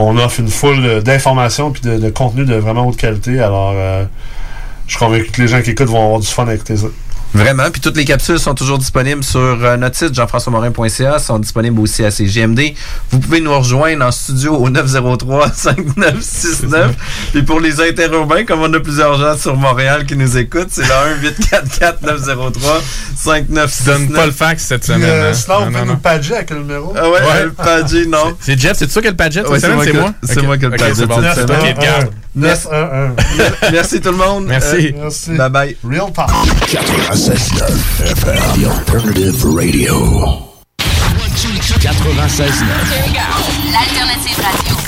On offre une foule d'informations puis de, de contenu de vraiment haute qualité. Alors, euh, je suis convaincu que les gens qui écoutent vont avoir du fun à écouter ça. Vraiment. Puis toutes les capsules sont toujours disponibles sur euh, notre site jean-françois-morin.ca, sont disponibles aussi à CGMD. Vous pouvez nous rejoindre en studio au 903-5969. Puis pour les interurbains, comme on a plusieurs gens sur Montréal qui nous écoutent, c'est le 1-844-903-5969. Donne pas le fax cette semaine. euh, hein. sinon, pouvez non. nous padger avec le numéro. Ah ouais, le padgé, non. C'est Jeff, c'est toi qui as le padget Ouais, cette semaine, c'est moi? c'est moi qui ai le padget cette semaine. 911. Merci tout le monde. Merci. Euh, Merci. Bye bye. Real talk. 96.9 FM, The Alternative Radio. 96.9. L'alternative radio.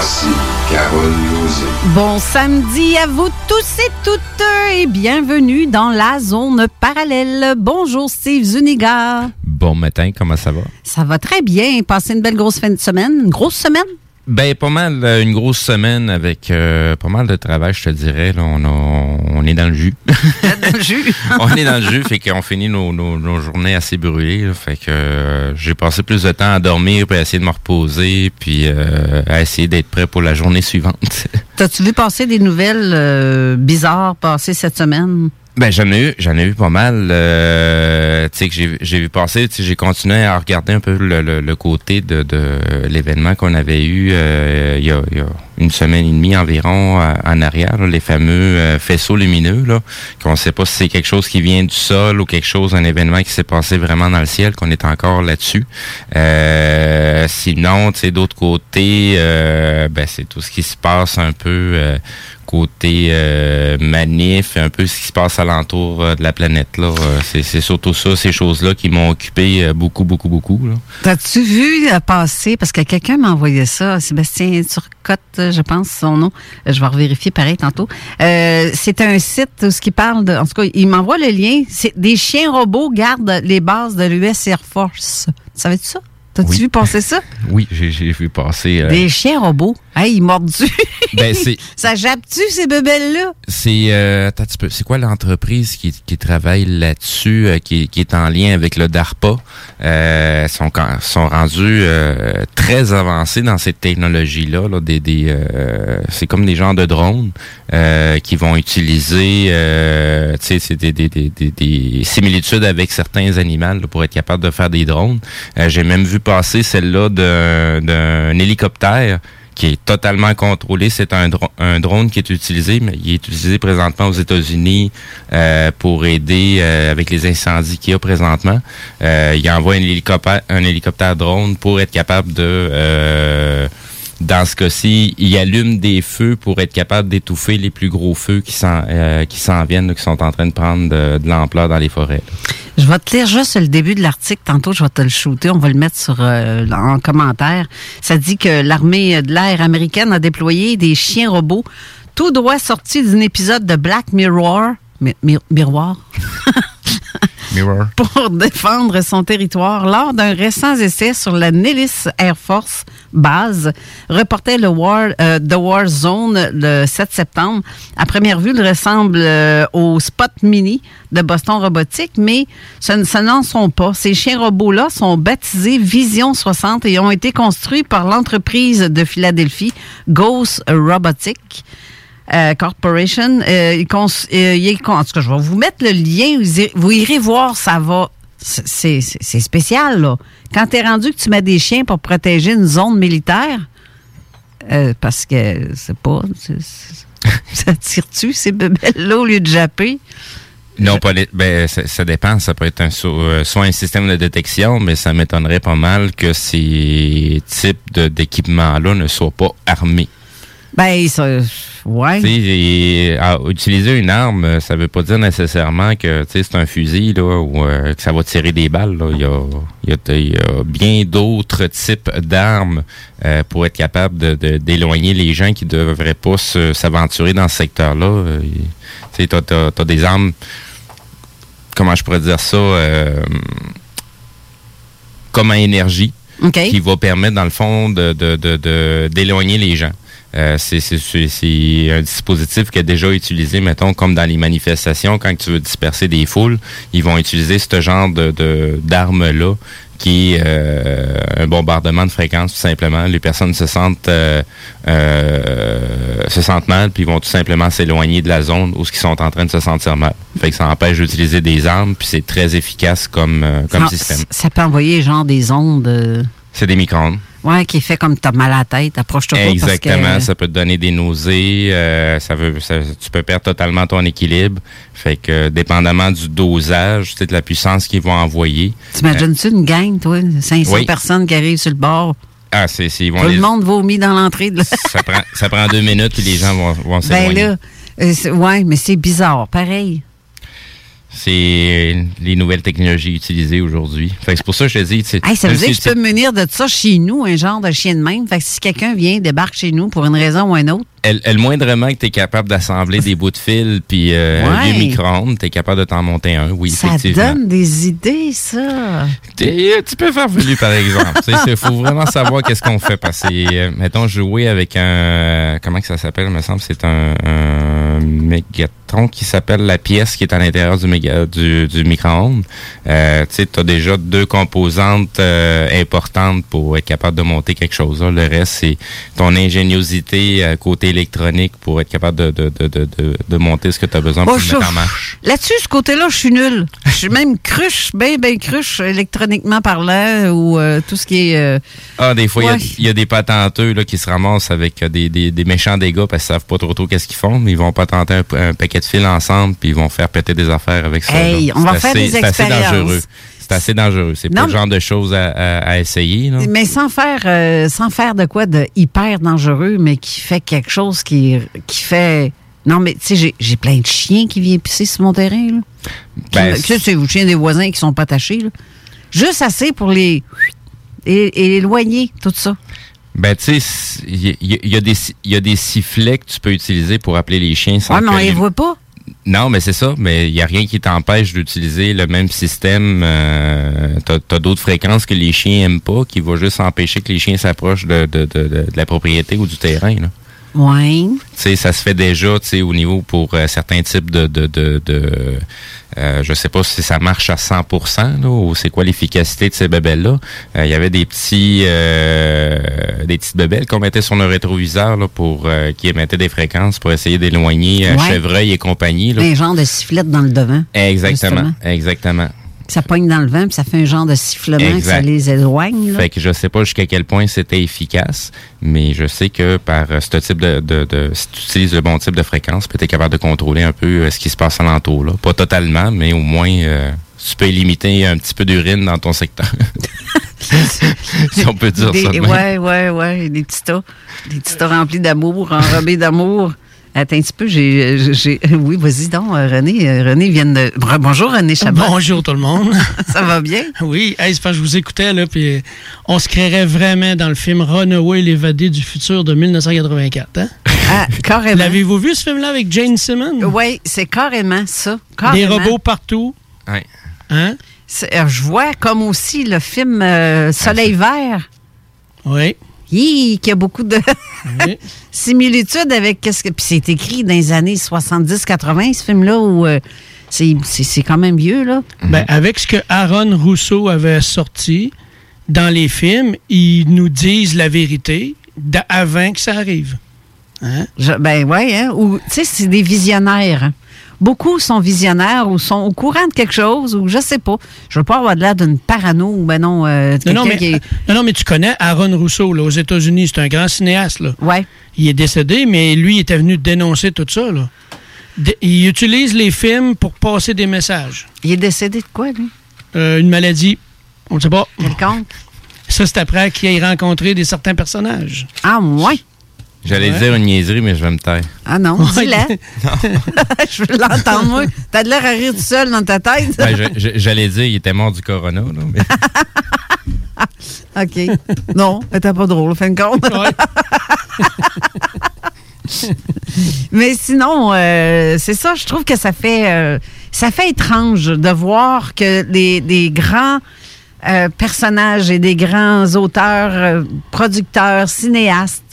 Voici Carole Lozé. Bon samedi à vous tous et toutes et bienvenue dans la zone parallèle. Bonjour Steve Zuniga. Bon matin, comment ça va? Ça va très bien. Passez une belle grosse fin de semaine. Une grosse semaine? Ben, pas mal, euh, une grosse semaine avec euh, pas mal de travail, je te dirais. Là, on, a- on est dans le jus. Dans le jus? on est dans le jus, fait qu'on finit nos, nos- nos journées assez brûlées. là. fait que euh, j'ai passé plus de temps à dormir, puis à essayer de me reposer, puis euh, à essayer d'être prêt pour la journée suivante. T'as-tu vu passer des nouvelles euh, bizarres passer cette semaine? Ben j'en ai eu, j'en ai eu pas mal. euh, tu sais que j'ai j'ai vu passer. J'ai continué à regarder un peu le, le- le côté de, de l'événement qu'on avait eu euh, il, y a, y a une semaine et demie environ en arrière, là, les fameux euh, faisceaux lumineux là, qu'on sait pas si c'est quelque chose qui vient du sol ou quelque chose, un événement qui s'est passé vraiment dans le ciel, qu'on est encore là-dessus. Euh, sinon, tu sais, d'autre côté, ben c'est tout ce qui se passe un peu. Côté euh, manif, un peu ce qui se passe alentour euh, de la planète. là. Euh, c'est, surtout ça, ces choses-là qui m'ont occupé beaucoup, beaucoup, beaucoup. T'as-tu vu passer, parce que quelqu'un m'a envoyé ça, Sébastien Turcotte, je pense son nom, je vais revérifier pareil tantôt. C'est un site où ce qui parle de, en tout cas, il m'envoie le lien, c'est des chiens robots gardent les bases de l'US Air Force. Tu savais-tu ça? T'as-tu vu passer ça? Oui, j'ai vu passer. euh, Des chiens robots. Hey, ils mordent-tu? ben, c'est. ça jappe-tu, ces bebelles-là? C'est euh. C'est quoi l'entreprise qui, qui travaille là-dessus, euh, qui, qui est en lien avec le DARPA? Euh, sont, sont rendus euh, très avancés dans cette technologie-là. Là, des, des, euh, c'est comme des genres de drones euh, qui vont utiliser euh, tu sais, c'est des, des, des, des, des similitudes avec certains animaux là, pour être capable de faire des drones. Euh, J'ai même vu celle-là d'un hélicoptère qui est totalement contrôlé. C'est un, un drone qui est utilisé, mais il est utilisé présentement aux États-Unis euh, pour aider euh, avec les incendies qu'il y a présentement. Euh, il envoie un hélicoptère, un hélicoptère drone pour être capable de dans ce cas-ci, il allume des feux pour être capable d'étouffer les plus gros feux qui s'en euh, viennent, qui sont en train de prendre de, l'ampleur dans les forêts. Je vais te lire juste le début de l'article. Tantôt, je vais te le shooter. On va le mettre sur euh, en commentaire. Ça dit que l'armée de l'air américaine a déployé des chiens robots tout droit sortis d'un épisode de Black Mirror. Mi- mi- miroir. Pour défendre son territoire lors d'un récent essai sur la Nellis Air Force Base, reportait le War, euh, The War Zone le 7 septembre. À première vue, il ressemble euh, au Spot Mini de Boston Robotics, mais ce, ce n'en sont pas. Ces chiens robots-là sont baptisés Vision 60 et ont été construits par l'entreprise de Philadelphie, Ghost Robotics. Euh, Corporation. Euh, cons- euh, il est con- en tout cas, je vais vous mettre le lien. Vous irez, vous irez voir, ça va. C'est- spécial, là. Quand tu es rendu que tu mets des chiens pour protéger une zone militaire, euh, parce que c'est pas. ça tire-tu, ces bébelles-là, au lieu de japper? Non, pas les- ben, ça, ça dépend. Ça peut être un, so- soit un système de détection, mais ça m'étonnerait pas mal que ces types d'équipements-là ne soient pas armés. Ben, ça. Ouais. Et, à utiliser une arme, ça veut pas dire nécessairement que c'est un fusil là, ou euh, que ça va tirer des balles. Là. Il, y a, il, y a, il y a bien d'autres types d'armes euh, pour être capable de- d'éloigner les gens qui devraient pas s'aventurer dans ce secteur-là. Tu t'as des armes, comment je pourrais dire ça, euh, comme à énergie, qui va permettre, dans le fond, de- d'éloigner les gens. Euh, c'est, c'est, c'est, c'est un dispositif qui est déjà utilisé, mettons, comme dans les manifestations, quand tu veux disperser des foules, ils vont utiliser ce genre de, de, d'armes-là qui est euh, un bombardement de fréquence, tout simplement. Les personnes se sentent euh, euh, se sentent mal, puis ils vont tout simplement s'éloigner de la zone où ils sont en train de se sentir mal. Fait que ça empêche d'utiliser des armes, puis c'est très efficace comme, euh, comme Ça- système. Ça peut envoyer genre des ondes. euh, C'est des micro-ondes. Ouais, qui fait comme t'as mal à la tête. Approche-toi pas. Exactement, Parce que, ça peut te donner des nausées, euh, ça veut, ça- tu peux perdre totalement ton équilibre. Fait que, dépendamment du dosage, de la puissance qu'ils vont envoyer. T'imagines-tu une gang, toi? 500 Oui. personnes qui arrivent sur le bord. Ah, c'est, Tout les- le monde vomit dans l'entrée. de ça prend, ça prend deux minutes puis les gens vont, vont Ben s'éloigner. là, euh, c'est- ouais, mais c'est bizarre, pareil. C'est les nouvelles technologies utilisées aujourd'hui. Fait que c'est pour ça que je te dis, Hey, ça veut dire que je peux me munir de ça chez nous, un genre de chien de même. Fait que si quelqu'un vient, débarque chez nous pour une raison ou une autre, Elle, elle moindrement que tu es capable d'assembler des bouts de fil puis euh, Ouais. un vieux micro-ondes, tu es capable de t'en monter un, oui, ça donne des idées, ça. T'es- Tu peux faire velu, par exemple. Il faut vraiment savoir qu'est-ce qu'on fait. Parce que, euh, mettons, jouer avec un... Comment que ça s'appelle, il me semble? C'est un, un qui s'appelle la pièce qui est à l'intérieur du, méga, du, du micro-ondes. Euh, tu as déjà deux composantes euh, importantes pour être capable de monter quelque chose. là. Le reste, c'est ton ingéniosité euh, côté électronique pour être capable de, de, de, de, de, de monter ce que tu as besoin Oh, pour le je- mettre en marche. Là-dessus, ce côté-là, je suis nul. Je suis même cruche, bien, bien cruche, électroniquement parlant, ou euh, tout ce qui est... Ah, des fois, il y a- Ouais. il y, a des patenteux là, qui se ramassent avec des, des, des méchants dégâts parce qu'ils savent pas trop trop qu'est-ce qu'ils font, mais ils vont patenter un, un paquet de fils ensemble puis ils vont faire péter des affaires avec ça. Hey, là. on va C'est faire assez- C'est dangereux. C'est assez dangereux. C'est pas le genre de choses à, à- à essayer. Là. Mais sans faire, euh, sans faire de quoi de hyper dangereux, mais qui fait quelque chose qui, qui fait... Non, mais tu sais, j'ai- plein de chiens qui viennent pisser sur mon terrain. Là. Ben, tu sais, c'est les chiens des voisins qui sont pas attachés. Là. Juste assez pour les... Et, et éloigner tout ça. Ben, tu sais, il y, y y a des sifflets que tu peux utiliser pour appeler les chiens sans Ouais, mais on les voit pas. Non, mais c'est ça. Mais il n'y a rien qui t'empêche d'utiliser le même système. Euh, tu as, d'autres fréquences que les chiens aiment pas, qui va juste empêcher que les chiens s'approchent de, de, de, de la propriété ou du terrain. Là. Ouais. Tu sais, ça se fait déjà, tu sais, au niveau pour euh, certains types de, de, de, de euh, je sais pas si ça marche à 100% là, ou c'est quoi l'efficacité de ces bébelles-là. Euh, Il y avait des petits, euh, des petites bébelles qu'on mettait sur nos rétroviseurs là, pour qui émettaient des fréquences pour essayer d'éloigner Ouais. chevreuil et compagnie. Là. Un genre de sifflette dans le devant. Exactement, justement. exactement. Ça pogne dans le vent, puis ça fait un genre de sifflement que ça les éloigne. Là. Fait que je sais pas jusqu'à quel point c'était efficace, mais je sais que par euh, ce type de, de, de- si tu utilises le bon type de fréquence, tu es capable de contrôler un peu euh, ce qui se passe alentour. Là. Pas totalement, mais au moins euh, tu peux limiter un petit peu d'urine dans ton secteur. si on peut dire Des- ça. ouais, ouais, ouais. Des petits tas. Des petits tas remplis d'amour, enrobés d'amour. Attends un petit peu, j'ai. j'ai- Oui, vas-y donc, euh, René. euh, René vient de. Bonjour, René Chabot. Bonjour tout le monde. Ça va bien? Oui, hey, c'est parce que je vous écoutais, là, puis on se créerait vraiment dans le film Runaway, l'évadé du futur de 1984. Hein? Ah, carrément. L'avez-vous vu ce film-là avec Jane Simmons? Oui, c'est carrément ça. Des carrément. robots partout. Ouais. Hein? C'est- euh, Je vois comme aussi le film euh, Soleil vert. Oui. Hi, qui a beaucoup de similitudes avec qu'est-ce que. Puis c'est écrit dans les années 70-80, ce film-là, où euh, c'est quand même vieux, là. Ben, avec ce que Aaron Rousseau avait sorti dans les films, ils nous disent la vérité avant que ça arrive. Hein? Je- ben ouais, hein. Ou, tu sais, c'est des visionnaires. Beaucoup sont visionnaires ou sont au courant de quelque chose, ou je sais pas. Je veux pas avoir de l'air d'une parano ou ben non, euh, Non, non, mais, qui est- non, non, mais tu connais Aaron Rousseau là, aux États-Unis. C'est un grand cinéaste. Là. Ouais. Il est décédé, mais lui, il était venu dénoncer tout ça. Là. D- il utilise les films pour passer des messages. Il est décédé de quoi, lui? Euh, une maladie. On ne sait pas. Quelconque? Ça, c'est après qu'il ait rencontré des certains personnages. Ah, ouais. J'allais Ouais. dire une niaiserie, mais je vais me taire. Ah non, Ouais. dis-la. je veux l'entendre, moi. T'as de l'air à rire tout seul dans ta tête. Ben, J'allais dire il était mort du corona. Là, mais... OK. Non, t'es pas drôle, fin de compte. Mais sinon, euh, c'est ça, je trouve que ça fait, euh, ça fait étrange de voir que les, des grands euh, personnages et des grands auteurs, euh, producteurs, cinéastes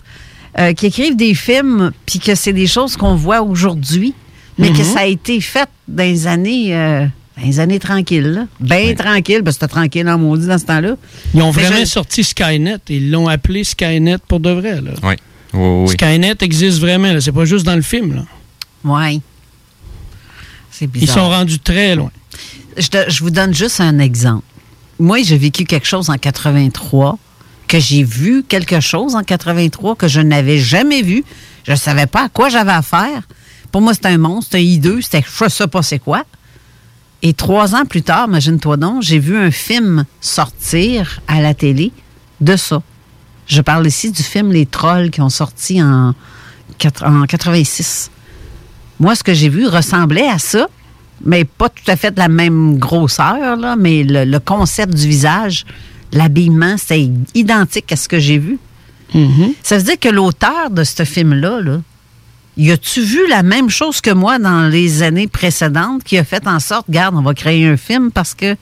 euh, qui écrivent des films, puis que c'est des choses qu'on voit aujourd'hui, mais que Mhm. ça a été fait dans les années, euh, dans les années tranquilles, là. bien tranquille, parce que c'était tranquille en maudit dans ce temps-là. Ils ont Mais vraiment je- sorti Skynet. Ils l'ont appelé Skynet pour de vrai. Là. Oui. Oui, oui. Skynet existe vraiment. là. C'est pas juste dans le film. Là. Oui. C'est Ils bizarre. sont rendus très loin. Je, te- je vous donne juste un exemple. Moi, j'ai vécu quelque chose en 83, que j'ai vu quelque chose en 83 que je n'avais jamais vu. Je ne savais pas à quoi j'avais affaire. Pour moi, c'était un monstre, c'était un hideux, c'était je sais pas c'est quoi. Et trois ans plus tard, imagine-toi donc, j'ai vu un film sortir à la télé de ça. Je parle ici du film Les Trolls qui ont sorti en, quatre- en 86. Moi, ce que j'ai vu ressemblait à ça, mais pas tout à fait de la même grosseur, mais le concept du visage, l'habillement, c'était identique à ce que j'ai vu. Ça veut dire que l'auteur de ce film-là, là, y a-tu vu la même chose que moi dans les années précédentes qui a fait en sorte, regarde, on va créer un film parce que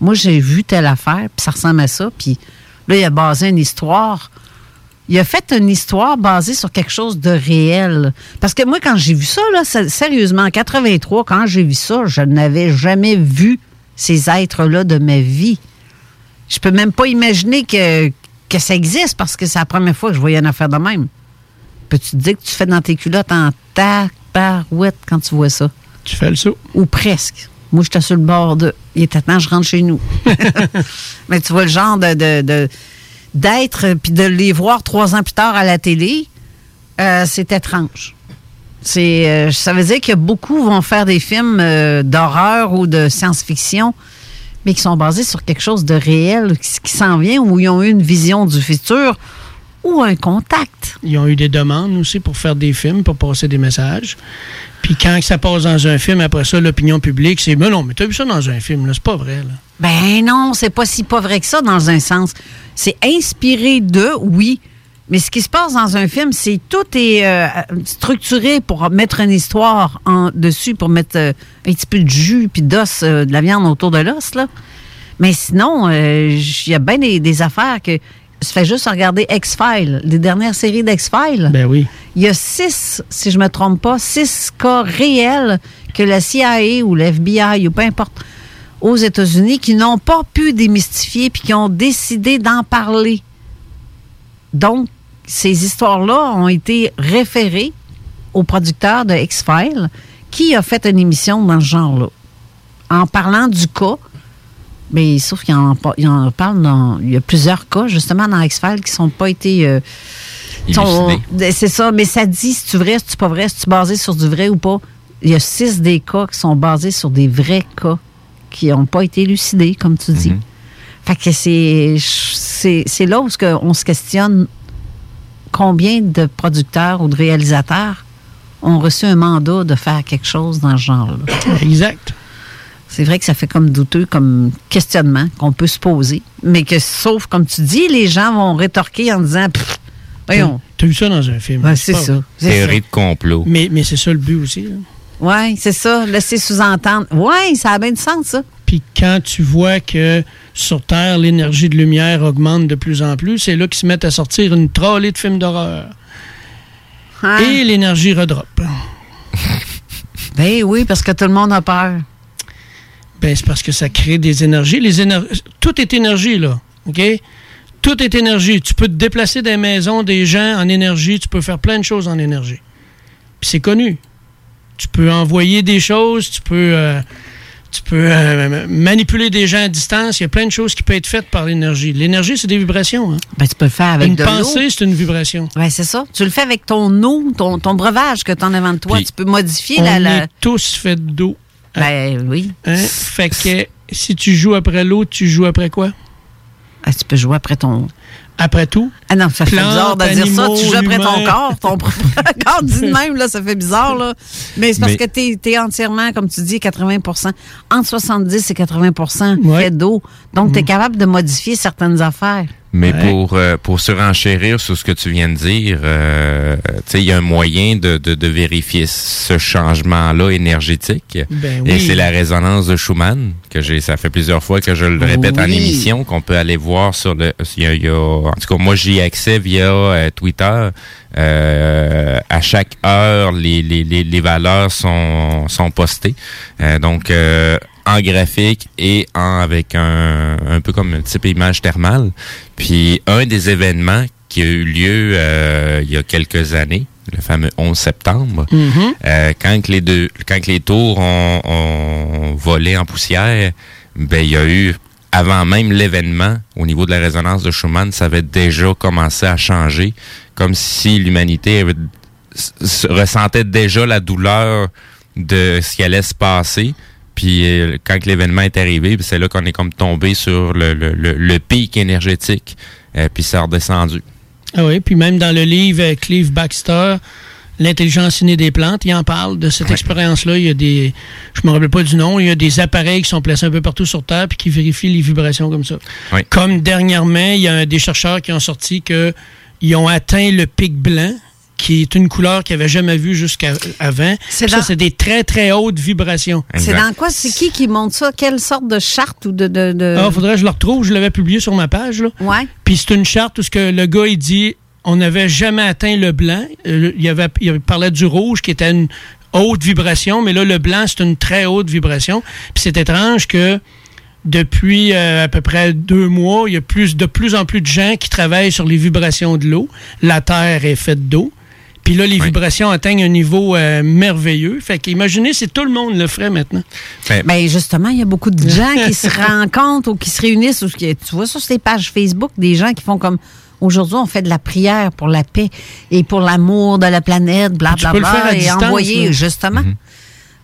moi, j'ai vu telle affaire, puis ça ressemble à ça, puis là, il a basé une histoire. Il a fait une histoire basée sur quelque chose de réel. Parce que moi, quand j'ai vu ça, là, sé- sérieusement, en 83, quand j'ai vu ça, je n'avais jamais vu ces êtres-là de ma vie. Je peux même pas imaginer que, que ça existe parce que c'est la première fois que je voyais une affaire de même. Peux-tu te dire que tu fais dans tes culottes en tabarouette quand tu vois ça? Tu fais le saut. Ou presque. Moi, j'étais sur le bord de. Il était temps, je rentre chez nous. Mais tu vois le genre de, de- de- d'être, puis de les voir trois ans plus tard à la télé, euh, c'est étrange. C'est, euh, ça veut dire que beaucoup vont faire des films euh, d'horreur ou de science-fiction, mais qui sont basés sur quelque chose de réel, qui, qui s'en vient, où ils ont eu une vision du futur ou un contact. Ils ont eu des demandes aussi pour faire des films, pour passer des messages. Puis quand ça passe dans un film, après ça, l'opinion publique, c'est Mais non, mais t'as vu ça dans un film, là, c'est pas vrai. Là. Ben non, c'est pas si pas vrai que ça dans un sens. C'est inspiré de, oui, Mais ce qui se passe dans un film, c'est tout est euh, structuré pour mettre une histoire en dessus, pour mettre euh, un petit peu de jus puis d'os, euh, de la viande autour de l'os, là. Mais sinon, il y a bien des, des affaires que. Ça fait juste regarder X-Files, les dernières séries d'X-Files. Ben oui. Il y a six, si je me trompe pas, six cas réels que la CIA ou l'FBI ou peu importe aux États-Unis qui n'ont pas pu démystifier puis qui ont décidé d'en parler. Donc, ces histoires-là ont été référées au producteur de X-Files qui a fait une émission dans ce genre-là. En parlant du cas, mais sauf qu'il en, en parle dans. Il y a plusieurs cas, justement, dans X-Files qui sont pas été. euh, Élucidés. c'est ça, mais ça dit si tu vrai, si tu pas vrai, si tu basé sur du vrai ou pas. Il y a six des cas qui sont basés sur des vrais cas qui n'ont pas été élucidés, comme tu dis. Fait que c'est, là où on se questionne combien de producteurs ou de réalisateurs ont reçu un mandat de faire quelque chose dans ce genre-là? Exact. C'est vrai que ça fait comme douteux, comme questionnement qu'on peut se poser. Mais que, sauf, comme tu dis, les gens vont rétorquer en disant, Pff, voyons. T'as vu ça dans un film? Ouais, c'est ça. Théorie de complot. Mais, mais c'est ça le but aussi. là. Oui, c'est ça. Laisser sous-entendre. Oui, ça a bien du sens, ça. Puis quand tu vois que sur Terre, l'énergie de lumière augmente de plus en plus, c'est là qu'ils se mettent à sortir une trolley de films d'horreur. Hein? Et l'énergie redroppe. Ben oui, parce que tout le monde a peur. Ben, c'est parce que ça crée des énergies. Les éner- Tout est énergie, là. OK? Tout est énergie. Tu peux te déplacer des maisons, des gens en énergie. Tu peux faire plein de choses en énergie. Puis c'est connu. Tu peux envoyer des choses, tu peux, euh, tu peux euh, manipuler des gens à distance. Il y a plein de choses qui peuvent être faites par l'énergie. L'énergie, c'est des vibrations. hein. Ben, tu peux le faire avec Une de l'eau. pensée, c'est une vibration. Oui, c'est ça. Tu le fais avec ton eau, ton, ton breuvage que tu en as devant toi. Puis, tu peux modifier On la. la- est tous faits d'eau. Ben oui. Hein? Fait que si tu joues après l'eau, tu joues après quoi? Ah, tu peux jouer après ton. Après tout? Ah non, ça fait Plantes, bizarre de dire ça. Tu joues après ton corps. Ton propre corps dit de même, là, ça fait bizarre. Là. Mais c'est parce Mais- que tu es, entièrement, comme tu dis, 80 entre 70 et 80% fait d'eau. Donc, Mm. tu es capable de modifier certaines affaires. Mais Ouais. pour, euh, pour surenchérir sur ce que tu viens de dire, euh, tu sais, il y a un moyen de, de, de vérifier ce changement-là énergétique. Ben Et oui. c'est la résonance de Schumann, que j'ai, ça fait plusieurs fois que je le répète en émission, qu'on peut aller voir sur le, il y a, il y a- en tout cas, moi, j'y ai accès via euh, Twitter. Euh, à chaque heure, les, les, les, les valeurs sont, sont postées. Euh, donc, euh, en graphique et en avec un, un peu comme un type image thermale. Puis, un des événements qui a eu lieu euh, il y a quelques années, le fameux 11 septembre, Mhm. euh, quand que les deux, quand que les tours ont, ont volé en poussière, ben il y a eu avant même l'événement, au niveau de la résonance de Schumann, ça avait déjà commencé à changer, comme si l'humanité ressentait déjà la douleur de ce qui allait se passer. Puis euh, quand l'événement est arrivé, c'est là qu'on est comme tombé sur le, le, le, le pic énergétique, euh, puis ça a redescendu. Ah oui, puis même dans le livre euh, Clive Baxter, L'intelligence innée des plantes, il en parle de cette expérience-là. Il y a des, je me rappelle pas du nom, il y a des appareils qui sont placés un peu partout sur Terre puis qui vérifient les vibrations comme ça. Oui. Comme dernièrement, il y a des chercheurs qui ont sorti que ils ont atteint le pic blanc, qui est une couleur qu'ils n'avaient jamais vue jusqu'à avant. C'est Ça, dans- c'est des très, très hautes vibrations. C'est dans quoi? C'est qui qui monte ça? Quelle sorte de charte ou de. de, de- Ah, faudrait que je le retrouve. Je l'avais publié sur ma page. Là. Ouais. Puis c'est une charte où ce que le gars, il dit on n'avait jamais atteint le blanc. Euh, il, avait, il parlait du rouge qui était une haute vibration, mais là, le blanc, c'est une très haute vibration. Puis c'est étrange que depuis euh, à peu près deux mois, il y a plus, de plus en plus de gens qui travaillent sur les vibrations de l'eau. La Terre est faite d'eau. Puis là, les vibrations atteignent un niveau euh, merveilleux. Fait qu'imaginez si tout le monde le ferait maintenant. Ben justement, il y a beaucoup de gens qui se rencontrent ou qui se réunissent. Ou tu vois ça sur les pages Facebook, des gens qui font comme aujourd'hui, on fait de la prière pour la paix et pour l'amour de la planète, Tu peux le blablabla, faire à et distance, envoyer là. justement.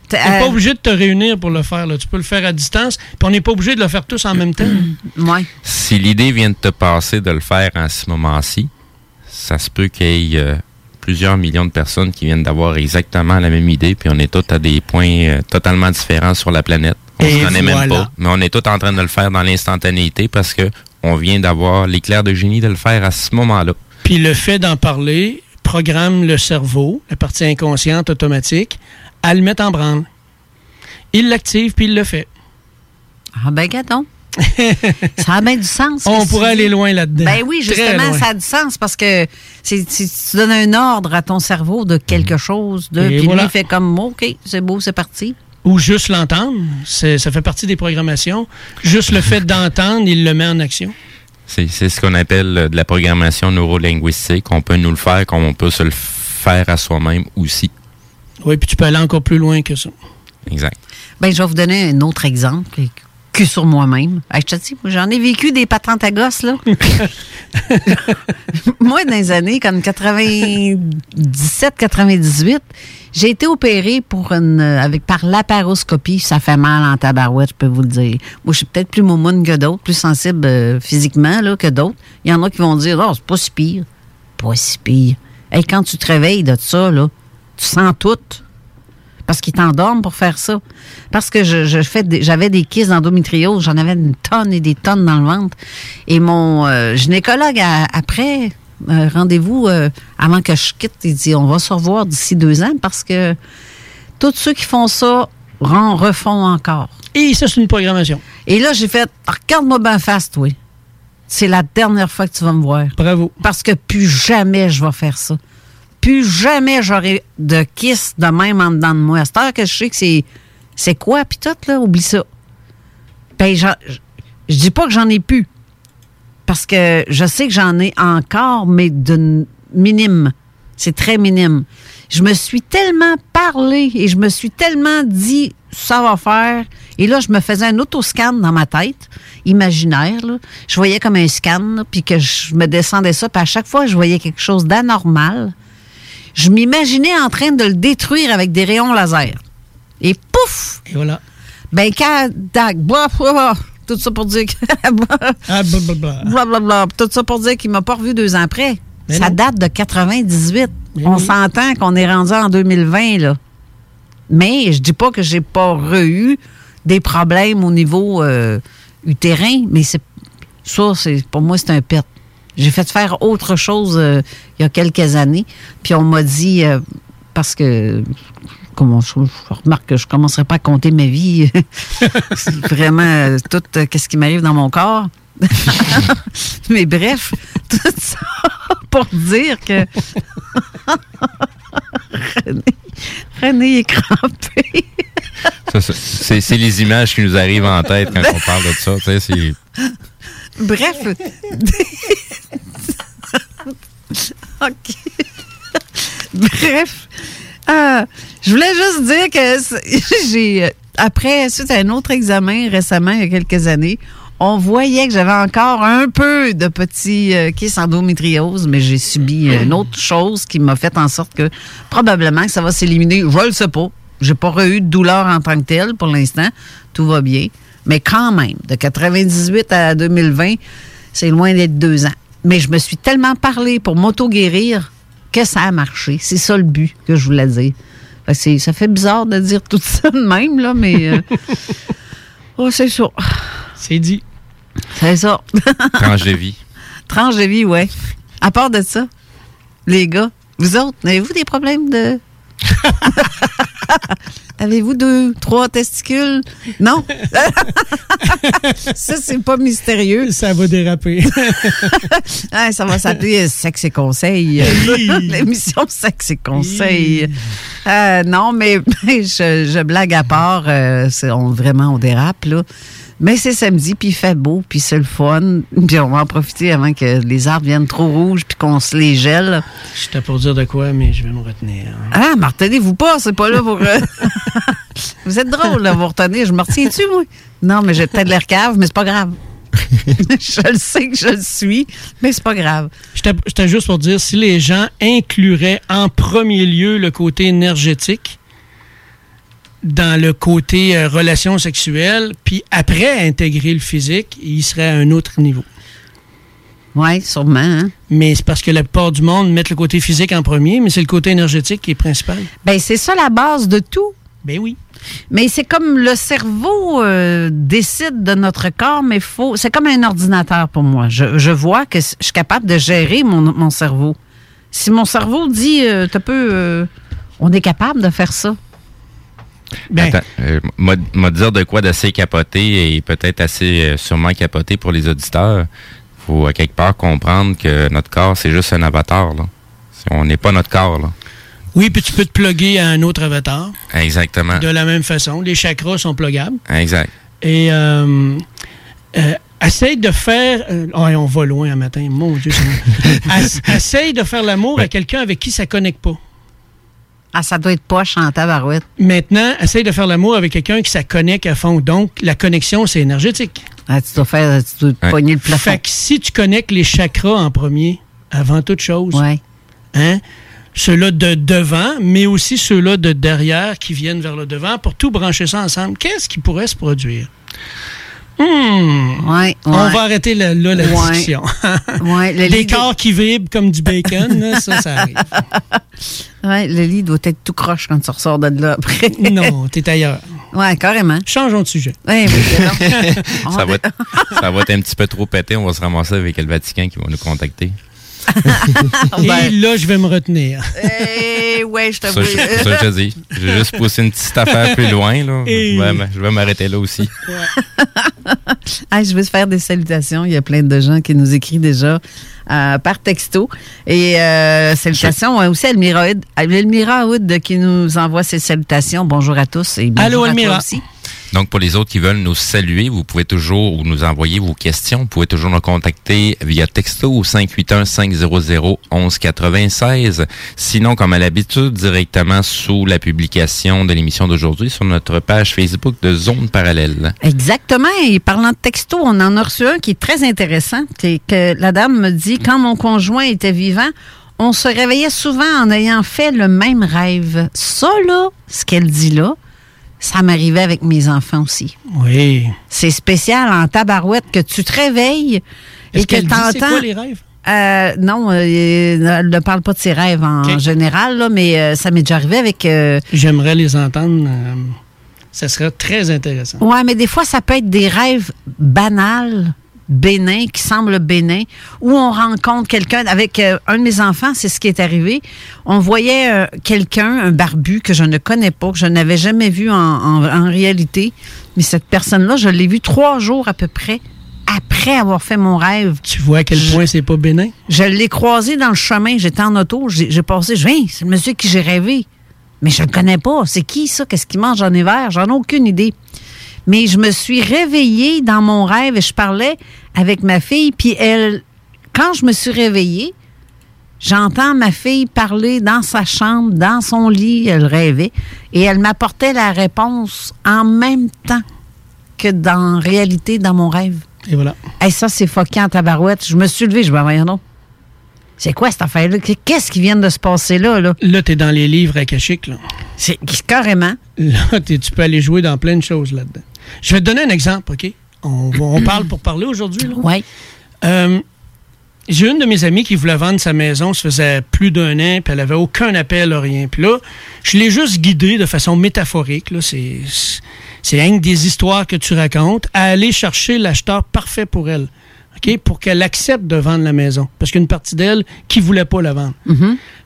Tu Euh, n'es pas obligé de te réunir pour le faire. Là. Tu peux le faire à distance. Puis on n'est pas obligé de le faire tous en même temps. Ouais. Si l'idée vient de te passer de le faire en ce moment-ci, ça se peut qu'il y ait euh, plusieurs millions de personnes qui viennent d'avoir exactement la même idée, puis on est tous à des points euh, totalement différents sur la planète. On se connaît même voilà. pas, mais on est tous en train de le faire dans l'instantanéité parce que on vient d'avoir l'éclair de génie de le faire à ce moment-là. Puis le fait d'en parler programme le cerveau, la partie inconsciente automatique, à le mettre en branle. Il l'active, puis il le fait. Ah ben, gâton. ça a bien du sens. On pourrait tu aller loin là-dedans. Ben oui, justement, ça a du sens parce que c'est- tu donnes un ordre à ton cerveau de quelque chose, de, puis lui, voilà. il fait comme OK, c'est beau, c'est parti. Ou juste l'entendre. Ça fait partie des programmations. Juste le fait d'entendre, il le met en action. C'est c'est ce qu'on appelle euh, de la programmation neurolinguistique. On peut nous le faire comme on peut se le faire à soi-même aussi. Oui, puis tu peux aller encore plus loin que ça. Exact. Ben, je vais vous donner un autre exemple que sur moi-même. Hey, je te dis, j'en ai vécu des patentes à gosses, là. moi, dans les années comme 97, 98, j'ai été opérée pour une, euh, avec, par laparoscopie. Ça fait mal en tabarouette, je peux vous le dire. Moi, je suis peut-être plus moumoune que d'autres, plus sensible euh, physiquement là, que d'autres. Il y en a qui vont dire, oh, c'est pas si pire. Pas si pire. Hey, quand tu te réveilles de ça, là, tu sens tout parce qu'ils t'endorment pour faire ça. Parce que je, je fais j'avais des kisses d'endométriose, j'en avais une tonne et des tonnes dans le ventre. Et mon euh, gynécologue, a- après, euh, rendez-vous euh, avant que je quitte, il dit on va se revoir d'ici deux ans parce que tous ceux qui font ça ren- refont encore. Et ça, c'est une programmation. Et là, j'ai fait regarde-moi bien face, toi. C'est la dernière fois que tu vas me voir. Bravo. Parce que plus jamais je vais faire ça. Plus jamais j'aurai de kiss de même en dedans de moi. À cette heure que je sais que c'est, c'est quoi, puis tout, là, oublie ça. Ben, je je dis pas que j'en ai plus. Parce que je sais que j'en ai encore, mais d'une minime. C'est très minime. Je me suis tellement parlé et je me suis tellement dit ça va faire. Et là, je me faisais un autoscan dans ma tête, imaginaire. là. Je voyais comme un scan, puis que je me descendais ça. Puis à chaque fois, je voyais quelque chose d'anormal. Je m'imaginais en train de le détruire avec des rayons laser. Et pouf! Et voilà. Ben, quand, tout ça pour dire que. Ah, blablabla. Blablabla. Tout ça pour dire qu'il m'a pas revu deux ans après. Mais ça non. date de 98. Mais On oui. s'entend qu'on est rendu en 2020, là. Mais je dis pas que j'ai pas eu des problèmes au niveau euh, utérin, mais c'est ça, c'est pour moi, c'est un pet. J'ai fait faire autre chose euh, il y a quelques années, puis on m'a dit euh, parce que comment je, je remarque que je commencerai pas à compter ma vie, C'est vraiment euh, tout euh, qu'est-ce qui m'arrive dans mon corps. Mais bref, tout ça pour dire que René, René est crampé. C'est les images qui nous arrivent en tête quand on parle de ça. tu sais, c'est- Bref. OK. Bref. Euh, je voulais juste dire que j'ai. euh, Après, suite à un autre examen récemment, il y a quelques années, on voyait que j'avais encore un peu de petits euh, kiss endométriose, mais j'ai subi une autre chose qui m'a fait en sorte que probablement que ça va s'éliminer. Je le sais pas. J'ai pas eu de douleur en tant que telle pour l'instant. Tout va bien. Mais quand même, de 98 à 2020, c'est loin d'être deux ans. Mais je me suis tellement parlé pour m'auto-guérir que ça a marché. C'est ça le but que je voulais dire. Fait ça fait bizarre de dire tout ça de même, là, mais. euh, oh, c'est ça. C'est dit. C'est ça. Tranche de vie. Tranche de vie, ouais. À part de ça, les gars, vous autres, avez-vous des problèmes de. Avez-vous deux, trois testicules? Non? ça, c'est pas mystérieux. Ça va déraper. Ah, ça va s'appeler Sexe et Conseil. L'émission Sexe et Conseil. Euh, non, mais je, je blague à part. euh, on, vraiment, on dérape, là. Mais c'est samedi, puis il fait beau, puis c'est le fun. Puis on va en profiter avant que les arbres viennent trop rouges, puis qu'on se les gèle. J'étais pour dire de quoi, mais je vais me retenir. Ah, me retenez-vous pas, c'est pas là pour... euh, vous êtes drôle, là, vous retenez. Je me retiens-tu, moi? Non, mais j'ai peut-être l'air cave, mais c'est pas grave. je le sais que je le suis, mais c'est pas grave. J'étais juste pour dire, si les gens incluraient en premier lieu le côté énergétique dans le côté euh, relation sexuelle, puis après intégrer le physique, il serait à un autre niveau. Oui, sûrement. hein. Mais c'est parce que la plupart du monde met le côté physique en premier, mais c'est le côté énergétique qui est principal. Ben, c'est ça la base de tout. Ben oui. Mais c'est comme le cerveau euh, décide de notre corps, mais faut. C'est comme un ordinateur pour moi. Je, je vois que je suis capable de gérer mon, mon cerveau. Si mon cerveau dit, euh, t'as peu, euh, on est capable de faire ça. Ben, Attends, euh, m'a dire de quoi d'assez capoté et peut-être assez euh, sûrement capoté pour les auditeurs. faut à quelque part comprendre que notre corps, c'est juste un avatar. Là. On n'est pas notre corps. Là. Oui, puis tu peux te plugger à un autre avatar. Exactement. De la même façon. Les chakras sont pluggables. Exact. Et euh, euh, essaye de faire. oh, on va loin un matin, mon Dieu. essaye de faire l'amour à quelqu'un avec qui ça ne connecte pas. Ah, ça doit être poche en tabarouette. Maintenant, essaye de faire l'amour avec quelqu'un qui ça connecte à fond. Donc, la connexion, c'est énergétique. Ah, tu dois faire, tu dois te pogner le plafond. Fait que si tu connectes les chakras en premier, avant toute chose, Ouais. hein, ceux-là de devant, mais aussi ceux-là de derrière qui viennent vers le devant, pour tout brancher ça ensemble, qu'est-ce qui pourrait se produire? Hmm. Ouais, On va arrêter là, là, la Ouais. discussion. Ouais, le Des de- corps qui vibrent comme du bacon, là, ça, ça arrive. Ouais, le lit doit être tout croche quand tu ressors de là après. non, t'es ailleurs. Ouais, carrément. Changeons de sujet. Ouais, ça, va être, ça va être un petit peu trop pété. On va se ramasser avec le Vatican qui va nous contacter. Et là, je vais me retenir. Eh, ouais, je Ça, t'avoue. je, ça, je te dis. J'ai juste poussé une petite affaire plus loin. Là. Et- Je vais, m- je vais m'arrêter là aussi. Ah, je veux te faire des salutations. Il y a plein de gens qui nous écrivent déjà euh, par texto. Et euh, salutations euh, aussi à Elmira Hood, à Elmira Hood qui nous envoie ses salutations. Bonjour à tous et bonjour Allô, à toi Elmira. aussi. Donc, pour les autres qui veulent nous saluer, vous pouvez toujours ou nous envoyer vos questions. Vous pouvez toujours nous contacter via texto au 581-500-1196. Sinon, comme à l'habitude, directement sous la publication de l'émission d'aujourd'hui sur notre page Facebook de Zone Parallèle. Exactement. Et parlant de texto, on en a reçu un qui est très intéressant. C'est que la dame me dit quand mon conjoint était vivant, on se réveillait souvent en ayant fait le même rêve. Ça, là, ce qu'elle dit là, ça m'arrivait avec mes enfants aussi. Oui. C'est spécial en tabarouette que tu te réveilles et que tu dit c'est entends. quoi les rêves? Euh, non, euh, elle ne parle pas de ses rêves en général, là, mais euh, ça m'est déjà arrivé avec. euh, J'aimerais les entendre. ça serait très intéressant. Ouais, mais des fois, ça peut être des rêves banals, bénins, qui semblent bénins, où on rencontre quelqu'un. Avec euh, un de mes enfants, c'est ce qui est arrivé. On voyait euh, quelqu'un, un barbu que je ne connais pas, que je n'avais jamais vu en, en- en réalité. Mais cette personne-là, je l'ai vu trois jours à peu près après avoir fait mon rêve. Tu vois à quel point c'est pas bénin? Je l'ai croisé dans le chemin. J'étais en auto. J'ai passé. Je viens, c'est le monsieur qui j'ai rêvé. Mais je ne le connais pas. C'est qui ça? Qu'est-ce qu'il mange en hiver? J'en ai aucune idée. Mais je me suis réveillée dans mon rêve et je parlais avec ma fille. Puis elle, quand je me suis réveillée, j'entends ma fille parler dans sa chambre, dans son lit. Elle rêvait. Et elle m'apportait la réponse en même temps que dans réalité, dans mon rêve. Et voilà. Hey, ça, c'est fucking en tabarouette. Je me suis levée, je me voyons non. C'est quoi cette affaire-là? Qu'est-ce qui vient de se passer là? Là, Là, t'es dans les livres akashiques, là. c'est carrément. Là, tu peux aller jouer dans plein de choses là-dedans. Je vais te donner un exemple, OK? On, parle pour parler aujourd'hui. Oui. Euh, j'ai une de mes amies qui voulait vendre sa maison, ça faisait plus d'un an, puis elle avait aucun appel, rien. Puis là, je l'ai juste guidée de façon métaphorique, là, c'est, c'est rien que des histoires que tu racontes, à aller chercher l'acheteur parfait pour elle, OK? Pour qu'elle accepte de vendre la maison. Parce qu'une partie d'elle qui voulait pas la vendre.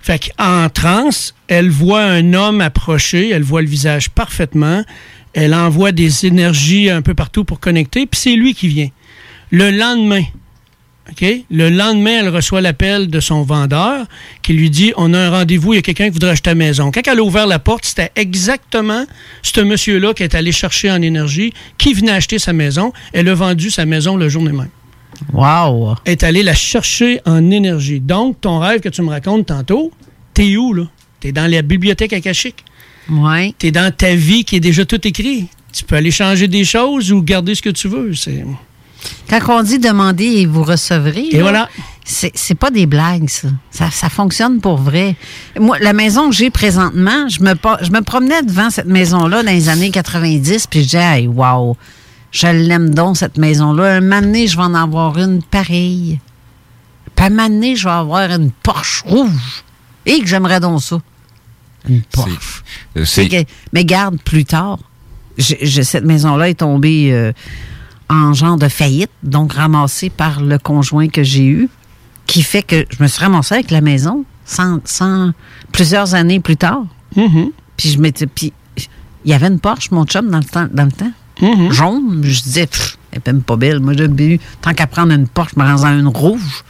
Fait qu'en transe, elle voit un homme approcher, elle voit le visage parfaitement, elle envoie des énergies un peu partout pour connecter, puis c'est lui qui vient. Le lendemain, OK? Le lendemain, elle reçoit l'appel de son vendeur qui lui dit On a un rendez-vous, il y a quelqu'un qui voudrait acheter ta maison. Quand elle a ouvert la porte, c'était exactement ce monsieur-là qui est allé chercher en énergie, qui venait acheter sa maison. Elle a vendu sa maison le jour même. Wow! Est allé la chercher en énergie. Donc, ton rêve que tu me racontes tantôt, t'es où, là? T'es dans la bibliothèque akashique. Oui. T'es dans ta vie qui est déjà tout écrit. Tu peux aller changer des choses ou garder ce que tu veux. C'est... Quand on dit demander et vous recevrez, Et là, voilà. c'est, c'est pas des blagues, ça. ça. Ça fonctionne pour vrai. Moi, la maison que j'ai présentement, je me, pa- je me promenais devant cette maison-là dans les années 90, puis je disais, hey, wow, je l'aime donc, cette maison-là. Un moment donné, je vais en avoir une pareille. Puis un moment donné, je vais avoir une Porsche rouge. Et que j'aimerais donc ça. Une Porsche. Euh, mais garde, plus tard, cette maison-là est tombée euh, en genre de faillite, donc ramassée par le conjoint que j'ai eu, qui fait que je me suis ramassée avec la maison sans, sans- plusieurs années plus tard. Mm-hmm. Puis je m'étais. Puis il y avait une Porsche, mon chum, dans le temps. Dans le temps Mm-hmm. Jaune. Je disais, Pff, elle est même pas belle. Moi, j'ai eu, tant qu'à prendre une Porsche, je me rends en une rouge.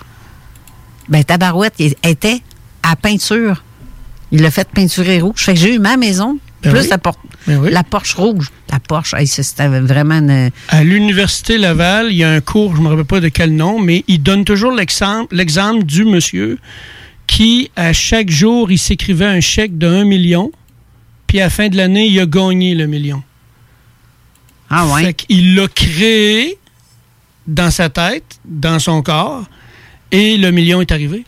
Ben, Tabarouette, il était à peinture. Il l'a fait peinturer rouge. Fait que j'ai eu ma maison, Ben plus oui. la, por- Ben oui. la Porsche rouge. La Porsche, hey, c'était vraiment une. À l'Université Laval, il y a un cours, je ne me rappelle pas de quel nom, mais il donne toujours l'exemple l'exemple du monsieur qui, à chaque jour, il s'écrivait un chèque de 1 million, puis à la fin de l'année, il a gagné le million. Ah ouais? Fait qu'il l'a créé dans sa tête, dans son corps, et le million est arrivé.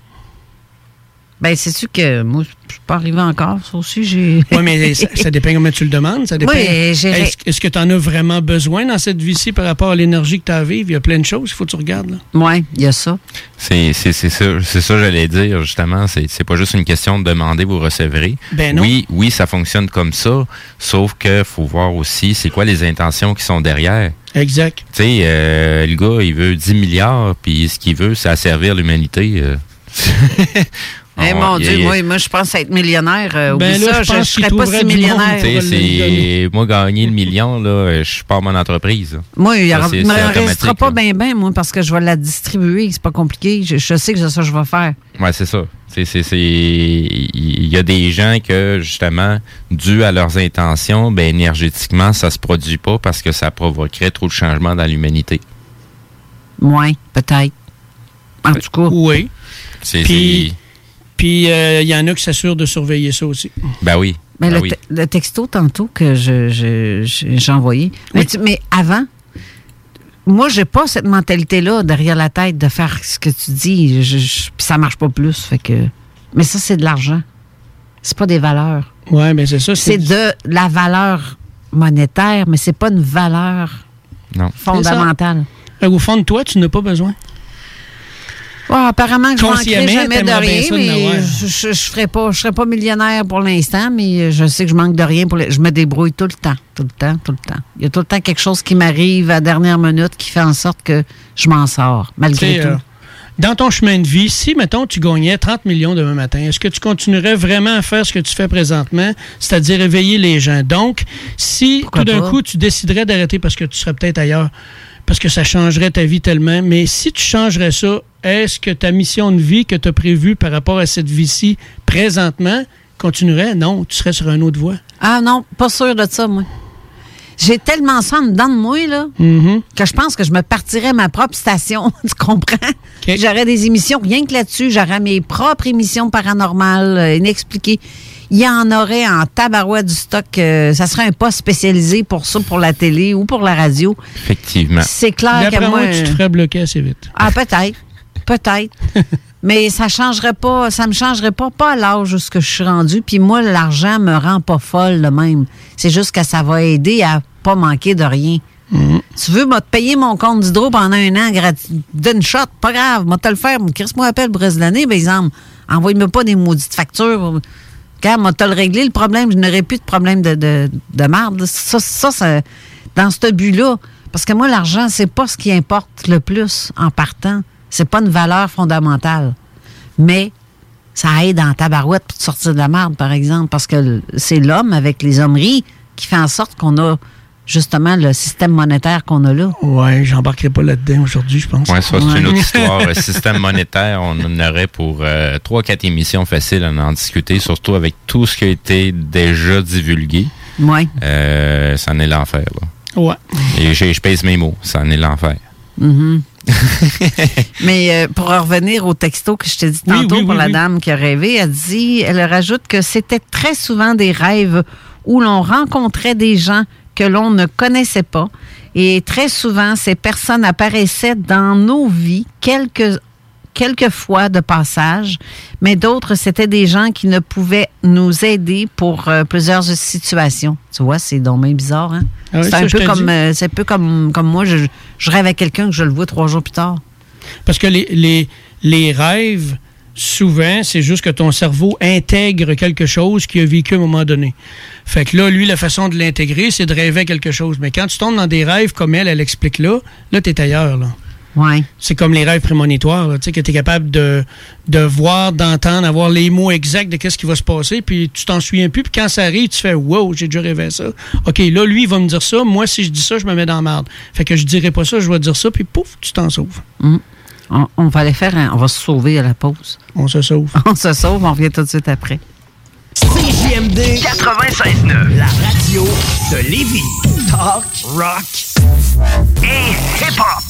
Ben, sais-tu que moi, je suis pas arrivé encore. Ça aussi, j'ai. Oui, mais ça, ça dépend comment tu le demandes. Ça dépend. Oui, j'ai- Est-ce est-ce que tu en as vraiment besoin dans cette vie-ci par rapport à l'énergie que tu as à vivre? Il y a plein de choses, il faut que tu regardes. Là. Oui, il y a ça. C'est c'est- c'est ça, c'est ça que j'allais dire, justement. C'est c'est pas juste une question de demander, vous recevrez. Ben non. Oui, oui, ça fonctionne comme ça, sauf que faut voir aussi c'est quoi les intentions qui sont derrière. Exact. Tu sais, euh, le gars, il veut 10 milliards, puis ce qu'il veut, c'est asservir l'humanité. euh. Eh On- mon Dieu, a- moi, moi, je pense être millionnaire. euh, Ben oublie là, ça, je ne serais pas si millionnaire. C'est moi gagner le million là, je pars mon entreprise. Moi, il ne restera pas bien, bien, moi, parce que je vais la distribuer. C'est pas compliqué. Je, je sais que c'est ça que je vais faire. Ouais, c'est ça. C'est, c'est, c'est, il y a des gens que, justement, dû à leurs intentions, ben, énergétiquement, ça se produit pas parce que ça provoquerait trop de changements dans l'humanité. Moins, peut-être. En tout cas. Oui. C'est, Puis, euh, il y en a qui s'assurent de surveiller ça aussi. ben oui. Mais Ben le, oui. te- le texto tantôt que je, je- je- j'ai envoyé. Mais, tu- mais avant, moi, j'ai pas cette mentalité-là derrière la tête de faire ce que tu dis. Je, je- puis ça marche pas plus. Fait que. Mais ça, c'est de l'argent. C'est pas des valeurs. Oui, mais c'est ça. C'est de la valeur monétaire, mais c'est pas une valeur Non. fondamentale. Qu'au fond de toi, tu n'as pas besoin. Apparemment, je manquerai jamais de rien, mais je, je serai pas millionnaire pour l'instant, mais je sais que je manque de rien. Pour le- je me débrouille tout le temps, tout le temps, tout le temps. Il y a tout le temps quelque chose qui m'arrive à la dernière minute qui fait en sorte que je m'en sors, malgré tout. euh, dans ton chemin de vie, si, mettons, tu gagnais 30 millions demain matin, est-ce que tu continuerais vraiment à faire ce que tu fais présentement, c'est-à-dire éveiller les gens? Donc, si Pourquoi tout d'un coup, tu déciderais d'arrêter parce que tu serais peut-être ailleurs, parce que ça changerait ta vie tellement, mais si tu changerais ça, est-ce que ta mission de vie que tu as prévue par rapport à cette vie-ci présentement continuerait? Non, tu serais sur un autre voie. Ah non, pas sûr de ça, moi. J'ai tellement ça en dedans de moi, là, Mhm. que je pense que je me partirais ma propre station. tu comprends? J'aurais des émissions rien que là-dessus. J'aurais mes propres émissions paranormales, euh, inexpliquées. Il y en aurait en tabarouette du stock. euh, ça serait un poste spécialisé pour ça, pour la télé ou pour la radio. Effectivement. C'est clair que moi... moi, tu te ferais bloquer assez vite. Ah, peut-être. Peut-être. Mais ça changerait pas, ça me changerait pas, pas à l'âge où ce que je suis rendu. Puis moi, l'argent me rend pas folle de même. C'est juste que ça va aider à pas manquer de rien. Tu veux, moi, te payer mon compte d'hydro pendant un an gratuit, d'une shot, pas grave, moi, te le faire. Chris-moi appelle pour de l'année, par exemple. Envoie-moi pas des maudites factures. Regarde, moi, le réglé, le problème, je n'aurais plus de problème de, de, de marde. Ça, ça, ça- dans ce but-là. Parce que moi, l'argent, c'est pas ce qui importe le plus en partant. C'est pas une valeur fondamentale. Mais ça aide en tabarouette pour te sortir de la marde, par exemple, parce que c'est l'homme avec les hommeries qui fait en sorte qu'on a justement le système monétaire qu'on a là. Ouais, j'embarquerai pas là-dedans aujourd'hui, je pense. Ouais, ça, c'est une autre histoire. Le système monétaire, on en aurait pour euh, trois, quatre émissions faciles à en discuter, surtout avec tout ce qui a été déjà divulgué. Ouais. Euh, ça en est l'enfer, là. Ouais. Et je, pèse mes mots, ça en est l'enfer. Mhm. Mais euh, pour en revenir au texto que je t'ai dit Oui, tantôt oui, pour oui, la oui. dame qui a rêvé, elle dit, elle rajoute que c'était très souvent des rêves où l'on rencontrait des gens que l'on ne connaissait pas et très souvent ces personnes apparaissaient dans nos vies quelques quelques fois de passage, mais d'autres c'était des gens qui ne pouvaient nous aider pour euh, plusieurs situations. Tu vois, c'est donc bien bizarre, hein? Ah oui, c'est un peu comme euh, c'est un peu comme comme moi, je, je rêve à quelqu'un que je le vois trois jours plus tard. Parce que les, les, les rêves souvent, c'est juste que ton cerveau intègre quelque chose qu'il a vécu à un moment donné. Fait que là, lui, la façon de l'intégrer, c'est de rêver quelque chose. Mais quand tu tombes dans des rêves comme elle, elle explique là, là, t'es ailleurs, là. Ouais. C'est comme les rêves prémonitoires, là, tu sais, que tu es capable de, de voir, d'entendre, avoir les mots exacts de qu'est-ce qui va se passer, puis tu t'en souviens plus, puis quand ça arrive, tu fais « Wow, j'ai déjà rêvé ça. » OK, là, lui, il va me dire ça. Moi, si je dis ça, je me mets dans la merde. Fait que je dirai pas ça, je vais dire ça, puis pouf, tu t'en sauves. Mm. On, on va aller faire un- On va se sauver à la pause. On se sauve. on se sauve, on revient tout de suite après. CJMD 96.9, la radio de Lévis. Talk, rock et hip-hop.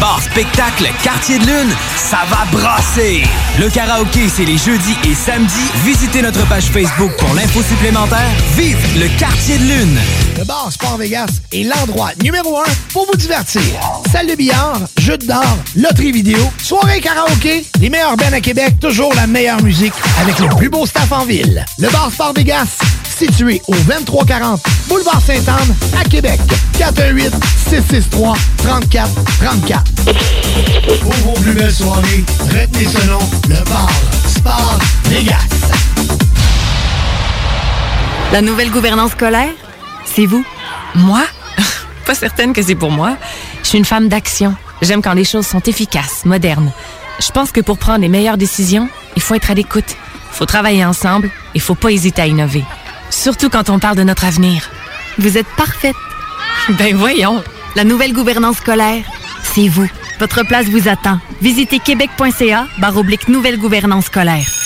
Bar spectacle Quartier de Lune, ça va brasser! Le karaoké, c'est les jeudis et samedis. Visitez notre page Facebook pour l'info supplémentaire. Vive le Quartier de Lune! Le bar Sport Vegas est l'endroit numéro un pour vous divertir. Salle de billard, jeux d'or, loterie vidéo, soirée karaoké, les meilleurs bands à Québec, toujours la meilleure musique avec le plus beau staff en ville. Le bar Sport Vegas, situé au 2340 Boulevard Sainte-Anne à Québec. 418 663 34 34. Pour vos plus belles soirées, retenez ce nom, le bar Sport Vegas. La nouvelle gouvernance scolaire, c'est vous. Moi? Pas certaine que c'est pour moi. Je suis une femme d'action. J'aime quand les choses sont efficaces, modernes. Je pense que pour prendre les meilleures décisions, il faut être à l'écoute. Il faut travailler ensemble. Il faut pas hésiter à innover. Surtout quand on parle de notre avenir. Vous êtes parfaite. Ben voyons. La nouvelle gouvernance scolaire, c'est vous. Votre place vous attend. Visitez québec.ca barre nouvelle gouvernance scolaire.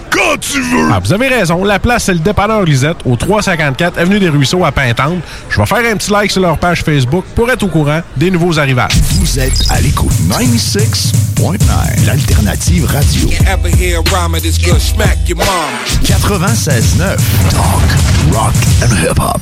quand tu veux! Ah, vous avez raison. La place, c'est le dépanneur Lisette, au 354 Avenue des Ruisseaux à Pintante. Je vais faire un petit like sur leur page Facebook pour être au courant des nouveaux arrivages. Vous êtes à l'écoute 96.9, l'alternative radio. Ever hear a rhyme that's gonna smack your mom? 96.9, talk, rock and hip-hop.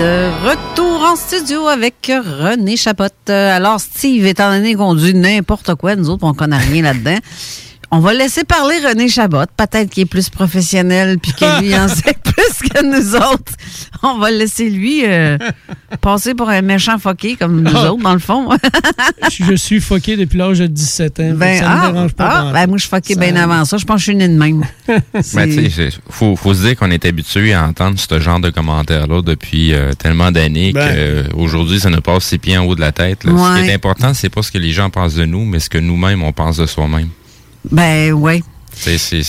Retour en studio avec René Chapotte. Euh, Alors, Steve, étant donné qu'on dit n'importe quoi, nous autres, on connaît rien là-dedans. On va laisser parler René Chabot. Peut-être qu'il est plus professionnel puis que lui en sait plus que nous autres. On va laisser lui euh, passer pour un méchant foqué comme nous Ah. autres, dans le fond. je suis foqué depuis l'âge de 17 ans. Ben, ça me ah, dérange pas. ah, ben, moi, je suis foqué Ça- bien avant ça. Je pense que je suis né de même. Ben, tu sais, faut, faut se dire qu'on est habitué à entendre ce genre de commentaires-là depuis euh, tellement d'années Ben. qu'aujourd'hui, ça nous passe ses pieds en haut de la tête. là. Ce qui est important, c'est pas ce que les gens pensent de nous, mais ce que nous-mêmes, on pense de soi-même. Ben, oui. C'est c'est-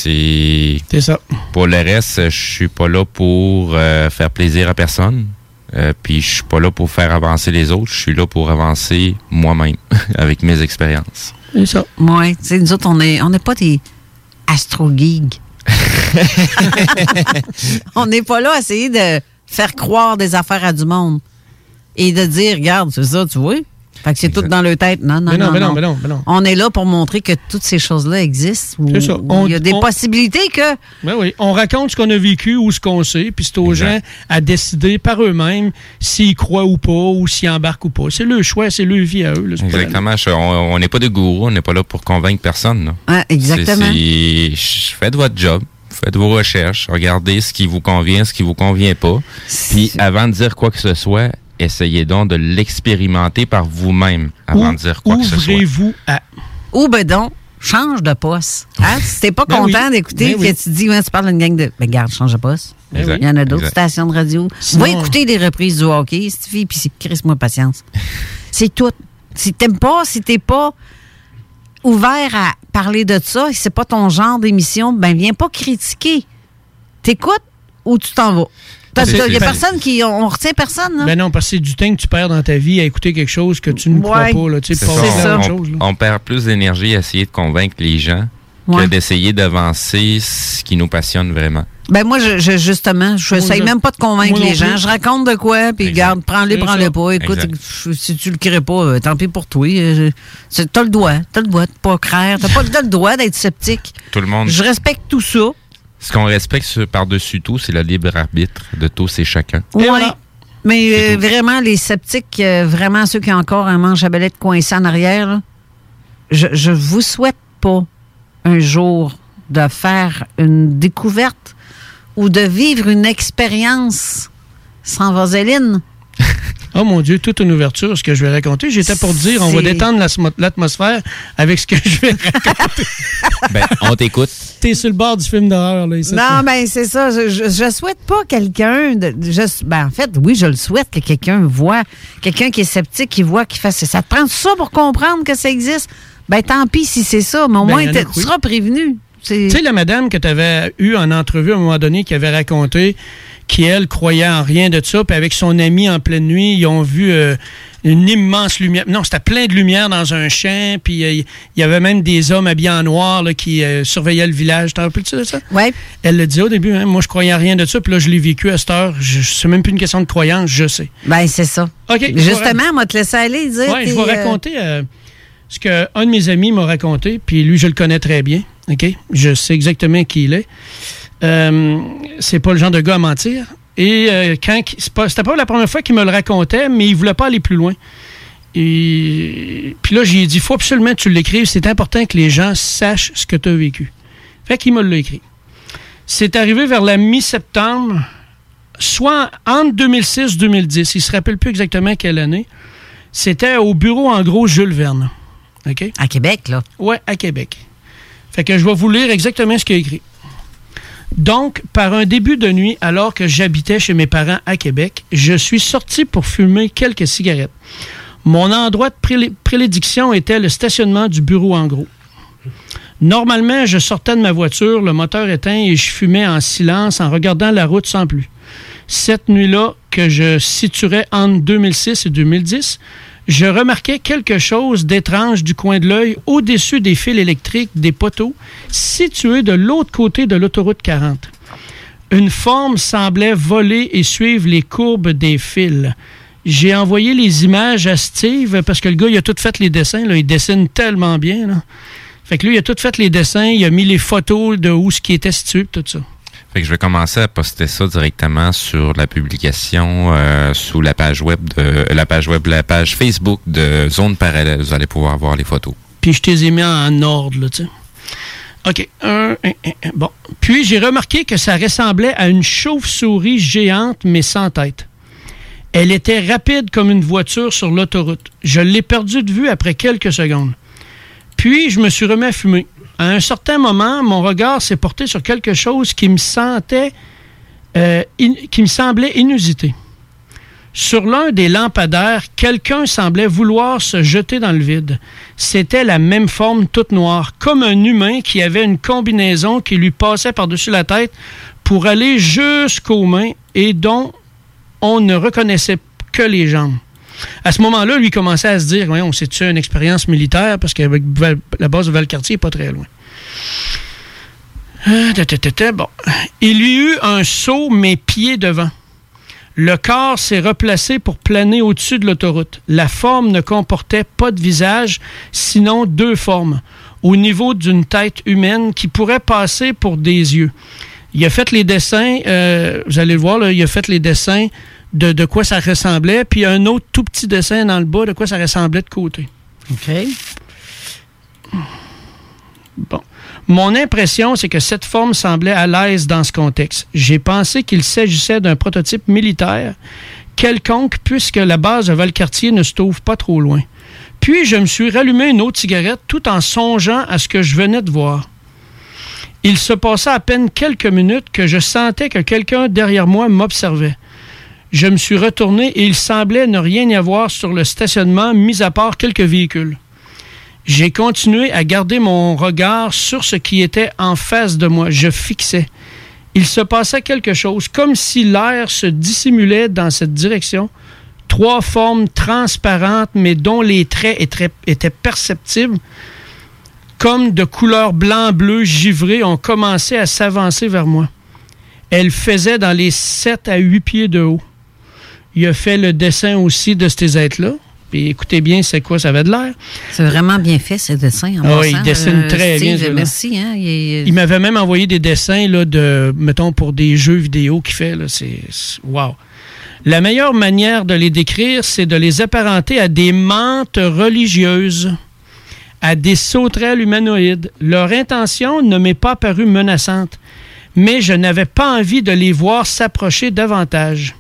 C'est ça. Pour le reste, je suis pas là pour euh, faire plaisir à personne. Euh, puis je suis pas là pour faire avancer les autres, je suis là pour avancer moi-même avec mes expériences. C'est ça. Oui, tu sais, nous autres, on n'est on est pas des astro-geeks. on n'est pas là à essayer de faire croire des affaires à du monde et de dire, regarde, c'est ça, tu vois. Fait que c'est tout dans leur tête. Non, non, Mais non, non, mais non, non. mais non, mais non. On est là pour montrer que toutes ces choses-là existent. C'est ça. On- Il y a des on- possibilités que Ben oui, on raconte ce qu'on a vécu ou ce qu'on sait, puis c'est aux gens à décider par eux-mêmes s'ils croient ou pas, ou s'ils embarquent ou pas. C'est le choix, c'est le vie à eux. là, Exactement. Je- on n'est pas des gourous, on n'est pas là pour convaincre personne. Ouais, exactement. C'est- c'est- faites votre job, faites vos recherches, regardez ce qui vous convient, ce qui vous convient pas. Puis avant de dire quoi que ce soit, essayez donc de l'expérimenter par vous-même avant de dire quoi que ce soit. Ouvrez-vous à. Ou ben donc, change de poste. Hein? Si t'es pas Ben content oui. d'écouter, Ben oui. que tu dis, ouais, tu parles d'une gang de. Ben garde, change de poste. Ben. Il y en a d'autres stations de radio. Sinon- Va écouter des reprises du hockey, fais, puis c'est crisse-moi patience. c'est tout. Si t'aimes pas, si t'es pas ouvert à parler de ça, si c'est pas ton genre d'émission, ben viens pas critiquer. T'écoutes ou tu t'en vas. Ben, c'est- Il y a personne qui. On retient personne, là. Ben non, parce que c'est du temps que tu perds dans ta vie à écouter quelque chose que tu ne crois Ouais. pas. Là, tu sais, C'est pas ça, on, on perd plus d'énergie à essayer de convaincre les gens Ouais. que d'essayer d'avancer ce qui nous passionne vraiment. Ben moi, je, je- justement, je n'essaye même pas de convaincre les gens. Je raconte de quoi, puis garde, prends-le, C'est prends-le ça. pas. Écoute, Exact. si tu le crées pas, euh, tant pis pour toi. Euh, T'as le droit, t'as le droit de pas craire, t'as pas le droit d'être sceptique. Tout le monde. Je respecte tout ça. Ce qu'on respecte par-dessus tout, c'est le libre arbitre de tous et chacun. Ouais. Mais euh, vraiment, les sceptiques, euh, vraiment ceux qui ont encore un manche à belette coincé en arrière, là, je, je vous souhaite pas un jour de faire une découverte ou de vivre une expérience sans vaseline. Oh mon Dieu, toute une ouverture, ce que je vais raconter. J'étais pour dire, on va détendre l'atmosphère avec ce que je vais raconter. Ben, on t'écoute. T'es sur le bord du film d'horreur, là. ici. Non, ben c'est ça. Je, je, je souhaite pas quelqu'un de. je- ben, en fait, oui, je le souhaite que quelqu'un voit, quelqu'un qui est sceptique, qui voit, qui fasse. Ça te prend ça pour comprendre que ça existe? Ben tant pis si c'est ça, mais au Ben, moins tu oui. seras prévenu. Tu sais, la madame que tu avais eue en entrevue à un moment donné, qui avait raconté qui, elle, croyait en rien de ça, puis avec son ami en pleine nuit, ils ont vu euh, une immense lumière. Non, c'était plein de lumière dans un champ, puis euh, il y avait même des hommes habillés en noir là, qui euh, surveillaient le village. T'en rappelles-tu de ça? Oui. Elle le dit au début, hein, moi je croyais en rien de ça, puis là je l'ai vécu à cette heure. Je, c'est même plus une question de croyance, je sais. Ben c'est ça. OK. Justement, on va te laisser aller dire. Ouais, je vais raconter ce qu'un de mes amis m'a raconté, puis lui, je le connais très bien. OK? Je sais exactement qui il est. Euh, c'est pas le genre de gars à mentir. Et euh, quand c'était pas la première fois qu'il me le racontait, mais il voulait pas aller plus loin. Et puis là, j'ai dit, faut absolument que tu l'écrives. C'est important que les gens sachent ce que tu as vécu. Fait qu'il me l'a écrit. C'est arrivé vers la mi-septembre, soit entre 2006 et 2010. Il se rappelle plus exactement quelle année. C'était au bureau, en gros, Jules Verne. OK? À Québec, là. Oui, à Québec. Fait que je vais vous lire exactement ce qu'il a écrit. Donc, par un début de nuit, alors que j'habitais chez mes parents à Québec, je suis sorti pour fumer quelques cigarettes. Mon endroit de prélé- prédilection était le stationnement du bureau en gros. Normalement, je sortais de ma voiture, le moteur éteint, et je fumais en silence en regardant la route sans plus. Cette nuit-là, que je situerais entre 2006 et 2010, je remarquais quelque chose d'étrange du coin de l'œil au-dessus des fils électriques des poteaux situés de l'autre côté de l'autoroute 40. Une forme semblait voler et suivre les courbes des fils. J'ai envoyé les images à Steve parce que le gars, il a tout fait les dessins. Il dessine tellement bien. Fait que lui, il a tout fait les dessins. Il a mis les photos de où ce qui était situé, tout ça. Fait que je vais commencer à poster ça directement sur la publication euh, sous la page web de la page web, la page Facebook de Zone Parallèle. Vous allez pouvoir voir les photos. Puis je te les ai mis en ordre, là, tu. OK. Bon. Puis j'ai remarqué que ça ressemblait à une chauve-souris géante, mais sans tête. Elle était rapide comme une voiture sur l'autoroute. Je l'ai perdue de vue après quelques secondes. Puis je me suis remis à fumer. À un certain moment, mon regard s'est porté sur quelque chose qui me sentait, euh, qui me semblait inusité. Sur l'un des lampadaires, quelqu'un semblait vouloir se jeter dans le vide. C'était la même forme toute noire, comme un humain qui avait une combinaison qui lui passait par-dessus la tête pour aller jusqu'aux mains et dont on ne reconnaissait que les jambes. À ce moment-là, lui commençait à se dire, on c'est-tu une expérience militaire? Parce que la base de Valcartier n'est pas très loin. Ta, Bon. Il y eut un saut, mais pieds devant. Le corps s'est replacé pour planer au-dessus de l'autoroute. La forme ne comportait pas de visage, sinon deux formes, au niveau d'une tête humaine qui pourrait passer pour des yeux. Il a fait les dessins, euh, vous allez le voir, il a fait les dessins de, de quoi ça ressemblait, puis un autre tout petit dessin dans le bas de quoi ça ressemblait de côté. OK. Bon. Mon impression, c'est que cette forme semblait à l'aise dans ce contexte. J'ai pensé qu'il s'agissait d'un prototype militaire quelconque puisque la base de Valcartier ne se trouve pas trop loin. Puis je me suis rallumé une autre cigarette tout en songeant à ce que je venais de voir. Il se passait à peine quelques minutes que je sentais que quelqu'un derrière moi m'observait. Je me suis retourné et il semblait ne rien y avoir sur le stationnement, mis à part quelques véhicules. J'ai continué à garder mon regard sur ce qui était en face de moi. Je fixais. Il se passait quelque chose, comme si l'air se dissimulait dans cette direction. Trois formes transparentes, mais dont les traits étaient, perceptibles, comme de couleur blanc-bleu givré, ont commencé à s'avancer vers moi. Elles faisaient dans les 7 à 8 pieds de haut. Il a fait le dessin aussi de ces êtres-là. Puis écoutez bien, c'est quoi ça avait de l'air. C'est vraiment bien fait, ce dessin. En Ah oui, il dessine très bien, Steve. Merci. Hein, il est- Il m'avait même envoyé des dessins là, de, mettons, pour des jeux vidéo qu'il fait. c'est- wow. La meilleure manière de les décrire, c'est de les apparenter à des mantes religieuses, à des sauterelles humanoïdes. Leur intention ne m'est pas parue menaçante, mais je n'avais pas envie de les voir s'approcher davantage.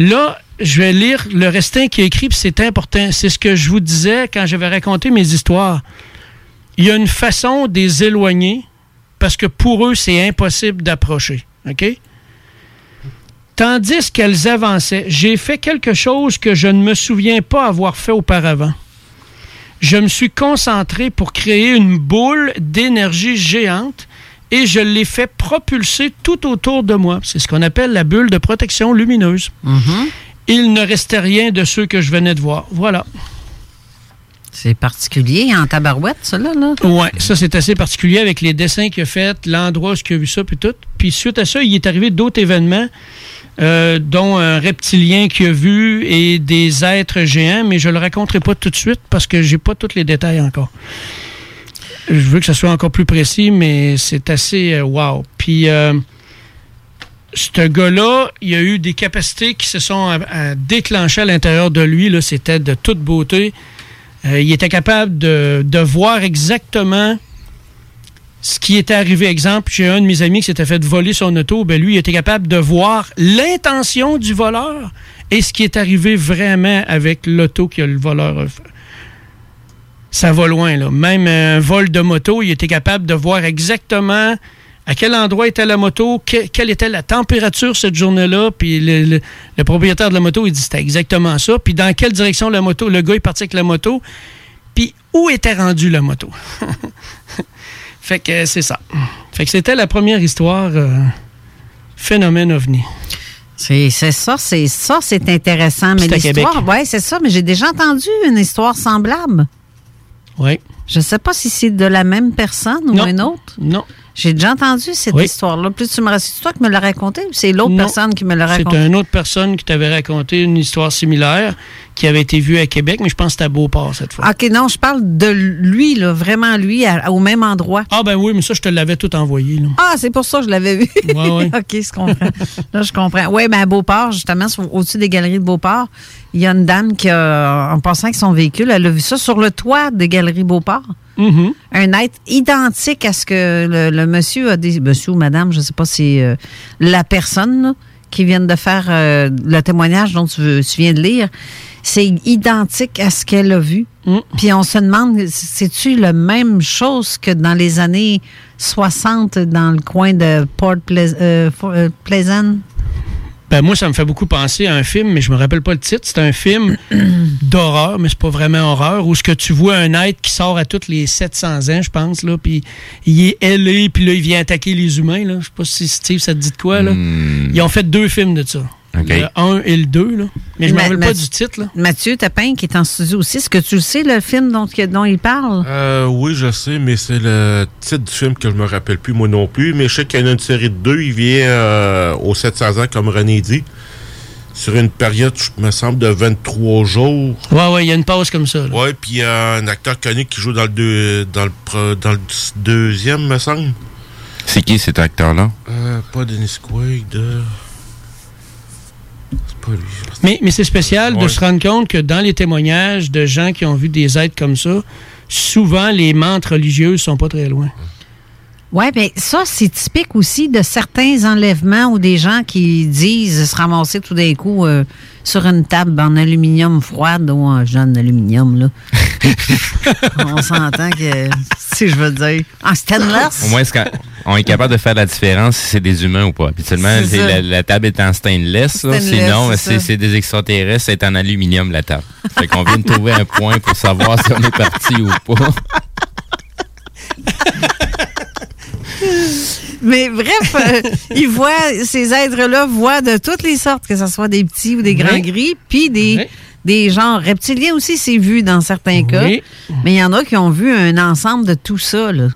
Là, je vais lire le restant qui est écrit, puis c'est important. C'est ce que je vous disais quand j'avais raconté mes histoires. Il y a une façon de les éloigner parce que pour eux, c'est impossible d'approcher. OK? Tandis qu'elles avançaient, j'ai fait quelque chose que je ne me souviens pas avoir fait auparavant. Je me suis concentré pour créer une boule d'énergie géante et je l'ai fait propulser tout autour de moi. C'est ce qu'on appelle la bulle de protection lumineuse. Il ne restait rien de ceux que je venais de voir. Voilà. C'est particulier en tabarouette, ça, là. là? Ouais, ça c'est assez particulier avec les dessins qu'il a fait, l'endroit où il a vu ça, puis tout. Puis suite à ça, il est arrivé d'autres événements, euh, dont un reptilien qu'il a vu et des êtres géants, mais je le raconterai pas tout de suite parce que j'ai pas tous les détails encore. Je veux que ça soit encore plus précis, mais c'est assez euh, wow. Puis euh, ce gars-là, il a eu des capacités qui se sont euh, déclenchées à l'intérieur de lui. C'était de toute beauté. Il était capable de, de voir exactement ce qui était arrivé. Exemple, j'ai un de mes amis qui s'était fait voler son auto. Ben lui, il était capable de voir l'intention du voleur et ce qui est arrivé vraiment avec l'auto que le voleur a fait. Ça va loin, là. Même un vol de moto, il était capable de voir exactement à quel endroit était la moto, que- quelle était la température cette journée-là, puis le, le- le propriétaire de la moto, il dit c'était exactement ça, puis dans quelle direction la moto, le gars est parti avec la moto, puis où était rendue la moto? fait que euh, c'est ça. Fait que c'était la première histoire euh, phénomène ovni. C'est ça, c'est ça, c'est intéressant. Mais l'histoire, ouais, c'est ça, mais j'ai déjà entendu une histoire semblable. Oui. Je sais pas si c'est de la même personne ou Non. une autre. Non. J'ai déjà entendu cette Oui. histoire-là. Plus tu me rassures, c'est toi qui me l'as raconté ou c'est l'autre personne qui me l'a C'est raconté? une autre personne qui t'avait raconté une histoire similaire qui avait été vue à Québec, mais je pense que c'était à Beauport cette fois. OK, non, je parle de lui, là, vraiment lui, à- au même endroit. Ah ben oui, mais ça, je te l'avais tout envoyé. Là. Ah, c'est pour ça que je l'avais vu. Ouais, ouais. OK, je comprends. Là, je comprends. Oui, mais à Beauport, justement, au-dessus des galeries de Beauport, il y a une dame qui a, en passant avec son véhicule, elle a vu ça sur le toit des galeries Beauport. Mm-hmm. Un être identique à ce que le, le monsieur a dit. Monsieur ou madame, je ne sais pas si euh, la personne là, qui vient de faire euh, le témoignage dont tu, veux- tu viens de lire, c'est identique à ce qu'elle a vu. Puis on se demande, c'est-tu la même chose que dans les années 60 dans le coin de Port euh, Pleasant? Ben moi, ça me fait beaucoup penser à un film, mais je me rappelle pas le titre. C'est un film d'horreur, mais c'est pas vraiment horreur, où ce que tu vois un être qui sort à tous les 700 ans, je pense, là, puis il est ailé, puis là, il vient attaquer les humains, là. Je sais pas si Steve, ça te dit de quoi, là. Ils ont fait deux films de ça. Le 1 et le 2, là. Mais je ne me rappelle pas du titre, là. Mathieu Tapin, qui est en studio aussi, est-ce que tu le sais, le film dont, il parle? Euh, oui, je sais, mais c'est le titre du film que je me rappelle plus, moi non plus. Mais je sais qu'il y en a une série de deux. Il vient euh, aux 700 ans, comme René dit, sur une période, je me semble, de 23 jours. Ouais, ouais, il y a une pause comme ça. Ouais, puis il y a un acteur connu qui joue dans le, deux, dans le, dans le deuxième, me semble. C'est qui cet acteur-là? Euh, pas Dennis Quaid. euh, C'est pas lui. Mais, mais c'est spécial de se rendre compte que dans les témoignages de gens qui ont vu des êtres comme ça, souvent les mantes religieuses sont pas très loin. Oui, mais ça, c'est typique aussi de certains enlèvements ou des gens qui disent se ramasser tout d'un coup euh, sur une table en aluminium froide ou en jeune aluminium, là. On s'entend que, si je veux dire, en stainless. Au moins, on est capable de faire la différence si c'est des humains ou pas. Habituellement, la, la table est en stainless. là. Stainless, Sinon, c'est des extraterrestres, c'est en aluminium, la table. Fait qu'on vient de trouver un point pour savoir si on est parti ou pas. Mais bref, euh, ils voient, ces êtres-là voient de toutes les sortes, que ce soit des petits ou des grands Oui. gris, puis des, des genres reptiliens aussi, c'est vu dans certains cas. Oui. Mais il y en a qui ont vu un ensemble de tout ça, là.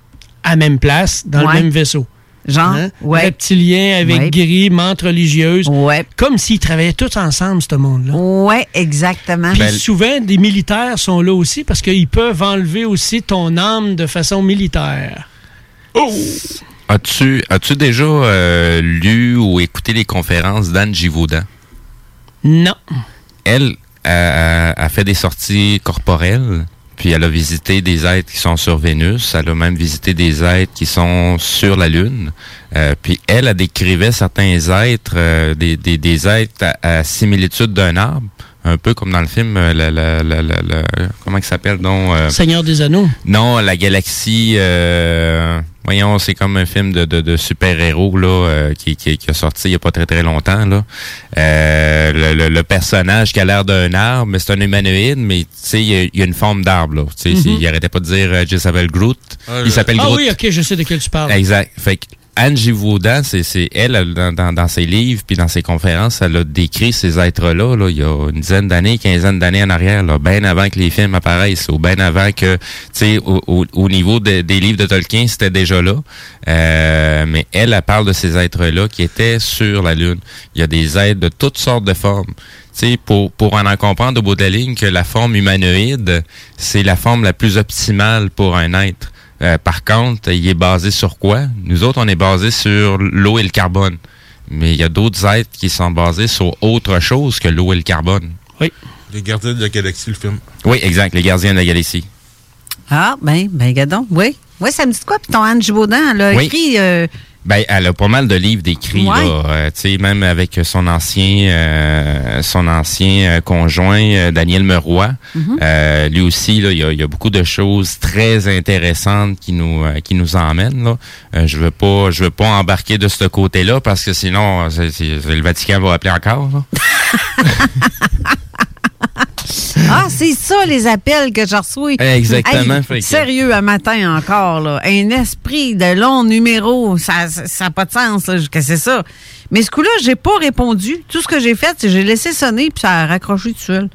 À même place, dans Ouais. le même vaisseau. Genre, Hein? ouais. Reptiliens avec Ouais. gris, mantes religieuses. Ouais. Comme s'ils travaillaient tous ensemble, ce monde-là. Ouais, exactement. Puis souvent, des militaires sont là aussi parce qu'ils peuvent enlever aussi ton âme de façon militaire. Oh! As-tu as-tu déjà euh, lu ou écouté les conférences d'Anne Givaudan? Non. Elle a, a fait des sorties corporelles, puis elle a visité des êtres qui sont sur Vénus, elle a même visité des êtres qui sont sur la Lune. Euh, puis elle, a décrivait certains êtres, euh, des, des, des êtres à, à similitude d'un arbre, un peu comme dans le film, euh, la, la, la, la- la- comment il s'appelle donc? euh, Seigneur des Anneaux. non, la galaxie. euh, voyons, c'est comme un film de, de, de super-héros là euh, qui, qui, qui a sorti il y a pas très très longtemps là. Euh, le, le- le personnage qui a l'air d'un arbre, mais c'est un humanoïde, mais tu sais il y, a- il y a une forme d'arbre là. Tu sais, c'est- Mhm. il arrêtait pas de dire euh, je s'appelle Groot. Ah, il s'appelle Ah Groot. oui, ok, je sais de quel tu parles. Exact. Fait que Anne Givaudan, c'est elle, dans, dans, dans ses livres puis dans ses conférences, elle a décrit ces êtres-là là, il y a une dizaine d'années, quinzaine d'années en arrière, là, bien avant que les films apparaissent, ou bien avant que, tu sais, au, au, au niveau de- des livres de Tolkien, c'était déjà là. Euh, mais elle, elle parle de ces êtres-là qui étaient sur la Lune. Il y a des êtres de toutes sortes de formes. Tu sais, pour, pour en en comprendre au bout de la ligne que la forme humanoïde, c'est la forme la plus optimale pour un être. Euh, par contre, il est basé sur quoi? Nous autres, on est basé sur l'eau et le carbone. Mais il y a d'autres êtres qui sont basés sur autre chose que l'eau et le carbone. Oui. Les gardiens de la galaxie, le film. Oui, exact, les gardiens de la galaxie. Ah, ben, ben, gadon. Oui. Oui, ça me dit de quoi? Puis ton Anne Givaudan, elle a Oui. écrit. euh, Ben, elle a pas mal de livres d'écrits, Ouais. là. Euh, tu sais, même avec son ancien, euh, son ancien euh, conjoint, euh, Daniel Meroy. Mhm. Euh, lui aussi, là, il y a, y a beaucoup de choses très intéressantes qui nous, qui nous emmènent, là. Je veux pas, je veux pas embarquer de ce côté-là parce que sinon, c'est- c'est- le Vatican va appeler encore, là. Ah, c'est ça, les appels que je reçois. Exactement, Hey, Sérieux, un matin encore, là. Un esprit de long numéro, ça n'a pas de sens, là, que c'est ça. Mais ce coup-là, j'ai pas répondu. Tout ce que j'ai fait, c'est que j'ai laissé sonner, puis ça a raccroché tout seul.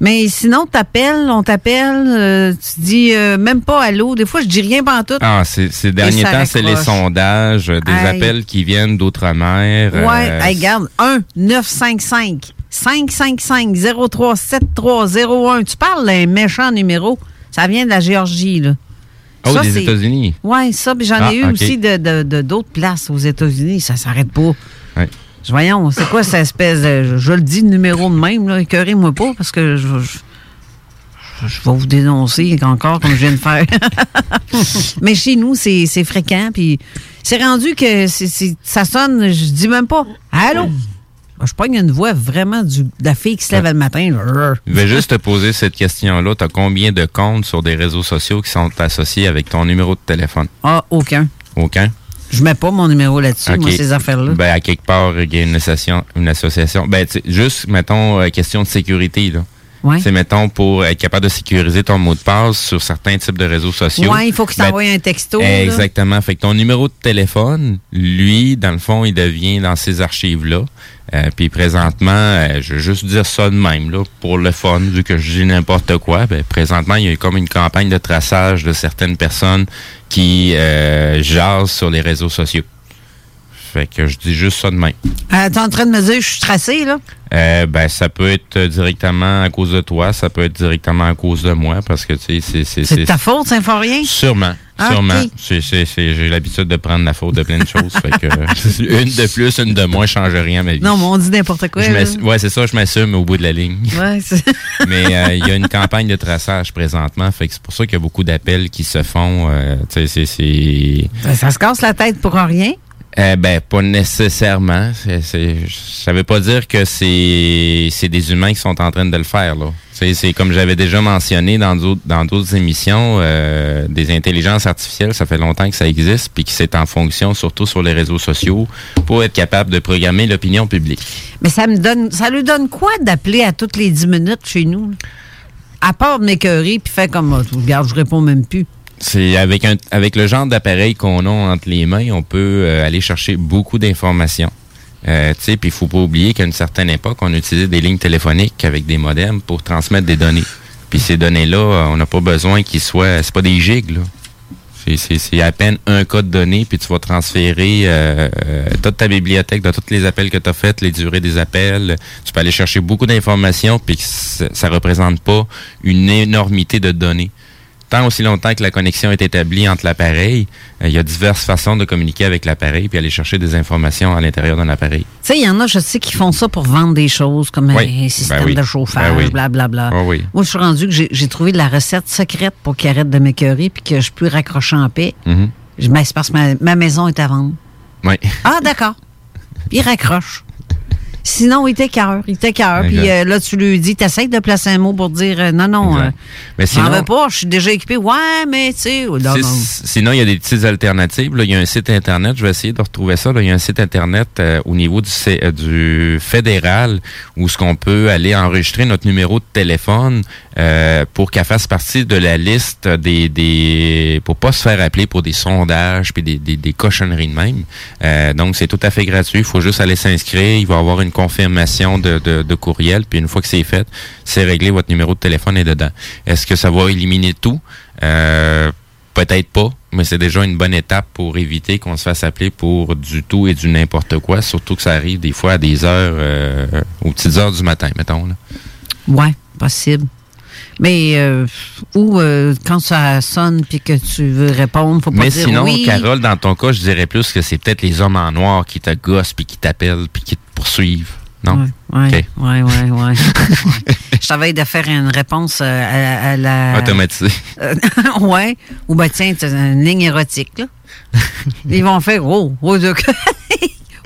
Mais sinon, t'appelles, on t'appelle, euh, tu dis euh, même pas allô. Des fois, je dis rien pantoute. Ah, ces, ces derniers temps, c'est les sondages, euh, des appels qui viennent d'outre-mer. Ouais, hey, regarde, 1 955 555 037301. Tu parles d'un méchant numéro. Ça vient de la Géorgie, là. Oh, Ça, des États-Unis. Oui, ça, puis j'en Ah, ai eu ok. aussi de de- de- d'autres places aux États-Unis. Ça s'arrête pas. Ouais. Voyons, c'est quoi cette espèce de. Je, je le dis, numéro de même, là. Écœurez-moi pas parce que je. je je vais vous dénoncer encore comme je viens de faire. Mais chez nous, c'est c'est fréquent. Puis c'est rendu que c'est- c'est- ça sonne, je dis même pas Allô? Je pogne une voix vraiment du, de la fille qui se lève le matin. Je vais juste te poser cette question-là. Tu as combien de comptes sur des réseaux sociaux qui sont associés avec ton numéro de téléphone? Ah, aucun. Aucun? Je mets pas mon numéro là-dessus, moi, ces affaires-là. Ben, à quelque part, il y a une association. Une association. Ben, juste, mettons, euh, question de sécurité, là. Ouais. C'est, mettons, pour être capable de sécuriser ton mot de passe sur certains types de réseaux sociaux. Ouais, il faut que tu Ben, t'envoies un texto. là. Exactement. Fait que ton numéro de téléphone, lui, dans le fond, il devient dans ces archives-là. Euh, puis présentement, euh, je vais juste dire ça de même, là, pour le fun, vu que je dis n'importe quoi. Ben, présentement, il y a comme une campagne de traçage de certaines personnes qui euh, jasent sur les réseaux sociaux. Fait que je dis juste ça de même. Euh, T'es en train de me dire que je suis tracé, là? Euh, ben, ça peut être directement à cause de toi, ça peut être directement à cause de moi, parce que, tu sais, c'est... C'est ta faute, ça info rien? Sûrement, Ah, sûrement. ok. C'est- c'est- c'est- J'ai l'habitude de prendre la faute de plein de choses. fait que, une de plus, une de moins, change rien à ma vie. Non, mais on dit n'importe quoi. Je ouais, c'est ça, je m'assume au bout de la ligne. Ouais, Mais euh, il y a une campagne de traçage présentement, fait que c'est pour ça qu'il y a beaucoup d'appels qui se font. euh, tu sais, c'est- c'est... Ben, ça se casse la tête pour rien. Euh, ben, pas nécessairement. C'est, ça veut pas dire que c'est, des humains qui sont en train de le faire, là. C'est, comme j'avais déjà mentionné dans d'autres, émissions, euh, des intelligences artificielles, ça fait longtemps que ça existe, puis que c'est en fonction, surtout sur les réseaux sociaux, pour être capable de programmer l'opinion publique. Mais ça me donne. Ça lui donne quoi d'appeler à toutes les 10 minutes chez nous? À part m'écœurer puis faire comme. oh, regarde, je réponds même plus. C'est avec un avec le genre d'appareil qu'on a entre les mains, on peut euh, aller chercher beaucoup d'informations. Euh, puis il faut pas oublier qu'à une certaine époque, on utilisait des lignes téléphoniques avec des modems pour transmettre des données. Puis ces données-là, euh, on n'a pas besoin qu'ils soient, c'est pas des gigs là. C'est- à peine un code donné, puis tu vas transférer euh, euh, toute ta bibliothèque de tous les appels que tu as faits, les durées des appels. Tu peux aller chercher beaucoup d'informations, puis ça, ça représente pas une énormité de données. Tant aussi longtemps que la connexion est établie entre l'appareil, euh, il y a diverses façons de communiquer avec l'appareil puis aller chercher des informations à l'intérieur d'un appareil. Tu sais, il y en a, je sais, qui font ça pour vendre des choses comme Oui. un système Ben oui. de chauffage, Ben oui. blablabla. Ah oui. Moi, je suis rendu que j'ai trouvé la recette secrète pour qu'il arrête de m'écœurer puis que je peux raccrocher en paix. Je c'est parce que ma, ma maison est à vendre. Oui. Ah, d'accord. Il raccroche. Sinon, il t'écœure. Il t'écœure. Puis euh, là, tu lui dis, t'essayes de placer un mot pour dire euh, non, non, euh, Mais j'en sinon- veux pas, je suis déjà équipé. Ouais, mais tu sais, oh, non. Sinon, il y a des petites alternatives. Là, il y a un site Internet, je vais essayer de retrouver ça. Là. Il y a un site Internet euh, au niveau du, C- euh, du fédéral où ce qu'on peut aller enregistrer notre numéro de téléphone euh, pour qu'elle fasse partie de la liste des... des pour pas se faire appeler pour des sondages puis des, des, des cochonneries de même. Euh, donc, c'est tout à fait gratuit. Il faut juste aller s'inscrire. Il va y avoir une confirmation de, courriel. Puis une fois que c'est fait, c'est réglé. Votre numéro de téléphone est dedans. Est-ce que ça va éliminer tout? Euh, Peut-être pas, mais c'est déjà une bonne étape pour éviter qu'on se fasse appeler pour du tout et du n'importe quoi, surtout que ça arrive des fois à des heures, euh, aux petites heures du matin, mettons. Là. Ouais, possible. Mais euh, ou euh, quand ça sonne puis que tu veux répondre, faut pas Mais dire sinon, oui. Carole, dans ton cas, je dirais plus que c'est peut-être les hommes en noir qui te gossent puis qui t'appellent puis qui te poursuivent. Non? Ouais, OK. ouais, ouais, ouais. Je t'avais de faire une réponse euh, à, à la. Automatisé. Euh, ouais. Ou ben tiens, une ligne érotique, là. Ils vont faire oh, oh, de-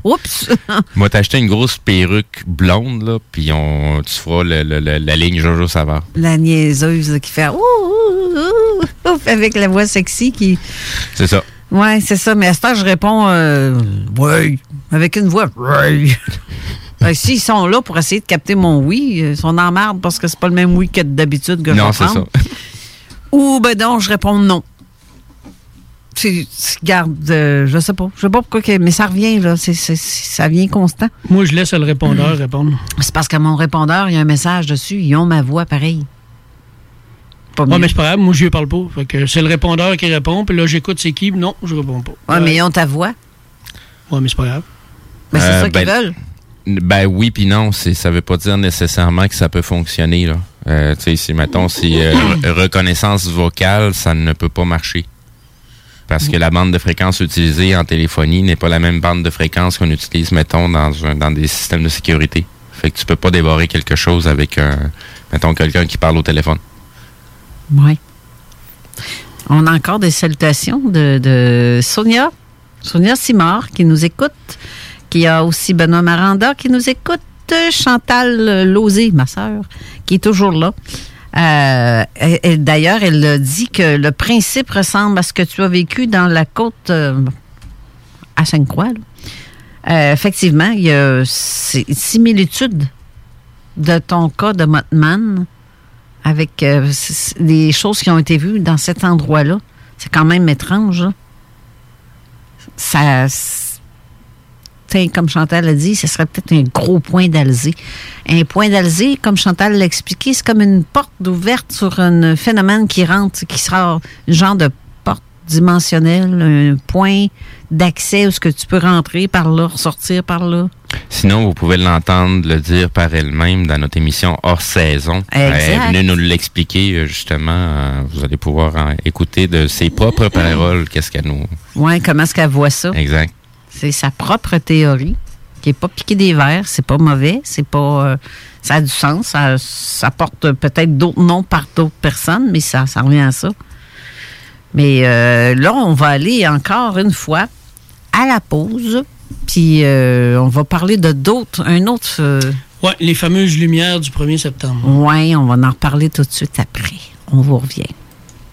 Oups! Moi, t'as acheté une grosse perruque blonde, là, puis on, tu feras le- le- le- la ligne Jojo Savard. La niaiseuse là, qui fait ouh, ouh, ouh, avec la voix sexy qui. C'est ça. Ouais, c'est ça. Mais à ce temps, je réponds euh, oui, avec une voix. Oui. Ben, S'ils sont là pour essayer de capter mon oui, euh, ils sont en marde parce que c'est pas le même oui que d'habitude que je Non, c'est ça. Ou ben non, je réponds non. C'est- garde, euh, je sais pas. Je sais pas pourquoi, que- mais ça revient, là. Ça vient constant. Moi, je laisse le répondeur répondre. C'est parce qu'à mon répondeur, il y a un message dessus. Ils ont ma voix pareil. Pas Ouais, mais c'est pas grave, moi, je lui parle pas. Fait que c'est le répondeur qui répond, puis là, j'écoute c'est qui, non, je réponds pas. Ouais, mais ils ont ta voix. Ouais, mais c'est pas grave. Ben, c'est Euh, ça qu'ils ben, veulent. Ben oui, puis non, ça veut pas dire nécessairement que ça peut fonctionner là. Euh, tu sais, si mettons si euh, re- reconnaissance vocale, ça ne peut pas marcher. Parce que la bande de fréquence utilisée en téléphonie n'est pas la même bande de fréquence qu'on utilise, mettons, dans, des systèmes de sécurité. Fait que tu peux pas dévorer quelque chose avec, un, mettons, quelqu'un qui parle au téléphone. Oui. On a encore des salutations de, de Sonia. Sonia Simard qui nous écoute. Qui a aussi Benoît Maranda qui nous écoute. Chantal Lozé, ma sœur, qui est toujours là. Euh, D'ailleurs, elle a dit que le principe ressemble à ce que tu as vécu dans la côte euh, à Sainte-Croix. Euh, effectivement, il y a si- similitude de ton cas de Motman avec des choses qui ont été vues dans cet endroit-là. C'est quand même étrange. là. Ça. Comme Chantal a dit, ce serait peut-être un gros point d'Alzé. Un point d'Alzé, comme Chantal l'a expliqué, c'est comme une porte ouverte sur un phénomène qui rentre, qui sera un genre de porte dimensionnelle, un point d'accès où ce que tu peux rentrer par là, ressortir par là. Sinon, vous pouvez l'entendre le dire par elle-même dans notre émission hors saison. Exact. Elle est venue nous l'expliquer, euh, justement. Euh, Vous allez pouvoir écouter de ses propres paroles qu'est-ce qu'elle nous... Ouais, comment est-ce qu'elle voit ça? Exact. C'est sa propre théorie, qui n'est pas piqué des verres, c'est pas mauvais, c'est pas. euh, ça a du sens, ça, ça porte peut-être d'autres noms par d'autres personnes, mais ça, ça revient à ça. Mais euh, là, on va aller encore une fois à la pause, puis euh, on va parler de d'autres, un autre. euh, Ouais, les fameuses lumières du 1er septembre. ouais, on va en reparler tout de suite après. On vous revient.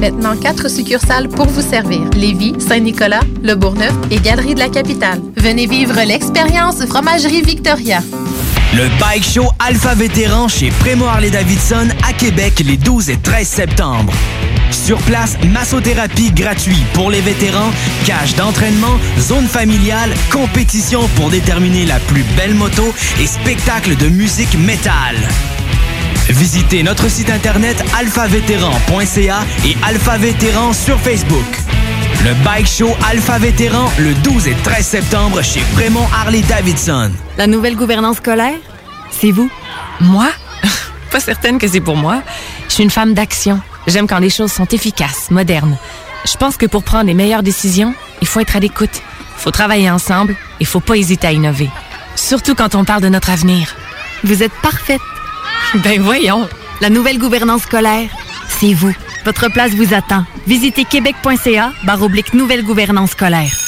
Maintenant, quatre succursales pour vous servir. Lévis, Saint-Nicolas, Le Bourgneuf et Galerie de la Capitale. Venez vivre l'expérience Fromagerie Victoria. Le Bike Show Alpha Vétéran chez Prémo Harley-Davidson à Québec les 12 et 13 septembre. Sur place, massothérapie gratuite pour les vétérans, cage d'entraînement, zone familiale, compétition pour déterminer la plus belle moto et spectacle de musique métal. Visitez notre site internet alphavétéran.ca et Alpha Vétéran sur Facebook. Le Bike Show Alpha Vétéran le 12 et 13 septembre chez Prémont Harley-Davidson. La nouvelle gouvernance scolaire, c'est vous. Moi? Pas certaine que c'est pour moi. Je suis une femme d'action. J'aime quand les choses sont efficaces, modernes. Je pense que pour prendre les meilleures décisions, il faut être à l'écoute. Il faut travailler ensemble. Il faut pas hésiter à innover. Surtout quand on parle de notre avenir. Vous êtes parfaite. Ben voyons. La nouvelle gouvernance scolaire, c'est vous. Votre place vous attend. Visitez québec.ca barre nouvelle gouvernance scolaire.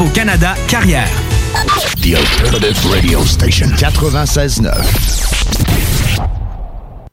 Canada Carrière. The Alternative Radio Station 96.9.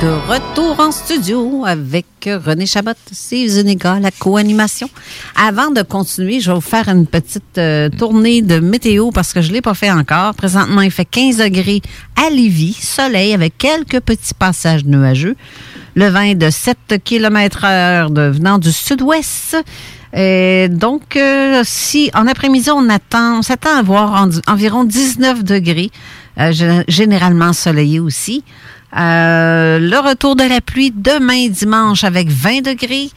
De retour en studio avec René Chabot, c'est Zuniga, la co-animation. Avant de continuer, je vais vous faire une petite euh, tournée de météo parce que je ne l'ai pas fait encore. Présentement, il fait 15 degrés à Lévis, soleil avec quelques petits passages nuageux. Le vent est de 7 km heure venant du sud-ouest. Euh, donc, euh, si en après-midi, on attend, on s'attend à voir en- environ 19 degrés, euh, gé- généralement ensoleillé aussi. Euh, le retour de la pluie demain dimanche avec 20 degrés.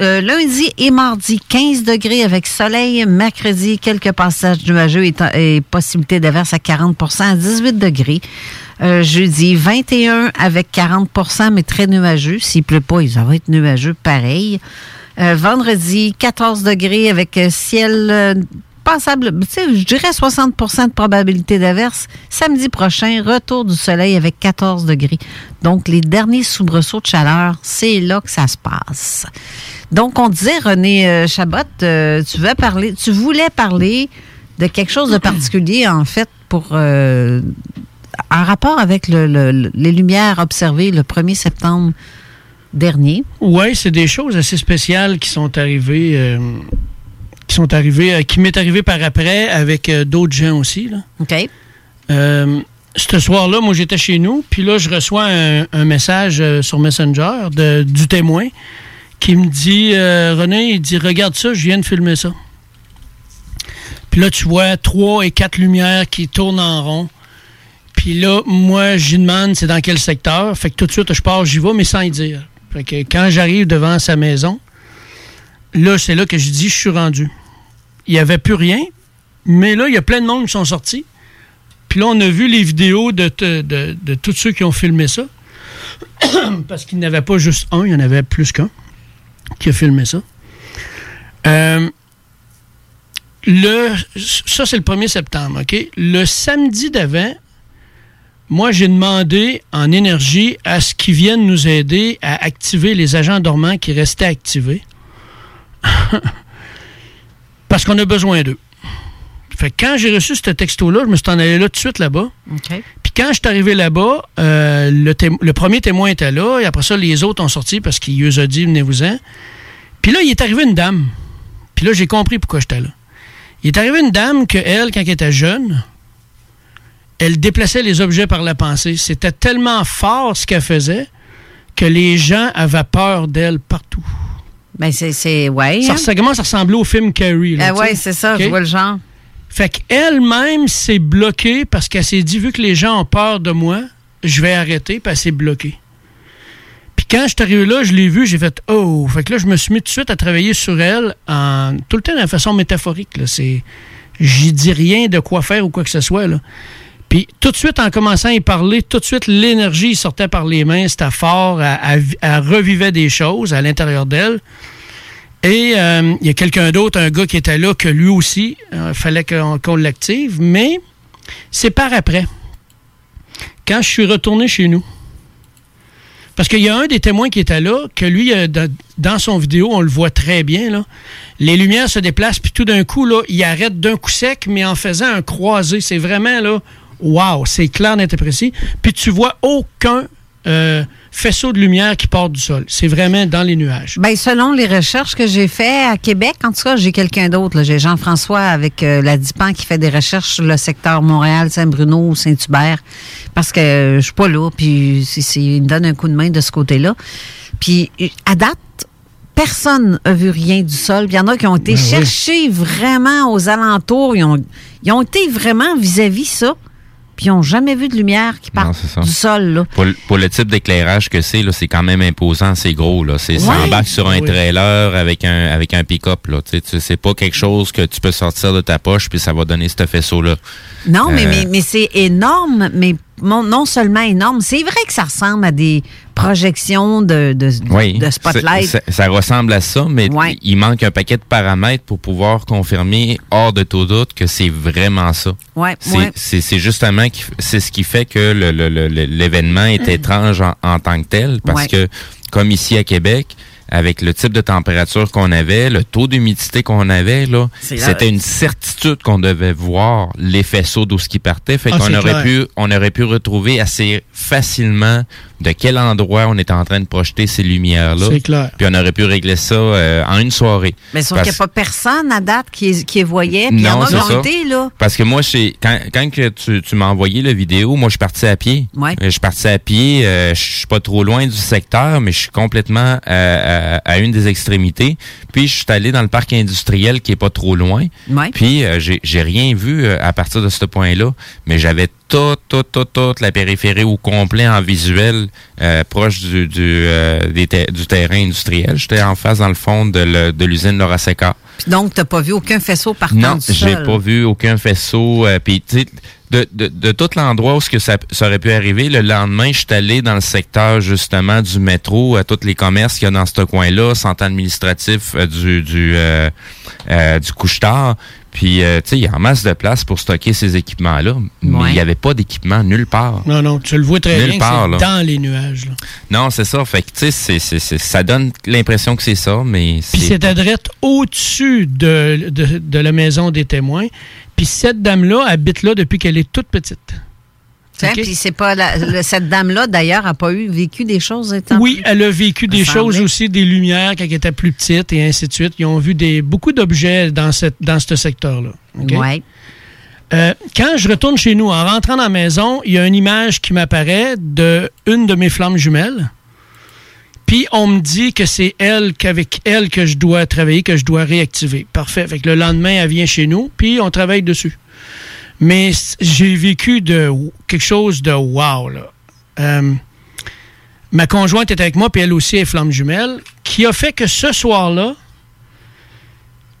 Euh, lundi et mardi, 15 degrés avec soleil. Mercredi, quelques passages nuageux et, possibilité d'averse à 40% à 18 degrés. Euh, jeudi, 21 avec 40% mais très nuageux. S'il pleut pas, ça va être nuageux pareil. Vendredi, 14 degrés avec ciel passable, tu sais, je dirais 60% de probabilité d'averse. Samedi prochain, retour du soleil avec 14 degrés. Donc, les derniers soubresauts de chaleur, c'est là que ça se passe. Donc, on disait, René euh, Chabot, euh, tu, veux parler, tu voulais parler de quelque chose de particulier, en fait, pour... euh, en rapport avec le- le- le- les lumières observées le 1er septembre dernier. Oui, c'est des choses assez spéciales qui sont arrivées, euh, qui sont arrivées, euh, qui m'est arrivé par après avec euh, d'autres gens aussi. Là. OK. Euh, ce soir-là, moi, j'étais chez nous, puis là, je reçois un, un message sur Messenger de- du témoin qui me dit euh, René, il dit Regarde ça, je viens de filmer ça. Puis là, tu vois trois et quatre lumières qui tournent en rond. Puis là, moi, j'y demande c'est dans quel secteur? Fait que tout de suite, je pars, j'y vais, mais sans y dire. Fait que quand j'arrive devant sa maison, là, c'est là que je dis je suis rendu. Il n'y avait plus rien, mais là, il y a plein de monde qui sont sortis. Puis là, on a vu les vidéos de, tous ceux qui ont filmé ça. Parce qu'il n'y avait pas juste un, il y en avait plus qu'un qui a filmé ça. Euh, le, ça, c'est le 1er septembre, OK? Le samedi d'avant, moi, j'ai demandé en énergie à ce qu'ils viennent nous aider à activer les agents dormants qui restaient activés. Parce qu'on a besoin d'eux. Fait que quand j'ai reçu ce texto-là, je me suis en allé là tout de suite là-bas. Puis quand je suis arrivé là-bas, euh, le, premier témoin était là, et après ça, les autres ont sorti parce qu'il nous a dit venez-vous-en. Puis là, il est arrivé une dame. Puis là, j'ai compris pourquoi j'étais là. Il est arrivé une dame que elle, quand elle était jeune, elle déplaçait les objets par la pensée. C'était tellement fort ce qu'elle faisait que les gens avaient peur d'elle partout. Ben, c'est. ouais. Ça, hein? ça commence à ressembler au film Carrie. là, Ah sais? ouais, c'est ça, je vois le genre. Fait qu'elle-même s'est bloquée parce qu'elle s'est dit, vu que les gens ont peur de moi, je vais arrêter, puis elle s'est bloquée. Puis quand je suis arrivé là, je l'ai vu, j'ai fait Oh! Fait que là, je me suis mis tout de suite à travailler sur elle, en, tout le temps de façon métaphorique. J'y dis rien de quoi faire ou quoi que ce soit. Là. Puis tout de suite, en commençant à y parler, tout de suite, l'énergie sortait par les mains, c'était fort, elle, revivait des choses à l'intérieur d'elle. Et euh, il y a quelqu'un d'autre, un gars qui était là, que lui aussi, il fallait qu'on qu'on l'active, mais c'est par après. Quand je suis retourné chez nous. Parce qu'il y a un des témoins qui était là, que lui, euh, dans, son vidéo, on le voit très bien. Les lumières se déplacent, puis tout d'un coup, là, il arrête d'un coup sec, mais en faisant un croisé. C'est vraiment, là, wow, c'est clair, net et précis. Puis tu vois aucun euh, faisceau de lumière qui part du sol. C'est vraiment dans les nuages. Ben, selon les recherches que j'ai faites à Québec, en tout cas, j'ai quelqu'un d'autre. J'ai Jean-François avec euh, la DIPAN qui fait des recherches sur le secteur Montréal, Saint-Bruno, Saint-Hubert, parce que euh, je suis pas là, puis c'est- c'est- il me donne un coup de main de ce côté-là. Puis, à date, personne n'a vu rien du sol. Il y en a qui ont été Ben oui. chercher vraiment aux alentours. Ils ont, ils ont été vraiment vis-à-vis ça, puis ils n'ont jamais vu de lumière qui part Non, ça. du sol. Là. Pour, le- pour le type d'éclairage que c'est, là, c'est quand même imposant, c'est gros. Là. C'est, Ça Ouais. embarque sur un Oui. trailer avec un, avec un pick-up. Là. Tu sais, tu- c'est pas quelque chose que tu peux sortir de ta poche puis ça va donner ce faisceau-là. Non, mais, Euh, mais, mais c'est énorme, mais non seulement énorme, c'est vrai que ça ressemble à des projections de, de, Oui, de spotlight. Ça, ressemble à ça, mais il manque un paquet de paramètres pour pouvoir confirmer hors de tout doute que c'est vraiment ça. Ouais, C'est ouais. justement c'est ce qui fait que le- le- le- le- l'événement est étrange en, en tant que tel, parce que comme ici à Québec, avec le type de température qu'on avait, le taux d'humidité qu'on avait, là, c'était une certitude qu'on devait voir les faisceaux d'où ce qui partait. Fait Ah, qu'on aurait clair. pu, on aurait pu retrouver assez facilement de quel endroit on était en train de projeter ces lumières-là. C'est clair. Puis on aurait pu régler ça euh, en une soirée. Mais sauf Parce- qu'il n'y a pas personne à date qui, qui voyait. Puis il y en Non, a été, là. Parce que moi, quand, quand que tu, tu m'as envoyé la vidéo, moi, je suis parti à pied. Ouais. Euh, Je suis parti à pied. euh, je suis pas trop loin du secteur, mais je suis complètement euh, à, à une des extrémités. Puis, je suis allé dans le parc industriel qui est pas trop loin. Ouais. Puis, euh, j'ai j'ai rien vu à partir de ce point-là, mais j'avais toute, toute, toute, toute la périphérie au complet en visuel euh, proche du, du, euh, des te- du terrain industriel. J'étais en face, dans le fond, de l'usine Laura Seca. Puis donc, tu n'as pas vu aucun faisceau partant Non, j'ai pas vu aucun faisceau. euh, puis, tu sais, de, de, de tout l'endroit où ce que ça, ça aurait pu arriver, le lendemain, je suis allé dans le secteur justement du métro, à tous les commerces qu'il y a dans ce coin-là, centre administratif euh, du du euh, euh, du couche-tard. Puis, euh, tu sais, il y a en masse de place pour stocker ces équipements-là, mais Ouais. il n'y avait pas d'équipement nulle part. Non, non, tu le vois très Nulle bien part, c'est là. dans les nuages. là. Non, c'est ça. Fait que, tu sais, ça donne l'impression que c'est ça, mais Puis c'est... c'est adrette au-dessus de, de, de la maison des témoins. Puis cette dame-là habite là depuis qu'elle est toute petite. Tiens, OK? Puis c'est pas la- le- cette dame-là, d'ailleurs, n'a pas eu vécu des choses étant Oui, plus- elle a vécu des choses semblait. aussi, des lumières quand elle était plus petite et ainsi de suite. Ils ont vu des, beaucoup d'objets dans, cette, dans ce secteur-là. Euh, quand je retourne chez nous, en rentrant dans la maison, il y a une image qui m'apparaît de une de mes flammes jumelles. Puis on me dit que c'est elle, qu'avec elle que je dois travailler, que je dois réactiver. Parfait. Fait que le lendemain, elle vient chez nous, puis on travaille dessus. Mais j'ai vécu de quelque chose de wow, là. Euh, ma conjointe est avec moi, puis elle aussi est flamme jumelle, qui a fait que ce soir-là,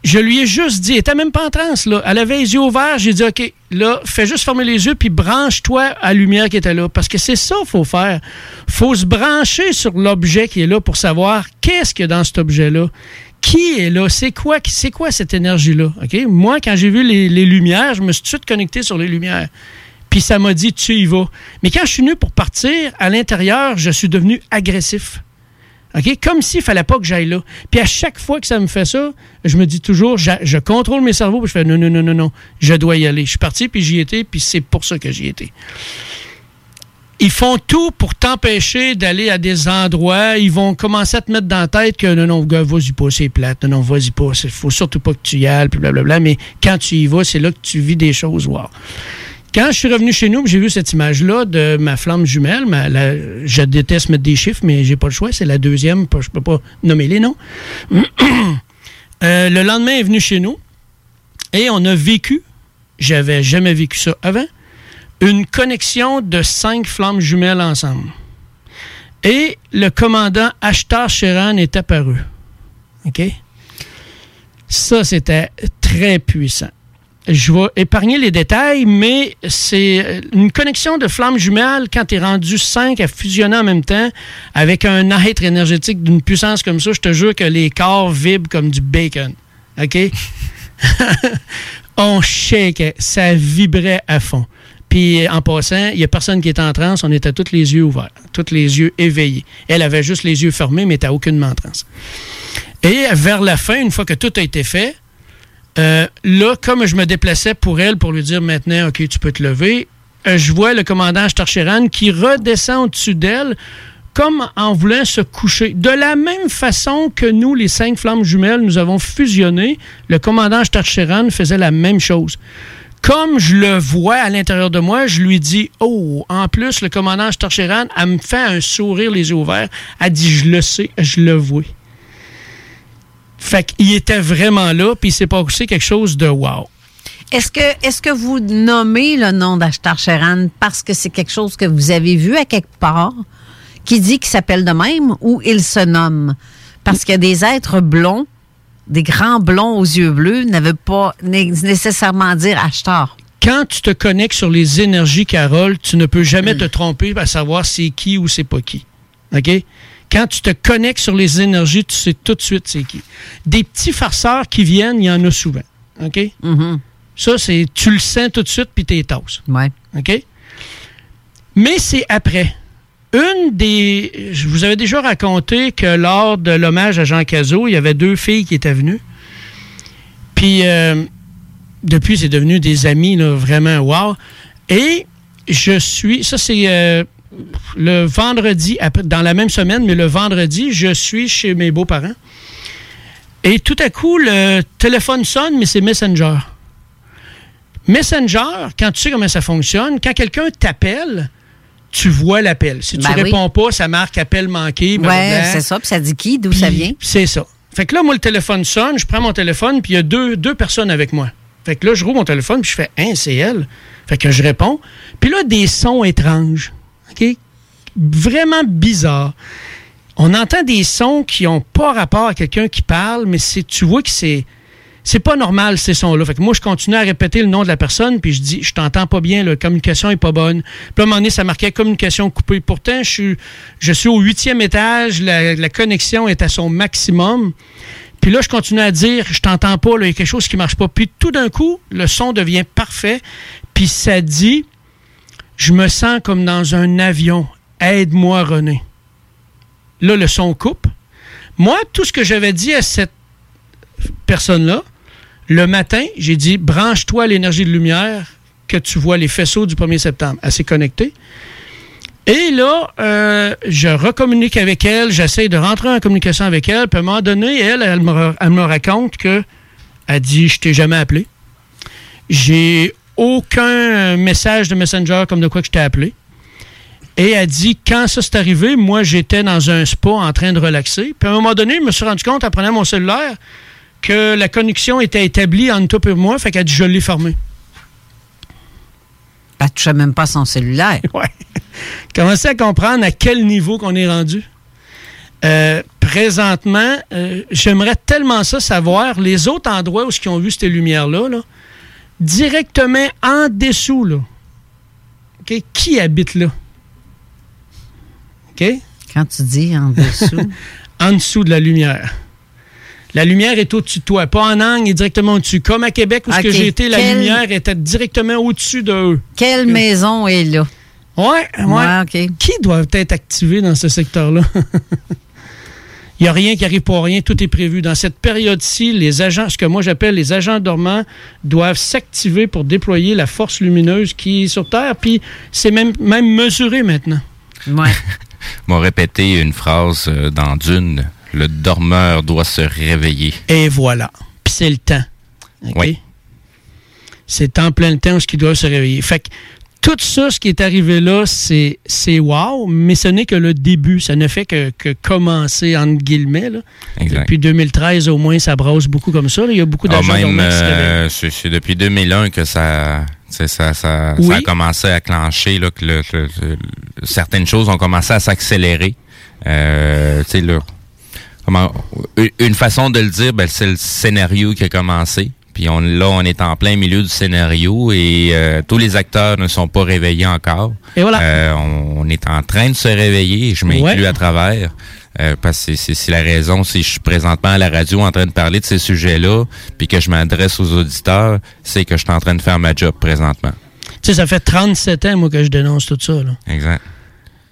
je lui ai juste dit, elle était même pas en transe, là. Elle avait les yeux ouverts, j'ai dit, OK, là, fais juste fermer les yeux, puis branche-toi à la lumière qui était là. Parce que c'est ça qu'il faut faire. faut se brancher sur l'objet qui est là pour savoir qu'est-ce qu'il y a dans cet objet-là. Qui est là? C'est quoi, c'est quoi cette énergie-là? Moi, quand j'ai vu les, lumières, je me suis tout de suite connecté sur les lumières. Puis ça m'a dit, tu y vas. Mais quand je suis venu pour partir, à l'intérieur, je suis devenu agressif. Comme s'il fallait pas que j'aille là. Puis à chaque fois que ça me fait ça, je me dis toujours, je, je contrôle mes cerveaux, puis je fais non, non, non, non, non, je dois y aller. Je suis parti, puis j'y étais, puis c'est pour ça que j'y étais. Ils font tout pour t'empêcher d'aller à des endroits. Ils vont commencer à te mettre dans la tête que non, non, gars, vas-y pas, c'est plate. Non, non, vas-y pas. Il faut surtout pas que tu y ailles, puis blablabla. Mais quand tu y vas, c'est là que tu vis des choses. Wow. Quand je suis revenu chez nous, j'ai vu cette image-là de ma flamme jumelle. je déteste mettre des chiffres, mais j'ai pas le choix. C'est la deuxième. Je peux pas nommer les noms. Euh, le lendemain, est venu chez nous et on a vécu, j'avais jamais vécu ça avant, une connexion de cinq flammes jumelles ensemble. Et le commandant Ashtar Sheran est apparu. OK? Ça, c'était très puissant. Je vais épargner les détails, mais c'est une connexion de flammes jumelles quand tu es rendu 5 à fusionner en même temps avec un être énergétique d'une puissance comme ça. Je te jure que les corps vibrent comme du bacon. OK? on shake, ça vibrait à fond. Puis en passant, il n'y a personne qui était en transe, on était tous les yeux ouverts, tous les yeux éveillés. Elle avait juste les yeux fermés, mais n'était aucunement en transe. Et vers la fin, une fois que tout a été fait, euh, là, comme je me déplaçais pour elle pour lui dire maintenant, OK, tu peux te lever, euh, je vois le commandant Starcheran qui redescend au-dessus d'elle comme en voulant se coucher. De la même façon que nous, les cinq flammes jumelles, nous avons fusionné, le commandant Starcheran faisait la même chose. Comme je le vois à l'intérieur de moi, je lui dis Oh, en plus, le commandant Starcheran, elle me fait un sourire les yeux ouverts. Elle dit Je le sais, je le vois. Fait qu'il était vraiment là, puis il s'est passé quelque chose de wow. Est-ce que, vous nommez le nom d'Ashtar Sheran parce que c'est quelque chose que vous avez vu à quelque part qui dit qu'il s'appelle de même ou il se nomme? Parce qu'il y a des êtres blonds, des grands blonds aux yeux bleus, ne veut pas né- nécessairement dire Ashtar. Quand tu te connectes sur les énergies, Carole, tu ne peux jamais te tromper à savoir c'est qui ou c'est pas qui. OK? Quand tu te connectes sur les énergies, tu sais tout de suite c'est qui. Des petits farceurs qui viennent, il y en a souvent. OK? Ça, c'est tu le sens tout de suite, puis t'es tasses. Ouais. OK? Mais c'est après. Une des. Je vous avais déjà raconté que lors de l'hommage à Jean Cazot, il y avait deux filles qui étaient venues. Puis, euh, depuis, c'est devenu des amis, là, vraiment wow. Et je suis. Ça, c'est. euh, le vendredi, dans la même semaine, mais le vendredi, je suis chez mes beaux-parents. Et tout à coup, le téléphone sonne, mais c'est Messenger. Messenger, quand tu sais comment ça fonctionne, quand quelqu'un t'appelle, tu vois l'appel. Si tu Ben oui. réponds pas, ça marque appel manqué. Ouais, c'est ça. Puis ça dit qui, d'où ça vient? C'est ça. Fait que là, moi, le téléphone sonne, je prends mon téléphone, puis il y a deux, deux personnes avec moi. Fait que là, je roule mon téléphone, puis je fais Hein, c'est elle? Fait que je réponds. Puis là, des sons étranges. OK? Vraiment bizarres. On entend des sons qui n'ont pas rapport à quelqu'un qui parle, mais tu vois que c'est. C'est pas normal, ces sons-là. Fait que moi, je continue à répéter le nom de la personne, puis je dis, je t'entends pas bien, la communication est pas bonne. Puis à un moment donné, ça marquait communication coupée. Pourtant, je suis, je suis au huitième étage, la, la connexion est à son maximum. Puis là, je continue à dire, je t'entends pas, il y a quelque chose qui marche pas. Puis tout d'un coup, le son devient parfait, puis ça dit, je me sens comme dans un avion. Aide-moi, René. Là, le son coupe. Moi, tout ce que j'avais dit à cette personne-là, le matin, j'ai dit branche-toi l'énergie de lumière que tu vois les faisceaux du 1er septembre. Elle s'est connectée. Et là, euh, je recommunique avec elle, j'essaie de rentrer en communication avec elle, puis à un moment donné, elle, elle me raconte que elle dit Je t'ai jamais appelé. J'ai aucun message de Messenger comme de quoi que je t'ai appelé. Et elle dit, quand ça s'est arrivé, moi, j'étais dans un spa en train de relaxer. Puis à un moment donné, je me suis rendu compte, en prenant mon cellulaire, que la connexion était établie entre toi et moi. Fait qu'elle dit, je l'ai fermé. Elle ne touchait même pas son cellulaire. Ouais. Commencez à comprendre à quel niveau qu'on est rendu? Euh, présentement, euh, j'aimerais tellement ça savoir les autres endroits où ils ont vu ces lumières-là, là, directement en dessous, là. OK? Qui habite là? OK? Quand tu dis en dessous. en dessous de la lumière. La lumière est au-dessus de toi, pas en angle, elle est directement au-dessus. Comme à Québec, où ce que Ok, j'ai été, la lumière était directement au-dessus de eux. Quelle maison est là? Ouais, ouais. Qui doit être activé dans ce secteur-là? Il n'y a rien qui arrive pour rien, tout est prévu. Dans cette période-ci, les agents, ce que moi j'appelle les agents dormants, doivent s'activer pour déployer la force lumineuse qui est sur Terre, puis c'est même, même mesuré maintenant. Ouais. m'ont répété une phrase euh, dans Dune. Le dormeur doit se réveiller. Et voilà. Puis c'est le temps. Oui. C'est en plein le temps où ce qui doit se réveiller. Fait que tout ça, ce qui est arrivé là, c'est, c'est wow, mais ce n'est que le début. Ça ne fait que, que commencer, entre guillemets. Là. Exact. Depuis 2013, au moins, ça brasse beaucoup comme ça. là. Il y a beaucoup Ah, d'agents même, euh, c'est c'est depuis 2001 que ça, c'est ça, ça, Oui. ça a commencé à clencher, là, que le- le- le- certaines choses ont commencé à s'accélérer. Euh, tu sais, là, comment, une- une façon de le dire, ben, c'est le scénario qui a commencé. Puis on, là, on est en plein milieu du scénario et euh, tous les acteurs ne sont pas réveillés encore. Et voilà. Euh, on, on est en train de se réveiller. et Je m'inclus Ouais. à travers. euh, parce que c'est la raison, si je suis présentement à la radio en train de parler de ces sujets-là, puis que je m'adresse aux auditeurs, c'est que je suis en train de faire ma job présentement. Tu sais, ça fait 37 ans, moi, que je dénonce tout ça. Là. Exact.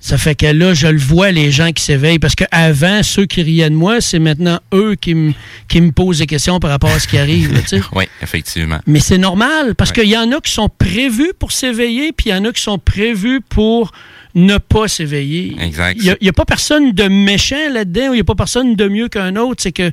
Ça fait que là, je le vois, les gens qui s'éveillent. Parce qu'avant, ceux qui riaient de moi, c'est maintenant eux qui me qui me posent des questions par rapport à ce qui arrive. là. Oui, effectivement. Mais c'est normal, parce qu'il y en a qui sont prévus pour s'éveiller, puis il y en a qui sont prévus pour ne pas s'éveiller. Exact. Il n'y a, pas personne de méchant là-dedans, ou il n'y a pas personne de mieux qu'un autre. C'est que.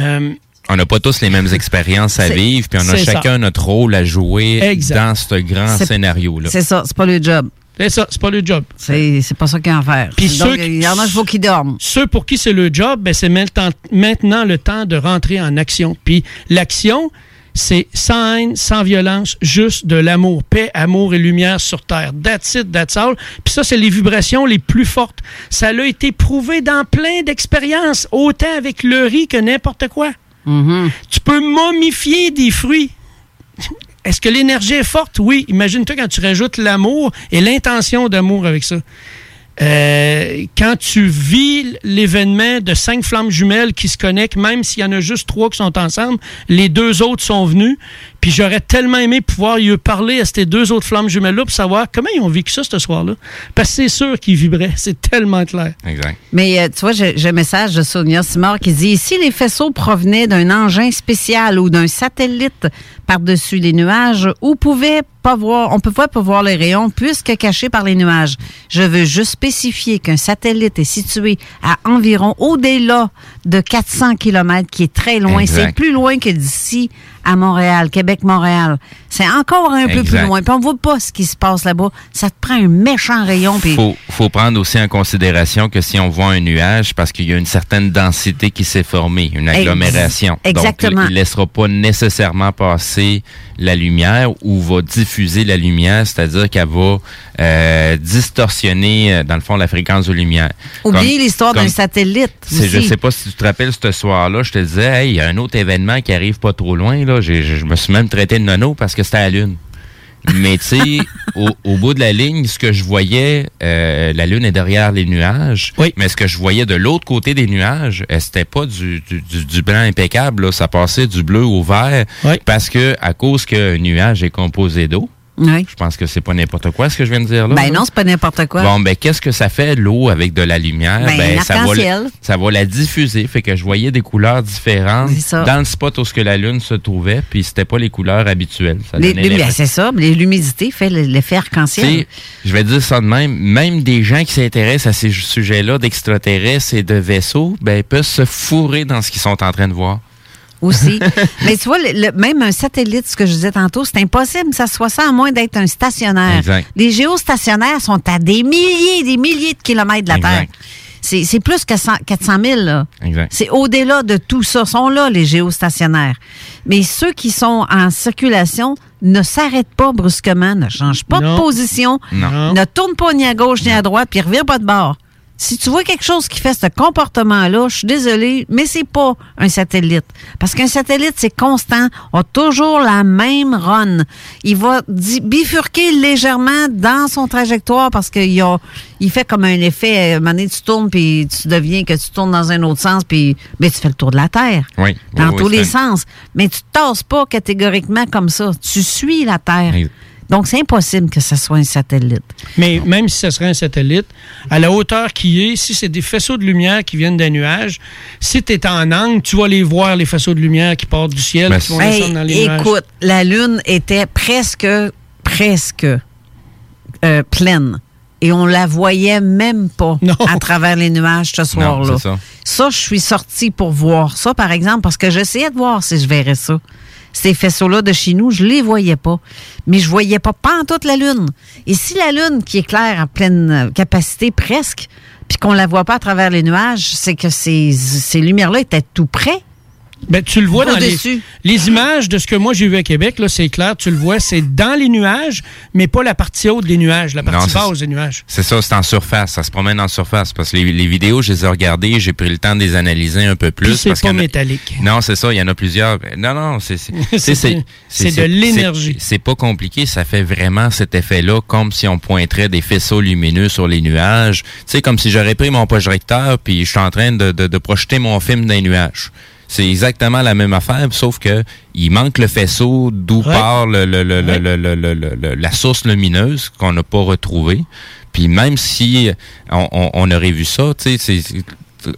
euh, On n'a pas tous les mêmes expériences à vivre, puis on a ça. chacun notre rôle à jouer Exact. dans ce grand scénario-là. C'est ça, c'est pas le job. C'est ça, c'est pas le job. C'est pas ça qu'il y a à faire. Puis ceux il y en a, il faut qu'ils dorment. Ceux pour qui c'est le job, ben, c'est maintenant, maintenant le temps de rentrer en action. Puis l'action, c'est sans haine, sans violence, juste de l'amour. Paix, amour et lumière sur Terre. That's it, that's all. Puis ça, c'est les vibrations les plus fortes. Ça a été prouvé dans plein d'expériences, autant avec le riz que n'importe quoi. Tu peux momifier des fruits. Est-ce que l'énergie est forte? Oui. Imagine-toi quand tu rajoutes l'amour et l'intention d'amour avec ça. Euh, quand tu vis l'événement de cinq flammes jumelles qui se connectent, même s'il y en a juste trois qui sont ensemble, les deux autres sont venus, Puis j'aurais tellement aimé pouvoir y parler à ces deux autres flammes jumelles-là pour savoir comment ils ont vécu ça ce soir-là. Parce que c'est sûr qu'ils vibraient. C'est tellement clair. Exact. Mais euh, tu vois, j'ai un message de Sonia Simard qui dit si les faisceaux provenaient d'un engin spécial ou d'un satellite par-dessus les nuages, où pouvait pas voir, on pouvait pas voir les rayons puisque cachés par les nuages. Je veux juste spécifier qu'un satellite est situé à environ au-delà de 400 km, qui est très loin. Exact. C'est plus loin que d'ici à Montréal, Québec-Montréal. C'est encore un peu plus loin. Puis on voit pas ce qui se passe là-bas. Ça te prend un méchant rayon. Puis faut, faut prendre aussi en considération que si on voit un nuage, parce qu'il y a une certaine densité qui s'est formée, une agglomération. exactement. Donc, il ne laissera pas nécessairement passer la lumière ou va diffuser la lumière, c'est-à-dire qu'elle va euh, distorsionner, euh, dans le fond, la fréquence de lumière. Oubliez l'histoire d'un satellite. je aussi. sais pas si tu te rappelles ce soir-là, je te disais, hey, il y a un autre événement qui arrive pas trop loin. Là. Je me suis même traité de nono parce que c'était à la Lune. Mais tu sais, au, au bout de la ligne, ce que je voyais, euh, la Lune est derrière les nuages. Mais ce que je voyais de l'autre côté des nuages, euh, c'était pas du, du, du- du blanc impeccable. Là. Ça passait du bleu au vert. Parce que à cause qu'un nuage est composé d'eau, Oui. je pense que c'est pas n'importe quoi ce que je viens de dire là. Ben non, c'est pas n'importe quoi. Bon, ben qu'est-ce que ça fait l'eau avec de la lumière? Ben, ça va, ça va la diffuser, fait que je voyais des couleurs différentes dans le spot où ce que la lune se trouvait, puis c'était pas les couleurs habituelles. Ben, c'est ça, les- l'humidité fait l'effet arc-en-ciel. je vais dire ça de même, même des gens qui s'intéressent à ces sujets-là d'extraterrestres et de vaisseaux, ben peuvent se fourrer dans ce qu'ils sont en train de voir. Aussi. Mais tu vois, le- le- même un satellite, ce que je disais tantôt, c'est impossible que ça soit ça à moins d'être un stationnaire. Exact. Les géostationnaires sont à des milliers, des milliers de kilomètres de la Exact. Terre. C'est c'est plus que 100 400 000. là. Exact. C'est au-delà de tout ça. sont là, les géostationnaires. Mais ceux qui sont en circulation ne s'arrêtent pas brusquement, ne changent pas Non. de position, Non. ne tournent pas ni à gauche ni à droite, puis revirent pas de bord. Si tu vois quelque chose qui fait ce comportement-là, je suis désolée, mais c'est pas un satellite. Parce qu'un satellite, c'est constant, a toujours la même run. Il va bifurquer légèrement dans son trajectoire parce qu'il a, il fait comme un effet, à un moment donné, tu tournes, puis tu deviens que tu tournes dans un autre sens, puis mais tu fais le tour de la Terre. Oui. Dans Oui, tous oui, les sens. Mais tu ne tasses pas catégoriquement comme ça. Tu suis la Terre. Donc, c'est impossible que ce soit un satellite. Mais même si ce serait un satellite, à la hauteur qui est, si c'est des faisceaux de lumière qui viennent des nuages, si tu es en angle, tu vas les voir, les faisceaux de lumière qui partent du ciel, qui vont Hey, descendre dans les nuages. écoute, la Lune était presque, presque euh, pleine. Et on la voyait même pas à travers les nuages ce soir-là. ça. Ça, je suis sortie pour voir ça, par exemple, parce que j'essayais de voir si je verrais ça. Ces faisceaux-là de chez nous, je les voyais pas. Mais je voyais pas toute la Lune. Et si la Lune, qui éclaire à pleine euh, capacité presque, puis qu'on la voit pas à travers les nuages, c'est que ces, ces lumières-là étaient tout près. Ben, tu le vois dans les, images de ce que moi j'ai vu à Québec, là, c'est clair, tu le vois, c'est dans les nuages, mais pas la partie haute des nuages, la partie basse des nuages. C'est ça, c'est en surface. Ça se promène en surface. Parce que les, les vidéos, je les ai regardées, j'ai pris le temps de les analyser un peu plus. Puis c'est parce pas a- métallique. Non, c'est ça, il y en a plusieurs. Ben, Non, non, c'est c'est- C'est- c'est- c'est de l'énergie. C'est c'est pas compliqué, ça fait vraiment cet effet-là, comme si on pointerait des faisceaux lumineux sur les nuages. Tu sais, comme si j'aurais pris mon projecteur puis je suis en train de, de- de projeter mon film dans les nuages. C'est exactement la même affaire, sauf que il manque le faisceau d'où part le, le, le, la source lumineuse qu'on n'a pas retrouvée. Puis même si on, on, on aurait vu ça, tu sais,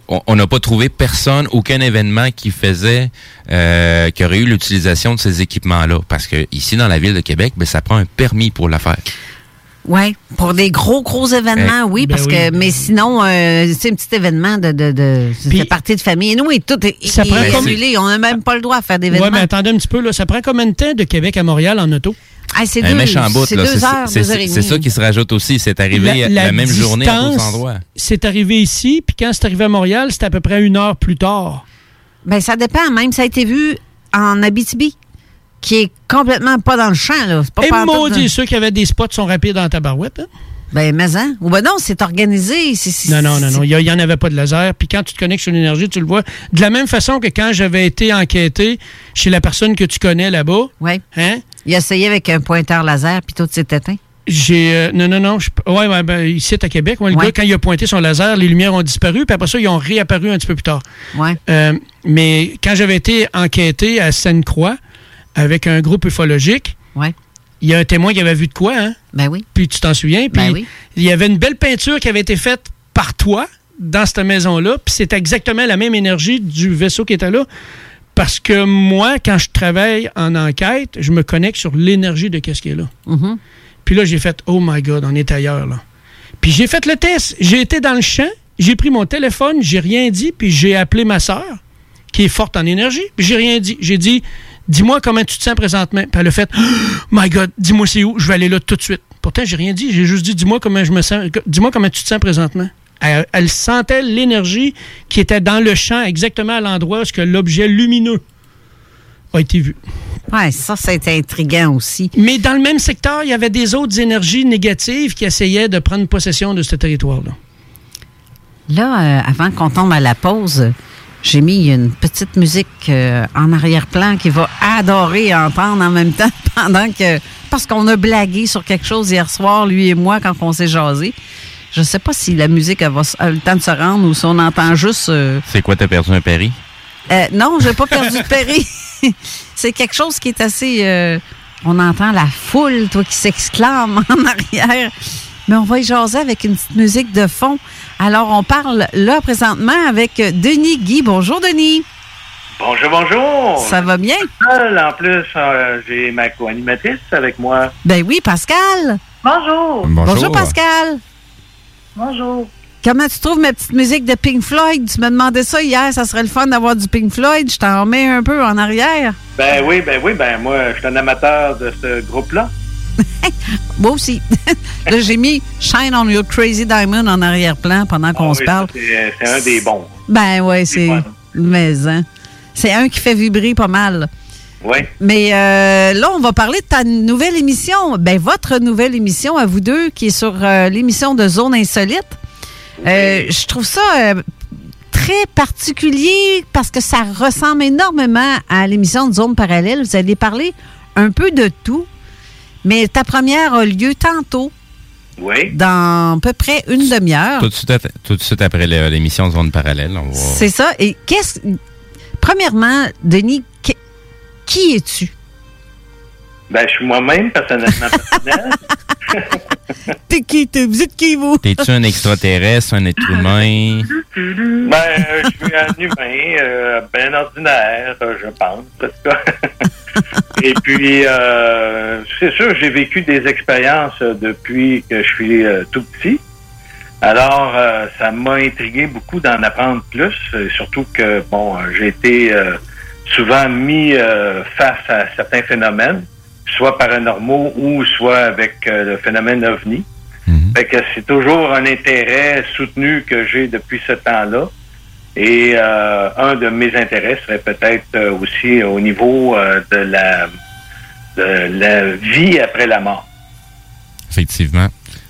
on n'a pas trouvé personne, aucun événement qui faisait, euh, qui aurait eu l'utilisation de ces équipements-là. Parce que ici, dans la ville de Québec, ben, ça prend un permis pour la faire. Oui, pour des gros, gros événements, oui, ben parce oui. que, mais sinon, euh, c'est un petit événement de, de, de, de partie de famille. Et nous, et tout est, Ça est prend comme- annulé. On n'a même pas le droit à faire Ouais, d'événements. mais attendez un petit peu, là, ça prend combien de temps de Québec à Montréal en auto? Ah, c'est Un deux, méchant bout, c'est là. deux C'est- heures, c'est- deux heures et C'est demie. ça qui se rajoute aussi. C'est arrivé la, même journée à d'autres distance, endroits. C'est arrivé ici, puis quand c'est arrivé à Montréal, c'est à peu près une heure plus tard. Ben, ça dépend. Même, ça a été vu en Abitibi, qui est complètement pas dans le champ, là. Pas Et pantoute maudit, ceux qui avaient des spots sont rapides dans ta barouette. hein? Ben, mais hein. Ou ben non, c'est organisé. Non, non, non, non. Il n'y en avait pas de laser. Puis quand tu te connectes sur l'énergie, tu le vois. De la même façon que quand j'avais été enquêté chez la personne que tu connais là-bas. Oui. Hein? Il a essayé avec un pointeur laser, puis tout s'est éteint. J'ai. euh, non, non, non. je- ouais, ben, ici à Québec, le Ouais. gars, quand il a pointé son laser, les lumières ont disparu, puis après ça, ils ont réapparu un petit peu plus tard. Ouais. Euh, mais quand j'avais été enquêté à Sainte-Croix, avec un groupe ufologique. Ouais. Il y a un témoin qui avait vu de quoi, hein? Ben oui. Puis tu t'en souviens? Puis Ben oui. il y avait une belle peinture qui avait été faite par toi dans cette maison-là. Puis c'est exactement la même énergie du vaisseau qui était là. Parce que moi, quand je travaille en enquête, je me connecte sur l'énergie de qu'est-ce qui est là. Mhm. Puis là, j'ai fait Oh my God, on est ailleurs, là. Puis j'ai fait le test. J'ai été dans le champ, j'ai pris mon téléphone, j'ai rien dit, puis j'ai appelé ma sœur, qui est forte en énergie, puis j'ai rien dit. J'ai dit Dis-moi comment tu te sens présentement. Puis elle a fait Oh my God, dis-moi c'est où, je vais aller là tout de suite. Pourtant, j'ai rien dit. J'ai juste dit Dis-moi comment je me sens. Dis-moi comment tu te sens présentement. Elle, elle sentait l'énergie qui était dans le champ, exactement à l'endroit où ce que l'objet lumineux a été vu. Ouais, ça, c'est intriguant aussi. Mais dans le même secteur, il y avait des autres énergies négatives qui essayaient de prendre possession de ce territoire-là. Là, euh, avant qu'on tombe à la pause, j'ai mis une petite musique euh, en arrière-plan qui va adorer entendre en même temps pendant que. Parce qu'on a blagué sur quelque chose hier soir, lui et moi, quand on s'est jasé. Je sais pas si la musique elle va a le temps de se rendre ou si on entend juste. euh, C'est quoi, t'as perdu un péri? euh, non, j'ai pas perdu de péri. C'est quelque chose qui est assez. euh, on entend la foule, toi, qui s'exclame en arrière. Mais on va y jaser avec une petite musique de fond. Alors, on parle là présentement avec Denis Guy. Bonjour, Denis. Bonjour, bonjour. Ça va bien? En plus, euh, j'ai ma co-animatrice avec moi. Ben oui, Pascal. Bonjour. Bonjour, Pascal. Bonjour. Comment tu trouves ma petite musique de Pink Floyd? Tu me demandais ça hier, ça serait le fun d'avoir du Pink Floyd. Je t'en remets un peu en arrière. Ben oui, ben oui, ben moi, je suis un amateur de ce groupe-là. Moi aussi. là, j'ai mis Shine on Your Crazy Diamond en arrière-plan pendant qu'on Ah se oui, parle. ça, C'est un des bons. Ben ouais, c'est. Mais, hein. C'est un qui fait vibrer pas mal. Oui. Mais euh, là, on va parler de ta nouvelle émission. Ben, votre nouvelle émission à vous deux, qui est sur euh, l'émission de Zone Insolite. Euh, je trouve ça euh, très particulier parce que ça ressemble énormément à l'émission de Zone Parallèle. Vous allez parler un peu de tout. Mais ta première a lieu tantôt, Oui. dans à peu près une demi-heure. Tout de suite, at- tout de suite après l'émission Zone Parallèle. On va... C'est ça. Et qu'est-ce. Premièrement, Denis, qui, qui es-tu? Ben, je suis moi-même, personnellement personnel. T'es qui? T'es- Vous êtes qui, vous? T'es-tu un extraterrestre, un être humain? ben, euh, je suis un humain, euh, ben ordinaire, euh, je pense. en tout cas. Et puis, euh, c'est sûr, j'ai vécu des expériences depuis que je suis euh, tout petit. Alors, euh, ça m'a intrigué beaucoup d'en apprendre plus, surtout que, bon, j'ai été euh, souvent mis euh, face à certains phénomènes, soit paranormaux ou soit avec euh, le phénomène ovni. Que c'est toujours un intérêt soutenu que j'ai depuis ce temps-là. Et euh, un de mes intérêts serait peut-être euh, aussi au niveau euh, de la de la vie après la mort. Effectivement.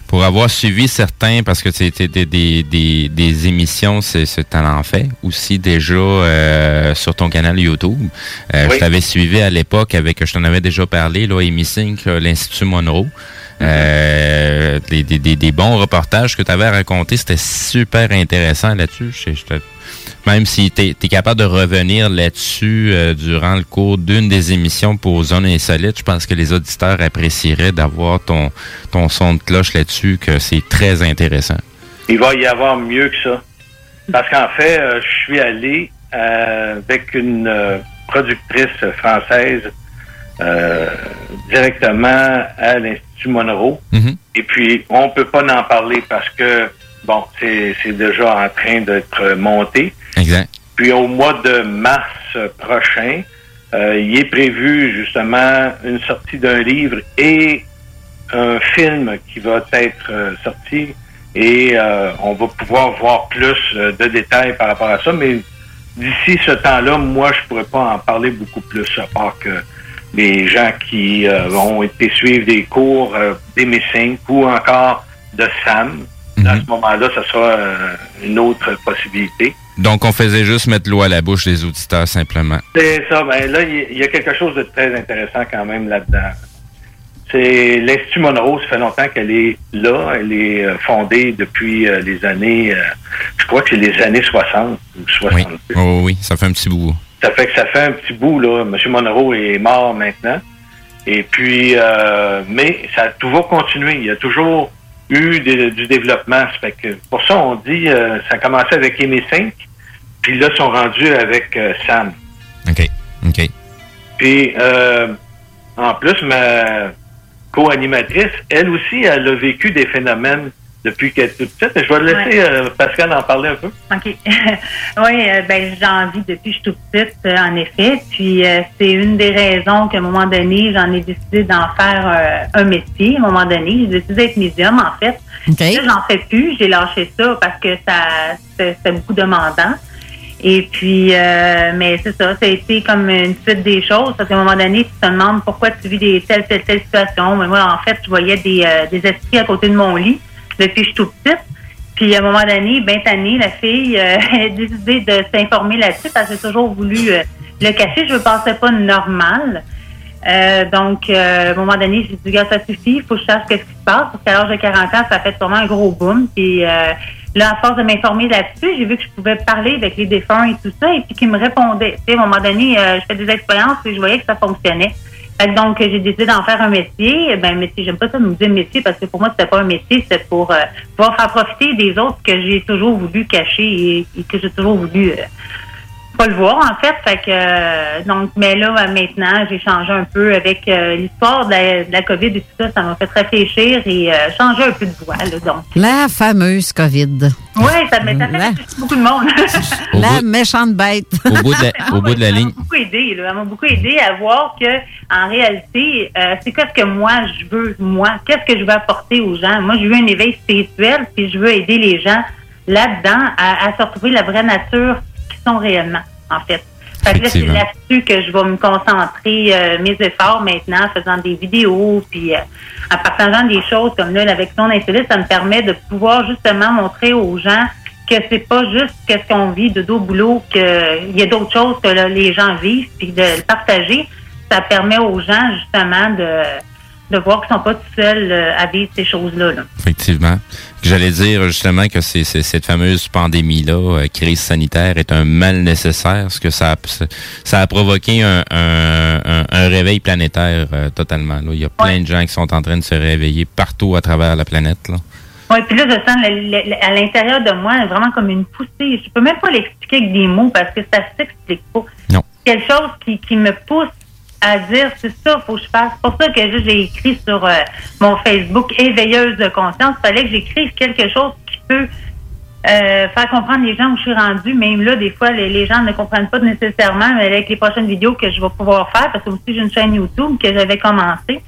Pour avoir suivi certains, parce que c'était des, des, des, des émissions, c'est ce talent fait, aussi déjà euh, sur ton canal YouTube. Euh, Oui. Je t'avais suivi à l'époque avec, je t'en avais déjà parlé, là, Emissing, l'Institut Monroe. Euh, des, bons reportages que tu avais racontés, c'était super intéressant là-dessus. Même si tu es, capable de revenir là-dessus euh, durant le cours d'une des émissions pour Zone Insolite, je pense que les auditeurs apprécieraient d'avoir ton, ton son de cloche là-dessus, que c'est très intéressant. Il va y avoir mieux que ça. Parce qu'en fait, euh, je suis allé euh, avec une productrice française euh, directement à l'Institut Monroe. Et puis, on peut pas en parler parce que, bon, c'est c'est déjà en train d'être monté. Exact. Puis au mois de mars prochain, euh, il est prévu justement une sortie d'un livre et un film qui va être euh, sorti et euh, on va pouvoir voir plus de détails par rapport à ça. Mais d'ici ce temps-là, moi, je pourrais pas en parler beaucoup plus, à part que les gens qui euh, ont été suivre des cours euh, des Messing ou encore de Sam. À ce moment-là, ça sera euh, une autre possibilité. Donc, on faisait juste mettre l'eau à la bouche des auditeurs, simplement. C'est ça. Ben là, il y- a quelque chose de très intéressant quand même là-dedans. C'est l'Institut Monroe, ça fait longtemps qu'elle est là. Elle est euh, fondée depuis euh, les années, je crois que c'est les années 60 ou 70. Oui, oui, oui, ça fait un petit bout. Ça fait que ça fait un petit bout, là. M. Monroe est mort maintenant. Et puis, euh, mais ça a toujours continué. Il y a toujours eu des- du développement. Ça fait que pour ça, on dit, euh, ça a commencé avec Amy 5, puis là, ils sont rendus avec euh, Sam. OK. OK. Puis, euh, en plus, ma co-animatrice, elle aussi, elle a vécu des phénomènes depuis qu'elle est toute petite. Je vais laisser Ouais. euh, Pascal en parler un peu. OK. oui, euh, ben j'ai envie depuis que je suis toute petite, euh, en effet. Puis euh, c'est une des raisons qu'à un moment donné, j'en ai décidé d'en faire euh, un métier. À un moment donné, j'ai décidé d'être médium, en fait. Là, j'en fais plus. J'ai lâché ça parce que ça c'est c'est beaucoup demandant. Et puis, euh, mais c'est ça, ça a été comme une suite des choses. Parce qu'à un moment donné, tu te demandes pourquoi tu vis des telles, telles, telles situations. Mais moi, en fait, je voyais des, euh, des esprits à côté de mon lit depuis que je suis tout petite. Puis à un moment donné, ben tannée, la fille euh, a décidé de s'informer là-dessus parce que j'ai toujours voulu euh, le cacher. Je ne pensais pas normal. Euh, donc, à un moment donné, j'ai dit, gars, ça suffit, il faut que je sache qu'est-ce qui se passe. Parce qu'à l'âge de 40 ans, ça a fait vraiment un gros boom. Puis là, à force de m'informer là-dessus, j'ai vu que je pouvais parler avec les défunts et tout ça, et puis qu'ils me répondaient. À un moment donné, je fais des expériences et je voyais que ça fonctionnait. Donc, j'ai décidé d'en faire un métier. Ben, métier, j'aime pas ça me dire métier parce que pour moi, c'était pas un métier, c'était pour euh, pouvoir faire profiter des autres que j'ai toujours voulu cacher et, et que j'ai toujours voulu euh, pas le voir en fait. Fait que euh, donc, mais là euh, maintenant, j'ai changé un peu avec euh, l'histoire de la, de la COVID et tout ça. Ça m'a fait réfléchir et euh, changer un peu de voix. Là, donc, La fameuse COVID. ouais, ça m'a fait beaucoup de monde. La méchante bête. Au bout de la, au bout de la ligne. beaucoup aidé. Là. Elle m'a beaucoup aidé à voir que, en réalité, euh, c'est qu'est-ce que moi je veux, moi, qu'est-ce que je veux apporter aux gens? Moi, je veux un éveil spirituel, puis je veux aider les gens là-dedans à, à se retrouver la vraie nature sont réellement, en fait. Fait que là, c'est là-dessus que je vais me concentrer euh, mes efforts maintenant, en faisant des vidéos, puis euh, en partageant des choses comme là, avec son insolite, ça me permet de pouvoir justement montrer aux gens que c'est pas juste qu'est-ce qu'on vit de dos boulot, qu'il y a d'autres choses que là, les gens vivent, puis de le partager, ça permet aux gens justement de, de voir qu'ils sont pas tout seuls euh, à vivre ces choses-là. là. Effectivement. J'allais dire justement que c'est, cette fameuse pandémie-là, euh, crise sanitaire, est un mal nécessaire, parce que ça a, ça a provoqué un, un- un- un réveil planétaire euh, totalement. là. Il y a plein de gens qui sont en train de se réveiller partout à travers la planète. Là. Oui, puis là, je sens le- à l'intérieur de moi vraiment comme une poussée. Je peux même pas l'expliquer avec des mots parce que ça s'explique pas. Non. Quelque chose qui, qui me pousse à dire c'est ça, faut que je fasse. C'est pour ça que j'ai écrit sur euh, mon Facebook éveilleuse de conscience. Il fallait que j'écrive quelque chose qui peut euh, faire comprendre les gens où je suis rendue. Même là, des fois, les, les gens ne comprennent pas nécessairement, mais avec les prochaines vidéos que je vais pouvoir faire, parce que aussi j'ai une chaîne YouTube que j'avais commencé.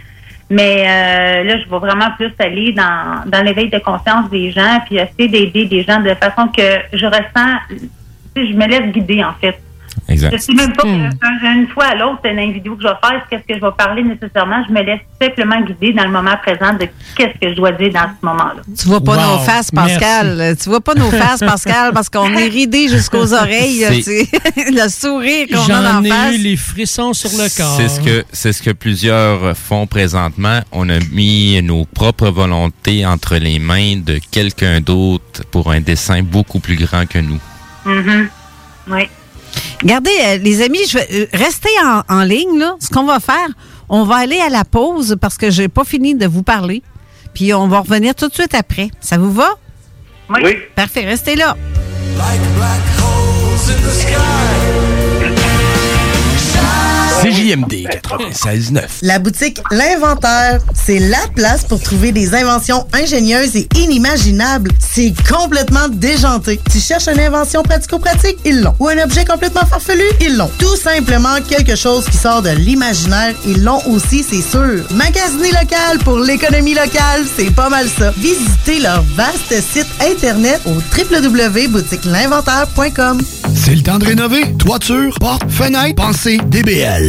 Mais euh, là, je vais vraiment plus aller dans, dans l'éveil de conscience des gens, puis essayer d'aider des gens de façon que je ressens, je me laisse guider en fait. Exact. Je sais même pas que un- une fois à l'autre, une vidéo que je vais faire, qu'est-ce que je vais parler nécessairement. Je me laisse simplement guider dans le moment présent de qu'est-ce que je dois dire dans ce moment-là. Tu vois pas nos faces, Pascal. Merci. Tu vois pas nos faces, Pascal, parce qu'on est ridés jusqu'aux oreilles. C'est- le sourire qu'on a dans J'en la face. ai eu les frissons sur le corps. C'est ce que c'est ce que plusieurs font présentement. On a mis nos propres volontés entre les mains de quelqu'un d'autre pour un dessin beaucoup plus grand que nous. Mhm. Oui. Regardez, euh, les amis, je vais euh, rester en, en ligne. Là. Ce qu'on va faire, on va aller à la pause parce que j'ai pas fini de vous parler. Puis on va revenir tout de suite après. Ça vous va? Oui. Parfait, restez là. CJMD 96.9. La boutique L'Inventaire, c'est la place pour trouver des inventions ingénieuses et inimaginables. C'est complètement déjanté. Tu cherches une invention pratico-pratique? Ils l'ont. Ou un objet complètement farfelu? Ils l'ont. Tout simplement quelque chose qui sort de l'imaginaire. Ils l'ont aussi, c'est sûr. Magasiner local pour l'économie locale, c'est pas mal ça. Visitez leur vaste site internet au www.boutiquelinventaire.com. C'est le temps de rénover. Toiture, porte, fenêtre, pensez DBL.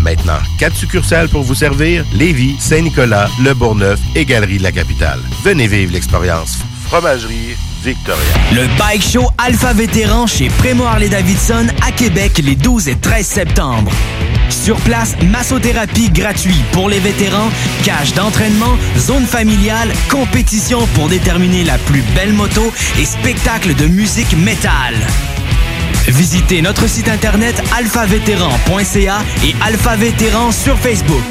Maintenant, quatre succursales pour vous servir Lévis, Saint-Nicolas, Le Bourgneuf et Galerie de la Capitale. Venez vivre l'expérience. Fromagerie Victoria. Le Bike Show Alpha Vétéran chez Prémo Harley-Davidson à Québec les 12 et 13 septembre. Sur place, massothérapie gratuite pour les vétérans, cage d'entraînement, zone familiale, compétition pour déterminer la plus belle moto et spectacle de musique métal. Visitez notre site internet alphavétéran.ca et Alpha Vétéran sur Facebook.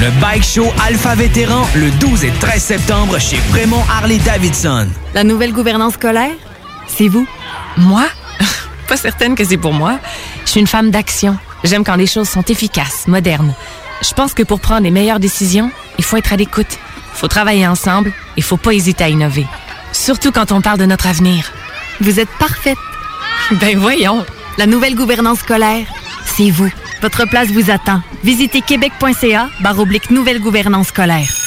Le Bike Show Alpha Vétéran le 12 et 13 septembre chez Fremont Harley Davidson. La nouvelle gouvernance scolaire, c'est vous. Moi? Pas certaine que c'est pour moi. Je suis une femme d'action. J'aime quand les choses sont efficaces, modernes. Je pense que pour prendre les meilleures décisions, il faut être à l'écoute. Il faut travailler ensemble. Il faut pas hésiter à innover. Surtout quand on parle de notre avenir. Vous êtes parfaite. Ben voyons. La nouvelle gouvernance scolaire, c'est vous. Votre place vous attend. Visitez québec.ca barre nouvelle gouvernance scolaire.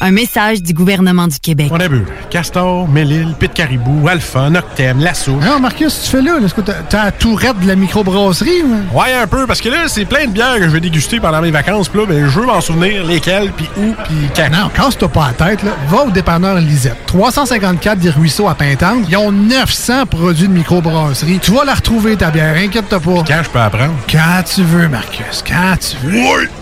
Un message du gouvernement du Québec. On a vu Castor, Mélile, Pit Caribou, Alpha, Noctem, Lasso. Non, Marcus, tu fais là? Est-ce que t'as- la tourette de la microbrasserie? ou- Ouais, un peu, parce que là, c'est plein de bières que je vais déguster pendant mes vacances. Puis là, ben, je veux m'en souvenir lesquelles, puis où, puis quand. Non, casse-toi pas la tête, là. Va au dépanneur Lisette. 354 des Ruisseaux à Pintante. Ils ont 900 produits de microbrasserie. Tu vas la retrouver, ta bière, inquiète-toi pas. Quand je peux apprendre? Quand tu veux, Marcus, quand tu veux. Ouais,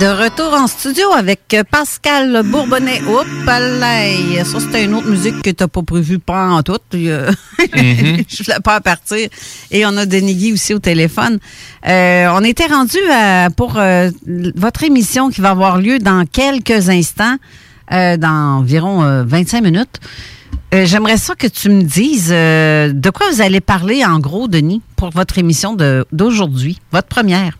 De retour en studio avec euh, Pascal Bourbonnais. Oups, ça c'était une autre musique que t'as pas prévue pas en tout. Euh, Mhm. Je voulais pas partir. Et on a Denis aussi au téléphone. Euh, on était rendu à- pour euh, votre émission qui va avoir lieu dans quelques instants, euh, dans environ euh, 25 minutes. Euh, J'aimerais ça que tu me dises euh, de quoi vous allez parler en gros, Denis, pour votre émission d'aujourd'hui, votre première.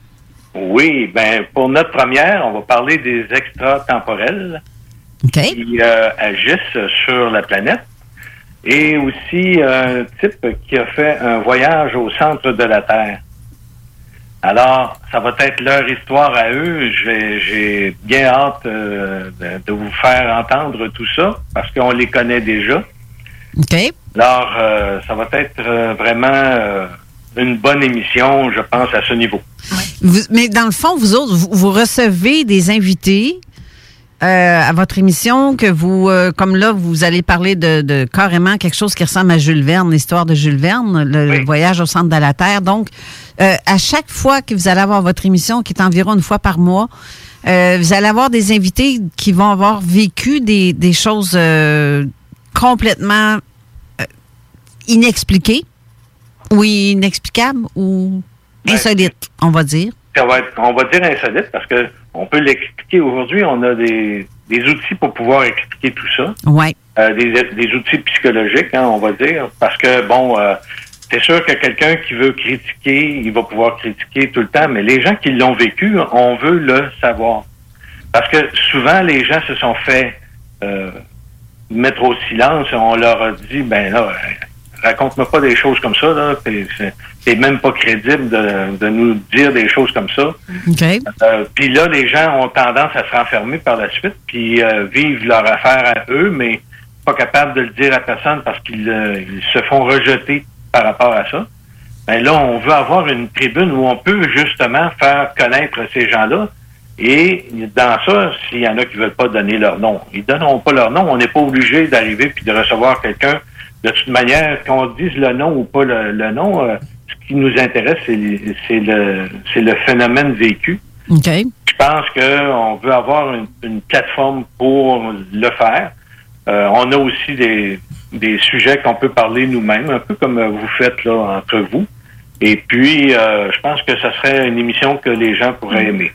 Oui, ben pour notre première, on va parler des extratemporels qui euh, agissent sur la planète et aussi un type qui a fait un voyage au centre de la Terre. Alors, ça va être leur histoire à eux. J'ai bien hâte euh, de, vous faire entendre tout ça parce qu'on les connaît déjà. OK. Alors, euh, ça va être vraiment une bonne émission, je pense, à ce niveau. Vous- mais dans le fond, vous autres, vous, vous recevez des invités euh, à votre émission que vous, euh, comme là, vous allez parler de, de carrément quelque chose qui ressemble à Jules Verne, l'histoire de Jules Verne, le, le voyage au centre de la Terre. Donc, euh, à chaque fois que vous allez avoir votre émission, qui est environ une fois par mois, vous allez avoir des invités qui vont avoir vécu des, des choses complètement inexpliquées ou inexplicables ou insolites, on va dire. Ça va être, on va dire insolite parce que on peut l'expliquer aujourd'hui. On a des, des outils pour pouvoir expliquer tout ça. Ouais. Euh, des, des outils psychologiques, hein, on va dire, parce que bon, euh, c'est sûr que quelqu'un qui veut critiquer, il va pouvoir critiquer tout le temps, mais les gens qui l'ont vécu, on veut le savoir, parce que souvent les gens se sont fait euh, mettre au silence. On leur a dit, ben là, raconte-moi pas des choses comme ça, là. T'es- même pas crédible de, de nous dire des choses comme ça. OK. Euh, puis là, les gens ont tendance à se renfermer par la suite, puis euh, vivent leur affaire à eux, mais pas capables de le dire à personne parce qu'ils euh, se font rejeter par rapport à ça. Ben là, on veut avoir une tribune où on peut justement faire connaître ces gens-là. Et dans ça, s'il y en a qui veulent pas donner leur nom, ils donneront pas leur nom. On n'est pas obligé d'arriver puis de recevoir quelqu'un. De toute manière, qu'on dise le nom ou pas le, le nom, euh, ce qui nous intéresse, c'est le, phénomène vécu. Je pense qu'on veut avoir une, une plateforme pour le faire. Euh, on a aussi des, des sujets qu'on peut parler nous-mêmes, un peu comme vous faites là entre vous. Et puis, euh, je pense que ça serait une émission que les gens pourraient aimer.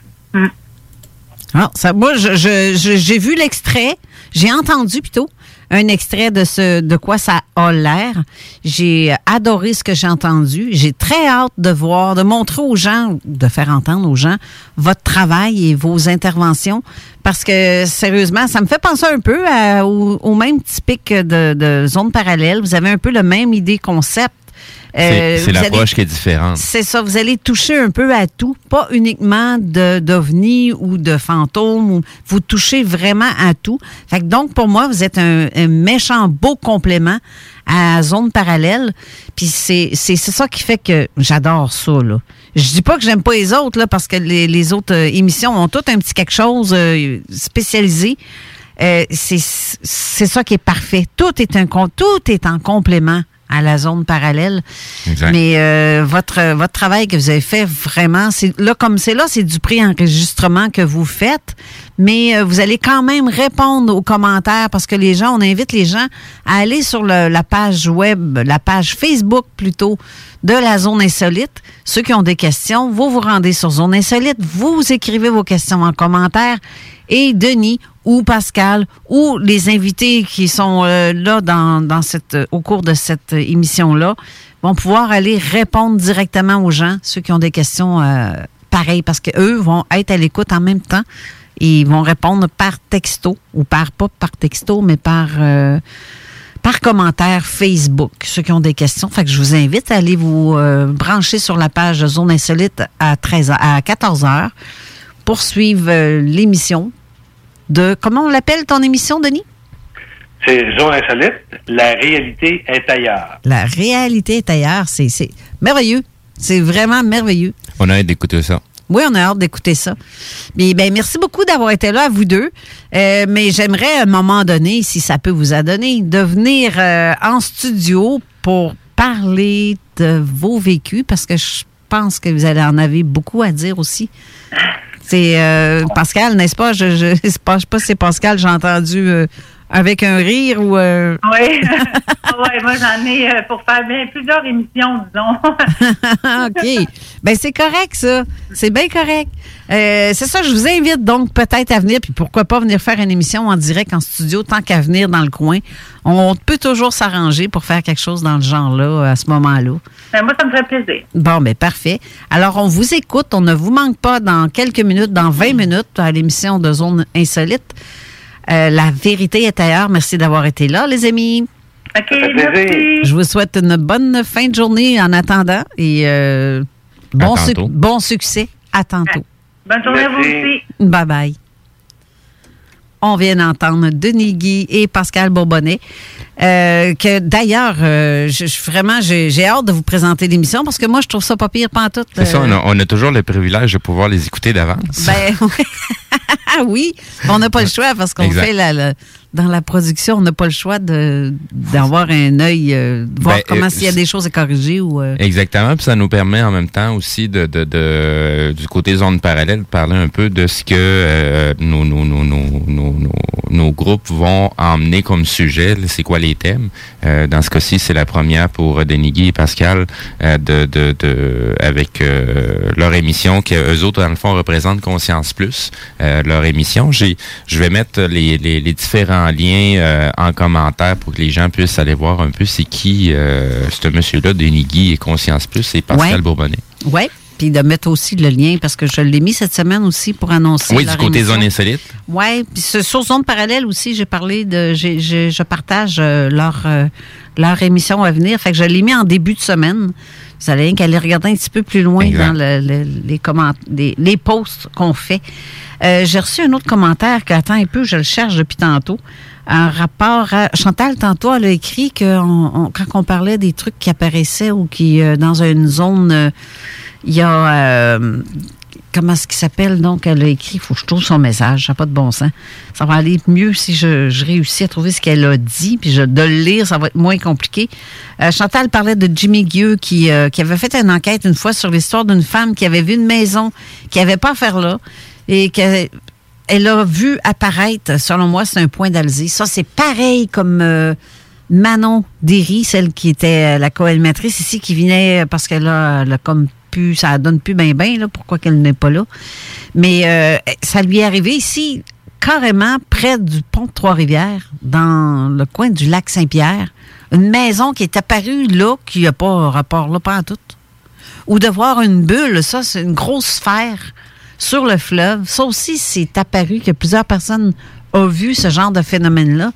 Ah, ça, moi, je- je- je- j'ai vu l'extrait, j'ai entendu plutôt un extrait de ce de quoi ça a l'air. J'ai adoré ce que j'ai entendu. J'ai très hâte de voir, de montrer aux gens, de faire entendre aux gens votre travail et vos interventions, parce que sérieusement, ça me fait penser un peu au même typique de, de zone parallèle. Vous avez un peu le même idée concept. Euh, C'est l'approche qui est différente. c'est ça, vous allez toucher un peu à tout, pas uniquement d'ovnis ou de fantômes, ou- vous touchez vraiment à tout. Fait que donc pour moi, vous êtes un, un méchant beau complément à Zone Parallèle. Puis c'est c'est c'est ça qui fait que j'adore ça là. Je dis pas que j'aime pas les autres là parce que les, les autres euh, émissions ont toutes un petit quelque chose euh, spécialisé. Euh, c'est c'est ça qui est parfait. Tout est un tout est en complément à la zone parallèle. Exact. Mais euh, votre votre travail que vous avez fait vraiment, c'est là comme c'est là, c'est du pré-enregistrement que vous faites, mais euh, vous allez quand même répondre aux commentaires parce que les gens, on invite les gens à aller sur le- la page web, la page Facebook plutôt de la zone insolite. Ceux qui ont des questions, vous vous rendez sur zone insolite, vous écrivez vos questions en commentaire et Denis ou Pascal ou les invités qui sont euh, là dans, dans cette, au cours de cette euh, émission-là vont pouvoir aller répondre directement aux gens, ceux qui ont des questions euh, pareilles, parce qu'eux vont être à l'écoute en même temps et ils vont répondre par texto ou par, pas par texto, mais par... euh, par commentaire Facebook, ceux qui ont des questions. Fait que je vous invite à aller vous euh, brancher sur la page Zone Insolite à 13 h à 14 h pour suivre euh, l'émission de comment on l'appelle ton émission, Denis? C'est Zone Insolite, la réalité est ailleurs. La réalité est ailleurs. C'est c'est merveilleux. C'est vraiment merveilleux. On a hâte d'écouter ça. Oui, on a hâte d'écouter ça. Mais ben, merci beaucoup d'avoir été là, à vous deux. Euh, mais j'aimerais, à un moment donné, si ça peut vous adonner, de venir euh, en studio pour parler de vos vécus, parce que je pense que vous allez en avez beaucoup à dire aussi. C'est euh, Pascal, n'est-ce pas? Je je sais pas si c'est Pascal, j'ai entendu euh, avec un rire ou... euh, Oui. Ah ouais, moi, j'en ai euh, pour faire bien plusieurs émissions, disons. OK. Ben c'est correct, ça. C'est bien correct. Euh, c'est ça, je vous invite donc peut-être à venir, puis pourquoi pas venir faire une émission en direct en studio, tant qu'à venir dans le coin. On peut toujours s'arranger pour faire quelque chose dans le genre-là, à ce moment-là. Ben, moi, ça me ferait plaisir. Bon, ben parfait. Alors, on vous écoute. On ne vous manque pas dans quelques minutes, dans 20 minutes, à l'émission de Zone Insolite. Euh, la vérité est ailleurs. Merci d'avoir été là, les amis. OK, merci. Je vous souhaite une bonne fin de journée en attendant et euh, bon, suc- bon succès. À tantôt. Bonne journée à vous aussi. Bye bye. On vient d'entendre Denis Guy et Pascal Bourbonnet. Euh, que d'ailleurs, euh, je, je- vraiment, j'ai hâte de vous présenter l'émission parce que moi, je trouve ça pas pire pantoute. C'est ça, euh, on a, on a toujours le privilège de pouvoir les écouter d'avance. ben, oui, on n'a pas le choix parce qu'on fait la, la- dans la production, on n'a pas le choix de d'avoir un œil, euh, de voir Ben, comment euh, s'il y a des choses à corriger ou. euh, Exactement, puis ça nous permet en même temps aussi de, de, de du côté zone parallèle de parler un peu de ce que euh, nos, nos, nos, nos, nos, groupes vont emmener comme sujet, c'est quoi les thèmes. Euh, dans ce cas-ci, c'est la première pour Denis Guy et Pascal euh, de, de, de avec euh, leur émission que eux autres dans le fond représentent Conscience Plus, euh, leur émission. J'ai je vais mettre les, les, les différents liens euh, en commentaire pour que les gens puissent aller voir un peu c'est qui euh, ce monsieur-là, Denis Guy et Conscience Plus, et Pascal Ouais. Bourbonnet. Ouais. puis de mettre aussi le lien, parce que je l'ai mis cette semaine aussi pour annoncer. Oui, du côté émission. zone insolite. Oui, puis sur Zone Parallèle aussi, j'ai parlé de. j'ai- je partage euh, leur, leur émission à venir. Fait que je l'ai mis en début de semaine. Vous allez rien qu'à aller regarder un petit peu plus loin Exact. dans le- le- les, comment, les, les posts qu'on fait. Euh, j'ai reçu un autre commentaire qu'attends un peu, je le cherche depuis tantôt. Un rapport à. Chantal, tantôt, elle a écrit que on- on- quand on parlait des trucs qui apparaissaient ou qui, euh, dans une zone, euh, il y a. comment est-ce qu'il s'appelle? Donc, elle a écrit, il faut que je trouve son message, ça n'a pas de bon sens. Ça va aller mieux si je, réussis à trouver ce qu'elle a dit, puis je, de le lire, ça va être moins compliqué. Euh, Chantal parlait de Jimmy Gueux qui, euh, qui avait fait une enquête une fois sur l'histoire d'une femme qui avait vu une maison qui n'avait pas à faire là et qu'elle elle a vu apparaître, selon moi, c'est un point d'Alzé. Ça, c'est pareil comme euh, Manon Derry, celle qui était la co-animatrice ici, qui venait parce qu'elle a, a comme pu, ça donne plus bien bien, là, pourquoi qu'elle n'est pas là. Mais euh, ça lui est arrivé ici, carrément près du pont de Trois-Rivières, dans le coin du lac Saint-Pierre. Une maison qui est apparue là, qui n'a pas rapport là, pas en tout. Ou de voir une bulle, ça, c'est une grosse sphère sur le fleuve. Ça aussi, c'est apparu que plusieurs personnes ont vu ce genre de phénomène-là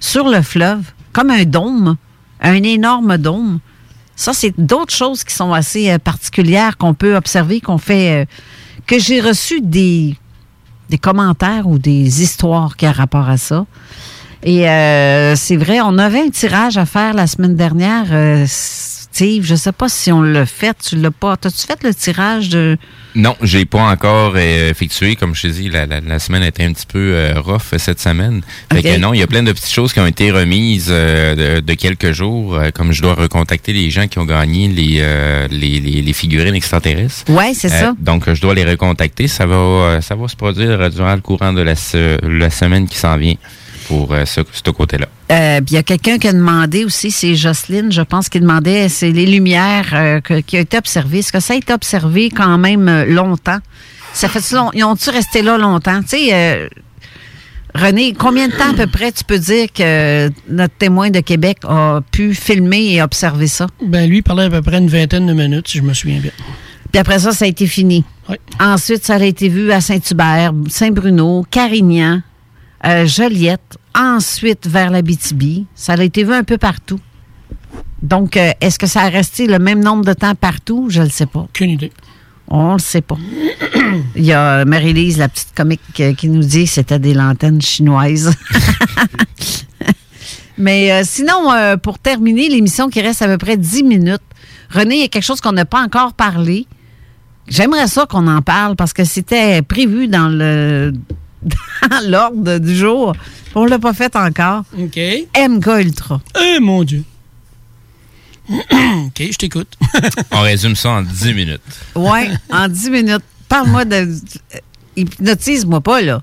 sur le fleuve, comme un dôme, un énorme dôme. Ça, c'est d'autres choses qui sont assez euh, particulières qu'on peut observer, qu'on fait, euh, que j'ai reçu des, commentaires ou des histoires qui ont rapport à ça. Et euh, c'est vrai, on avait un tirage à faire la semaine dernière. Steve, je sais pas si on l'a fait. Tu l'as pas. T'as-tu fait le tirage de. Non, j'ai pas encore euh, effectué. Comme je te dis, la, la, la semaine était un petit peu euh, rough euh, cette semaine. Fait que non, il y a plein de petites choses qui ont été remises euh, de, de quelques jours. comme je dois recontacter les gens qui ont gagné les, les, les, les figurines extraterrestres. Ouais, c'est ça. Donc, je dois les recontacter. Ça va, ça va se produire durant le courant de la, se- la semaine qui s'en vient pour euh, ce, ce côté-là. Euh, il y a quelqu'un qui a demandé aussi, c'est Jocelyne, je pense, qui demandait, c'est les lumières euh, que- qui ont été observées. Est-ce que ça a été observé quand même longtemps? Ça fait long, ils ont-tu resté là longtemps? Tu sais, euh, René, combien de temps à peu près tu peux dire que notre témoin de Québec a pu filmer et observer ça? Ben, lui, il parlait à peu près une vingtaine de minutes, si je me souviens bien. Puis après ça, ça a été fini. Ensuite, ça a été vu à Saint-Hubert, Saint-Bruno, Carignan, euh, Joliette, ensuite vers la BTB. Ça a été vu un peu partout. Donc, euh, est-ce que ça a resté le même nombre de temps partout? Je ne le sais pas. Aucune idée. On le sait pas. Il y a Marie-Lise, la petite comique, euh, qui nous dit que c'était des lanternes chinoises. Mais euh, sinon, euh, pour terminer l'émission qui reste à peu près 10 minutes, René, il y a quelque chose qu'on n'a pas encore parlé. J'aimerais ça qu'on en parle parce que c'était prévu dans le dans l'ordre du jour. On l'a pas fait encore. OK. MK Ultra. Eh, mon Dieu. OK, je t'écoute. On résume ça en 10 minutes. Ouais, en 10 minutes. Parle-moi de. euh, Hypnotise-moi pas, là.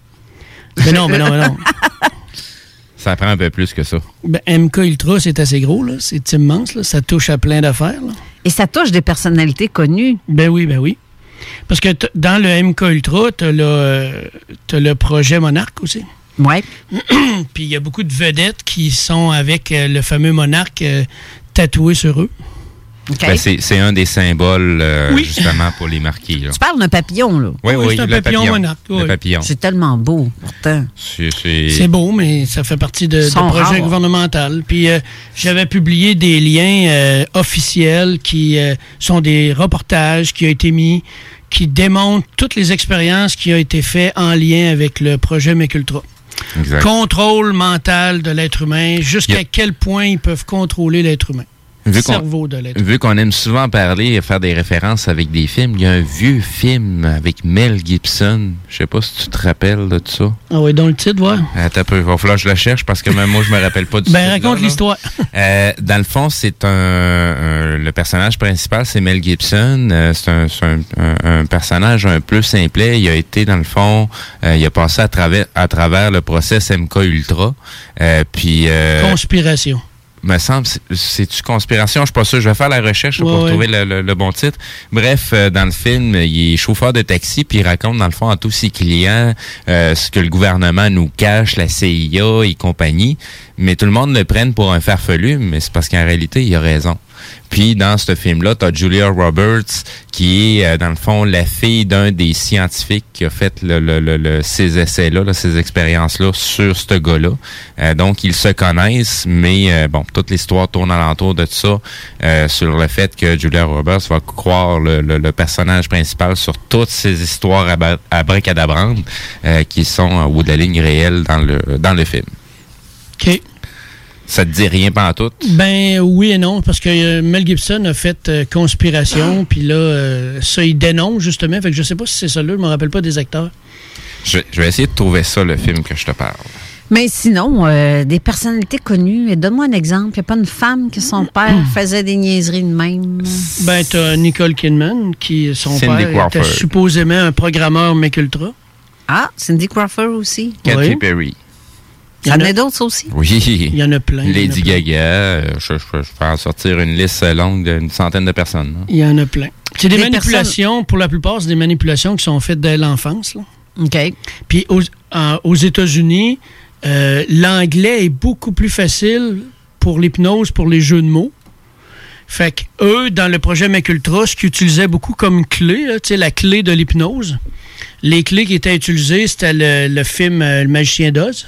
Mais non, mais non, mais non. Ça prend un peu plus que ça. Ben, MK Ultra, c'est assez gros, là. C'est immense, là. Ça touche à plein d'affaires, là. Et ça touche des personnalités connues. Ben oui, ben oui. Parce que dans le MK Ultra, tu as, le projet Monarque aussi. Oui. Puis il y a beaucoup de vedettes qui sont avec euh, le fameux Monarque euh, tatoué sur eux. Ben, c'est un des symboles, euh, Oui. justement, pour les marquis. là. Tu parles d'un papillon, là. Oui, oui, c'est un le papillon papillon. monarque, Le oui. papillon. C'est tellement beau, pourtant. C'est- beau, mais ça fait partie de, rares. gouvernementaux. Puis euh, j'avais publié des liens euh, officiels qui euh, sont des reportages qui ont été mis, qui démontrent toutes les expériences qui ont été faites en lien avec le projet Mecultra. Contrôle mental de l'être humain, jusqu'à quel point ils peuvent contrôler l'être humain. Vu qu'on- cerveau de l'être Vu qu'on aime souvent parler et faire des références avec des films, il y a un vieux film avec Mel Gibson. Je sais pas si tu te rappelles de ça. Ah oui, dans le titre, voir. Attends un peu, il va falloir que je le cherche parce que même moi, je me rappelle pas du Ben, titre, raconte là, là. l'histoire. Euh, dans le fond, c'est un, un- le personnage principal, c'est Mel Gibson. Euh, c'est un, c'est un- un- un personnage un peu simplet. Il a été dans le fond, euh, il a passé à travers à travers le process MK Ultra. Euh, puis euh, Conspiration. Me semble, c'est- c'est-tu conspiration? Je suis pas sûr. Je vais faire la recherche Ouais, pour ouais. trouver le, le- le bon titre. Bref, euh, dans le film, il est chauffeur de taxi, puis il raconte, dans le fond, à tous ses clients euh, ce que le gouvernement nous cache, la CIA et compagnie. Mais tout le monde le prenne pour un farfelu, mais c'est parce qu'en réalité, il a raison. Puis dans ce film-là, tu as Julia Roberts qui est, euh, dans le fond, la fille d'un des scientifiques qui a fait le, le- le- le- ces essais-là, là, ces expériences-là sur ce gars-là. Euh, donc, ils se connaissent, mais euh, bon, toute l'histoire tourne alentour de ça, euh, sur le fait que Julia Roberts va croire le, personnage principal sur toutes ces histoires abra- abracadabrantes euh, qui sont au bout de la ligne réelle dans le, dans le film. OK. Ça te dit rien pas tout? Ben oui et non, parce que euh, Mel Gibson a fait euh, Conspiration, puis là, euh, ça, il dénonce justement. Fait que je sais pas si c'est ça là, je me rappelle pas des acteurs. Je, je vais essayer de trouver ça, le film que je te parle. Mais sinon, euh, des personnalités connues. Et Donne-moi un exemple. Il n'y a pas une femme que son père faisait des niaiseries de même? Ben, t'as Nicole Kidman, qui, son Cindy père, Crawford. était supposément un programmeur Mec Ultra. Ah, Cindy Crawford aussi. Katy Oui. Perry. Il y en a d'autres aussi. Oui. Il y en a plein. a Lady plein. Gaga. euh, je, je, je vais en sortir une liste longue d'une centaine de personnes. là. Il y en a plein. C'est des, Des manipulations, pour la plupart, c'est des manipulations qui sont faites dès l'enfance. OK. Puis aux, aux États-Unis, euh, l'anglais est beaucoup plus facile pour l'hypnose, pour les jeux de mots. Fait que eux, dans le projet Macultra, ce qu'ils utilisaient beaucoup comme clé, là, tu sais, la clé de l'hypnose, les clés qui étaient utilisées, c'était le, le film euh, Le Magicien d'Oz.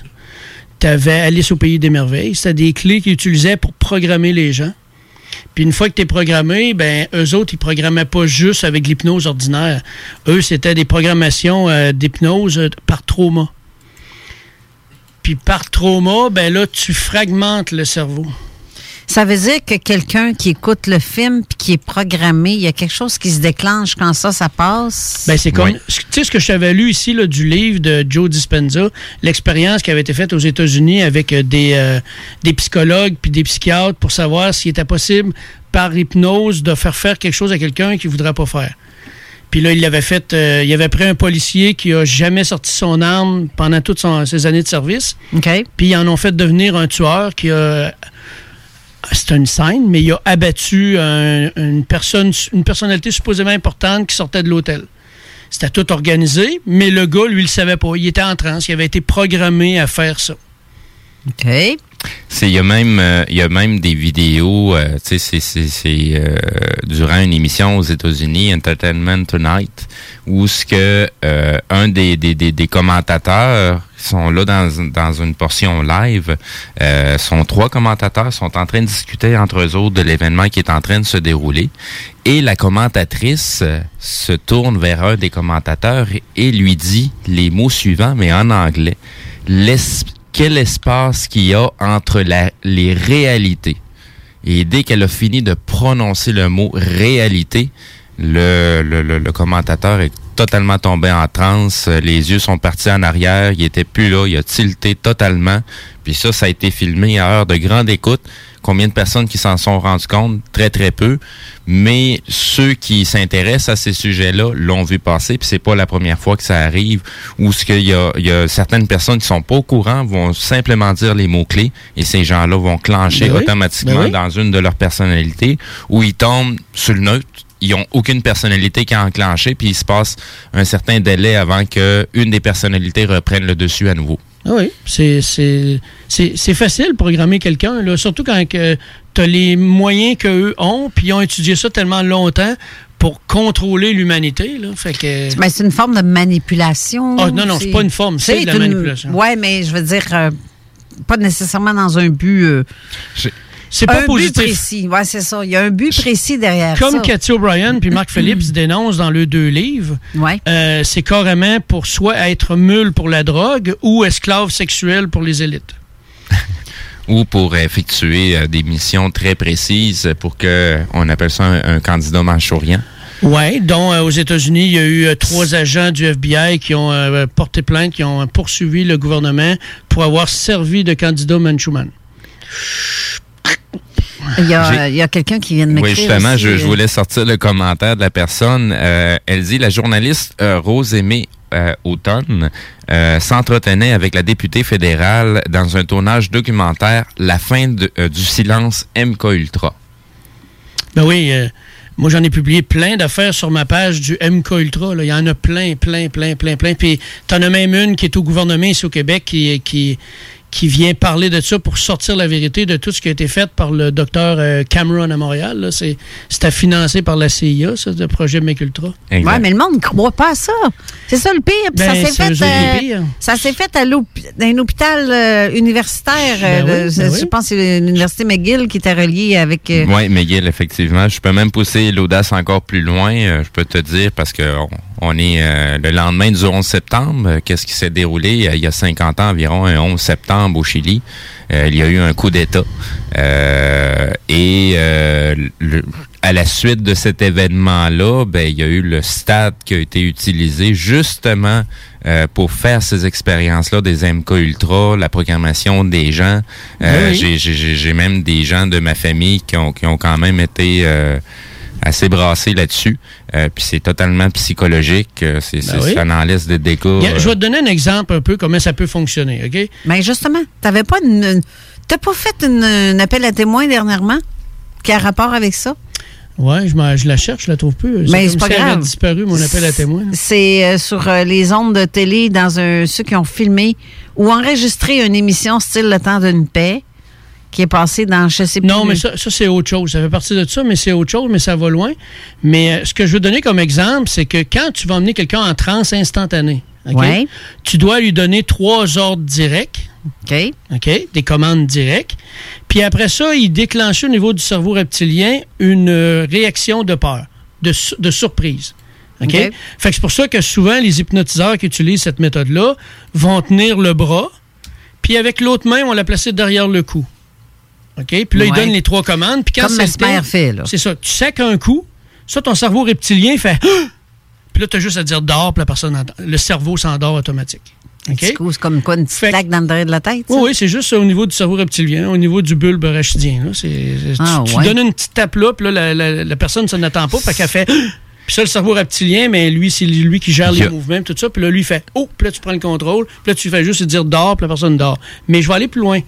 T'avais Alice au Pays des Merveilles. C'était des clés qu'ils utilisaient pour programmer les gens. Puis une fois que tu es programmé, ben eux autres, ils programmaient pas juste avec l'hypnose ordinaire. Eux, c'était des programmations euh, d'hypnose euh, par trauma. Puis par trauma, ben là, tu fragmentes le cerveau. Ça veut dire que quelqu'un qui écoute le film puis qui est programmé, il y a quelque chose qui se déclenche quand ça, ça passe? Ben, c'est comme. Tu sais, ce que je t'avais lu ici là, du livre de Joe Dispenza, l'expérience qui avait été faite aux États-Unis avec euh, des, euh, des psychologues puis des psychiatres pour savoir s'il était possible, par hypnose, de faire faire quelque chose à quelqu'un qui ne voudrait pas faire. Puis là, il avait fait. euh, il avait pris un policier qui a jamais sorti son arme pendant toutes son- ses années de service. Puis ils en ont fait devenir un tueur qui a. C'est une scène, mais il a abattu un- une personne, une personnalité supposément importante qui sortait de l'hôtel. C'était tout organisé, mais le gars, lui, il le savait pas. Il était en transe. Il avait été programmé à faire ça. OK. Il y a même euh, y a même des vidéos euh, tu sais c'est euh, durant une émission aux États-Unis Entertainment Tonight où ce que euh, un des, des, des, des commentateurs sont là dans dans une portion live euh, sont trois commentateurs sont en train de discuter entre eux autres de l'événement qui est en train de se dérouler et la commentatrice euh, se tourne vers un des commentateurs et, lui dit les mots suivants mais en anglais L'es- quel espace qu'il y a entre les réalités. Et dès qu'elle a fini de prononcer le mot réalité, le, le, le- le commentateur est totalement tombé en transe, les yeux sont partis en arrière, il était plus là, il a tilté totalement. Puis ça, ça a été filmé à heure de grande écoute. Combien de personnes qui s'en sont rendues compte? Très, très peu. Mais ceux qui s'intéressent à ces sujets-là l'ont vu passer, puis c'est pas la première fois que ça arrive, ou ce qu'il y a, il y a certaines personnes qui sont pas au courant, vont simplement dire les mots-clés, et ces gens-là vont clencher Ben oui. automatiquement Ben oui. dans une de leurs personnalités, où ils tombent sur le neutre, ils ont aucune personnalité qui a enclenché, puis il se passe un certain délai avant que une des personnalités reprenne le dessus à nouveau. Ah Oui, c'est- c'est c'est- c'est facile de programmer quelqu'un, là, surtout quand tu as les moyens qu'eux ont, puis ils ont étudié ça tellement longtemps pour contrôler l'humanité. là. Fait que. Ben, c'est une forme de manipulation. Ah, non, non, c'est pas une forme, c'est de la manipulation. Oui, mais je veux dire, euh, pas nécessairement dans un but. euh, C'est pas un positif. but précis. Oui, c'est ça. Il y a un but précis derrière ça. Comme Cathy O'Brien puis Marc Phillips dénoncent dans leurs deux livres, euh, c'est carrément pour soit être mule pour la drogue ou esclave sexuel pour les élites. ou pour effectuer euh, des missions très précises pour que on appelle ça un, un candidat manchourien. Oui, dont euh, aux États-Unis, il y a eu euh, trois agents du FBI qui ont euh, porté plainte, qui ont poursuivi le gouvernement pour avoir servi de candidat Manchouman. Il y a, quelqu'un qui vient de m'écrire. Oui, justement, aussi, je, je voulais sortir le commentaire de la personne. Euh, elle dit, la journaliste euh, Rose Aimée euh, Automne euh, s'entretenait avec la députée fédérale dans un tournage documentaire La fin de- euh, du silence MK Ultra. Ben oui, euh, moi j'en ai publié plein d'affaires sur ma page du MK Ultra. là. Il y en a plein, plein, plein, plein, plein. Puis t'en as même une qui est au gouvernement ici au Québec qui, qui, qui vient parler de ça pour sortir la vérité de tout ce qui a été fait par le docteur euh, Cameron à Montréal. là. C'est- C'était financé par la CIA, ça, le projet Make Ultra. Ouais, mais le monde ne croit pas à ça. C'est ça le pire. Puis Ben, ça s'est fait, euh, ça s'est fait à dans un hôpital euh, universitaire. Ben euh, oui, ben je oui. pense que c'est l'université McGill qui était reliée avec. euh, Oui, McGill, effectivement. Je peux même pousser l'audace encore plus loin, je peux te dire, parce que on, on est euh, le lendemain du 11 septembre. Euh, Qu'est-ce qui s'est déroulé? Euh, il y a 50 ans environ, un 11 septembre au Chili? Euh, il y a eu un coup d'État. Euh, et euh, le- à la suite de cet événement-là, ben, il y a eu le stade qui a été utilisé justement euh, pour faire ces expériences-là des MK Ultra, la programmation des gens. Euh, Oui. j'ai- j'ai j'ai- j'ai même des gens de ma famille qui ont, qui ont quand même été euh, assez brassés là-dessus. Euh, Puis c'est totalement psychologique. Euh, C'est c'est- oui. ça en laisse des dégâts. Euh, Je vais te donner un exemple un peu comment ça peut fonctionner, OK? Ben justement, t'avais pas une, une- t'as pas fait une, un appel à témoins dernièrement qui a rapport avec ça? Ouais, je, je la cherche, je la trouve plus. Mais comme c'est pas si elle avait grave. disparu, mon appel à témoins. C'est euh, sur euh, les ondes de télé dans un ceux qui ont filmé ou enregistré une émission style Le temps d'une paix qui est passée dans je sais plus. Non, mais ça, ça, c'est autre chose. Ça fait partie de ça, mais c'est autre chose, mais ça va loin. Mais euh, ce que je veux donner comme exemple, c'est que quand tu vas emmener quelqu'un en transe instantanée? Ouais. tu dois lui donner trois ordres directs. OK. OK? Des commandes directes. Puis après ça, il déclenche au niveau du cerveau reptilien une euh, réaction de peur, de, su- de surprise. OK? OK. Fait que c'est pour ça que souvent, les hypnotiseurs qui utilisent cette méthode-là vont tenir le bras, puis avec l'autre main, on va la placer derrière le cou. OK? Puis là, ils Ouais. donnent les trois commandes. Puis quand Comme Mesmer fait, là. C'est ça. Tu sais qu'un coup, ça, ton cerveau reptilien fait! Puis là, tu as juste à dire dors, puis la personne entend. Le cerveau s'endort automatique. Un OK? petit coup, c'est comme quoi une petite claque dans le derrière de la tête. ça? Oui, oui, c'est juste au niveau du cerveau reptilien, au niveau du bulbe rachidien. Là. Ah, tu, donnes une petite tape là, puis là, la, la- la personne ne n'attend pas, puis qu'elle fait. Puis ça, le cerveau reptilien, mais lui, c'est lui qui gère les Yeah. mouvements, tout ça. Puis là, lui, il fait Oh, puis là, tu prends le contrôle. Puis là, tu fais juste dire dors, puis la personne dort. Mais je vais aller plus loin.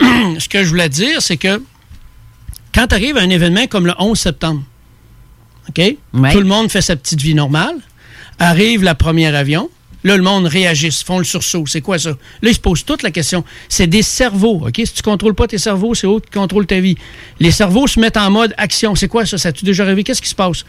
Ce que je voulais dire, c'est que quand tu arrives à un événement comme le 11 septembre, OK? Tout le monde fait sa petite vie normale. Arrive la première avion. Là, le monde réagit, font le sursaut. C'est quoi ça? Là, ils se posent toute la question. C'est des cerveaux, OK? Si tu contrôles pas tes cerveaux, c'est eux qui contrôlent ta vie. Les cerveaux se mettent en mode action. C'est quoi ça? Ça tu déjà rêvé? Qu'est-ce qui se passe?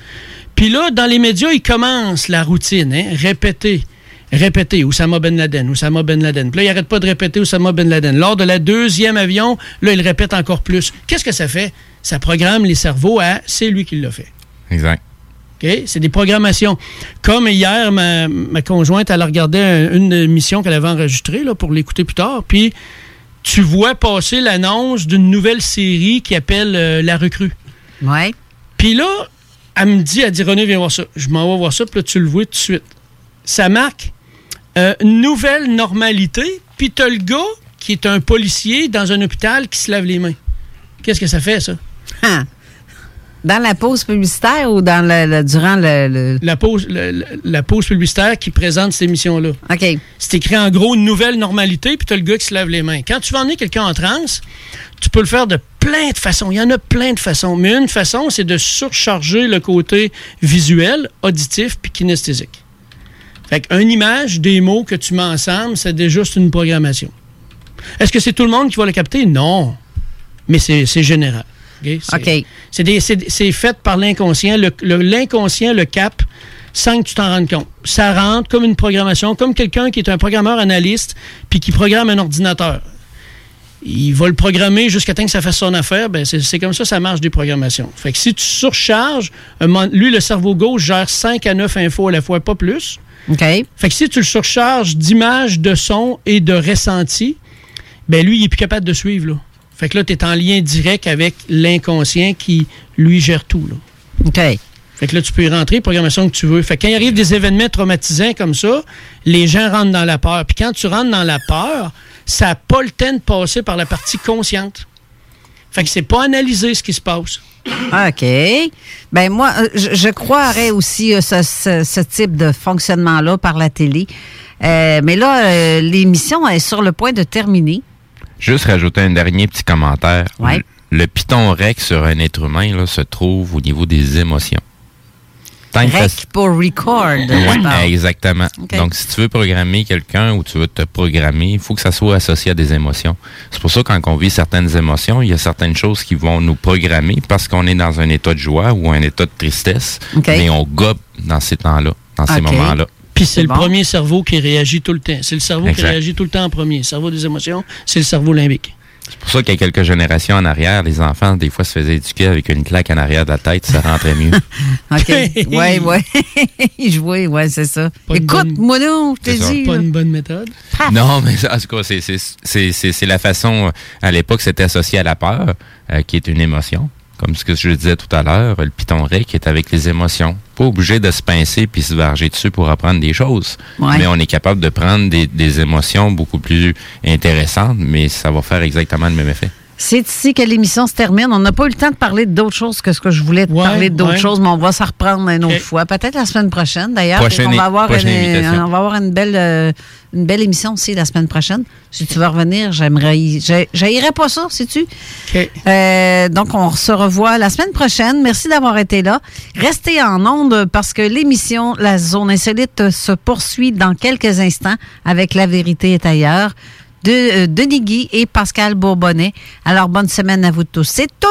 Puis là, dans les médias, ils commencent la routine, hein? Répéter. Répéter Oussama Ben Laden, Oussama Ben Laden. Puis là, il n'arrête pas de répéter Oussama Ben Laden. Lors de la deuxième avion, là, il répète encore plus. Qu'est-ce que ça fait? Ça programme les cerveaux à c'est lui qui l'a fait. Exact. OK? C'est des programmations. Comme hier, ma, ma conjointe, elle a regardé un- une émission qu'elle avait enregistrée là, pour l'écouter plus tard. Puis tu vois passer l'annonce d'une nouvelle série qui appelle euh, La Recrue. Ouais. Puis là, elle me dit, elle dit René, viens voir ça. Je m'en vais voir ça, puis là, tu le vois tout de suite. Ça marque euh, nouvelle normalité, puis t'as le gars qui est un policier dans un hôpital qui se lave les mains. Qu'est-ce que ça fait, ça? Ah. Dans la pause publicitaire ou dans le, le- durant le, le- La pause, le- la pause publicitaire qui présente cette émission-là. OK. C'est écrit en gros nouvelle normalité, puis tu as le gars qui se lave les mains. Quand tu vas emmener quelqu'un en transe, tu peux le faire de plein de façons. Il y en a plein de façons. Mais une façon, c'est de surcharger le côté visuel, auditif, puis kinesthésique. Fait qu'une image, des mots que tu mets ensemble, c'est déjà juste une programmation. Est-ce que c'est tout le monde qui va le capter? Non. Mais c'est général. OK? C'est- fait par l'inconscient. Le- le- L'inconscient le capte sans que tu t'en rendes compte. Ça rentre comme une programmation, comme quelqu'un qui est un programmeur analyste puis qui programme un ordinateur. Il va le programmer jusqu'à temps que ça fasse son affaire. Ben c'est comme ça ça marche des programmations. Fait que si tu surcharges, lui, le cerveau gauche gère 5 à 9 infos à la fois, pas plus. OK. Fait que si tu le surcharges d'images, de sons et de ressentis, ben lui, il est plus capable de suivre. Là. Fait que là, tu es en lien direct avec l'inconscient qui, lui, gère tout. Là. OK. Fait que là, tu peux y rentrer, programmation que tu veux. Fait que quand il arrive des événements traumatisants comme ça, les gens rentrent dans la peur. Puis quand tu rentres dans la peur, ça n'a pas le temps de passer par la partie consciente. Fait que c'est pas analysé ce qui se passe. OK. Ben moi, euh, je, je croirais aussi euh, ce, ce- ce type de fonctionnement-là par la télé. Euh, mais là, euh, l'émission est sur le point de terminer. Juste rajouter un dernier petit commentaire. Ouais. Le, le piton rec sur un être humain là, se trouve au niveau des émotions. Rec pour record. exactement. Donc, si tu veux programmer quelqu'un ou tu veux te programmer, il faut que ça soit associé à des émotions. C'est pour ça que quand on vit certaines émotions, il y a certaines choses qui vont nous programmer parce qu'on est dans un état de joie ou un état de tristesse, mais on gobe dans ces temps-là, dans ces moments-là. Puis c'est le bon. premier cerveau qui réagit tout le temps. C'est le cerveau qui réagit tout le temps en premier. Le cerveau des émotions, c'est le cerveau limbique. C'est pour ça qu'il y a quelques générations en arrière, les enfants, des fois, se faisaient éduquer avec une claque en arrière de la tête, ça rentrait mieux. OK. Ouais, ouais. Jouer, ouais, c'est ça. Pas Écoute, bonne- moi non, je t'ai dit. Pas là. une bonne méthode? Non, mais en tout cas, c'est- la façon. À l'époque, c'était associé à la peur, euh, qui est une émotion. Comme ce que je disais tout à l'heure, le piton qui est avec les émotions. Pas obligé de se pincer puis se varger dessus pour apprendre des choses. Ouais. Mais on est capable de prendre des, des émotions beaucoup plus intéressantes, mais ça va faire exactement le même effet. C'est ici que l'émission se termine. On n'a pas eu le temps de parler d'autres choses que ce que je voulais Ouais, parler d'autres ouais. choses, mais on va s'en reprendre une autre fois. Peut-être la semaine prochaine, d'ailleurs. On va avoir une, invitation. on va avoir une belle, euh, une belle émission aussi la semaine prochaine. Si tu veux revenir, j'aimerais. y- j'ai- J'haïrais pas ça, sais-tu? Euh, donc, on se revoit la semaine prochaine. Merci d'avoir été là. Restez en onde parce que l'émission La Zone Insolite se poursuit dans quelques instants avec La Vérité est ailleurs de euh, Denis Guy et Pascal Bourbonnet. Alors, bonne semaine à vous tous. C'est tout.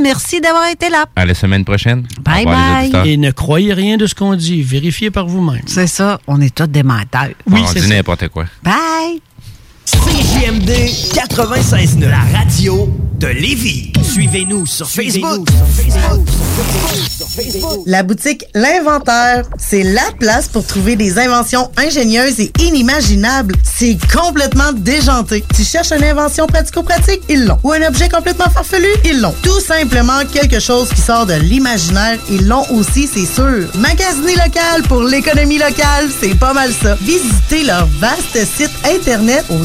Merci d'avoir été là. À la semaine prochaine. Bye bye. Et ne croyez rien de ce qu'on dit. Vérifiez par vous-même. C'est ça. On est tous des menteurs. Oui, on c'est dit n'importe quoi. Bye. CJMD 96.9, la radio de Lévis. Suivez-nous sur Facebook. La boutique L'Inventaire, c'est la place pour trouver des inventions ingénieuses et inimaginables. C'est complètement déjanté. Tu cherches une invention pratico-pratique? Ils l'ont. Ou un objet complètement farfelu? Ils l'ont. Tout simplement quelque chose qui sort de l'imaginaire. Ils l'ont aussi, c'est sûr. Magasiner local pour l'économie locale, c'est pas mal ça. Visitez leur vaste site internet au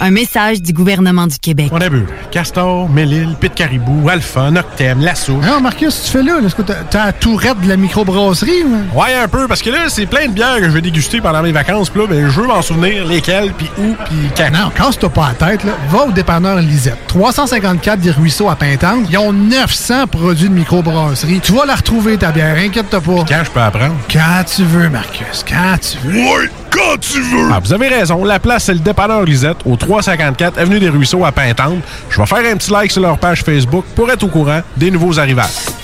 Un message du gouvernement du Québec. On a vu Castor, Mélile, Pit Caribou, Alpha, Noctem, Lasso. Non, Marcus, tu fais là? Est-ce que t'as- t'as la tourette de la microbrasserie? ou? Ouais, un peu, parce que là, c'est plein de bières que je vais déguster pendant mes vacances. Puis là, ben, je veux m'en souvenir lesquelles, puis où, puis quand. Non, casse-toi pas la tête, là. Va au dépanneur Lisette. 354 des Ruisseaux à Pintante. Ils ont 900 produits de microbrasserie. Tu vas la retrouver, ta bière, inquiète-toi pas. Quand je peux apprendre? Quand tu veux, Marcus. Quand tu veux. Ouais, quand tu veux! Ah, vous avez raison. La place, c'est le dépanneur Lisette, au 354 Avenue des Ruisseaux à Pintante. Je vais faire un petit like sur leur page Facebook pour être au courant des nouveaux arrivages.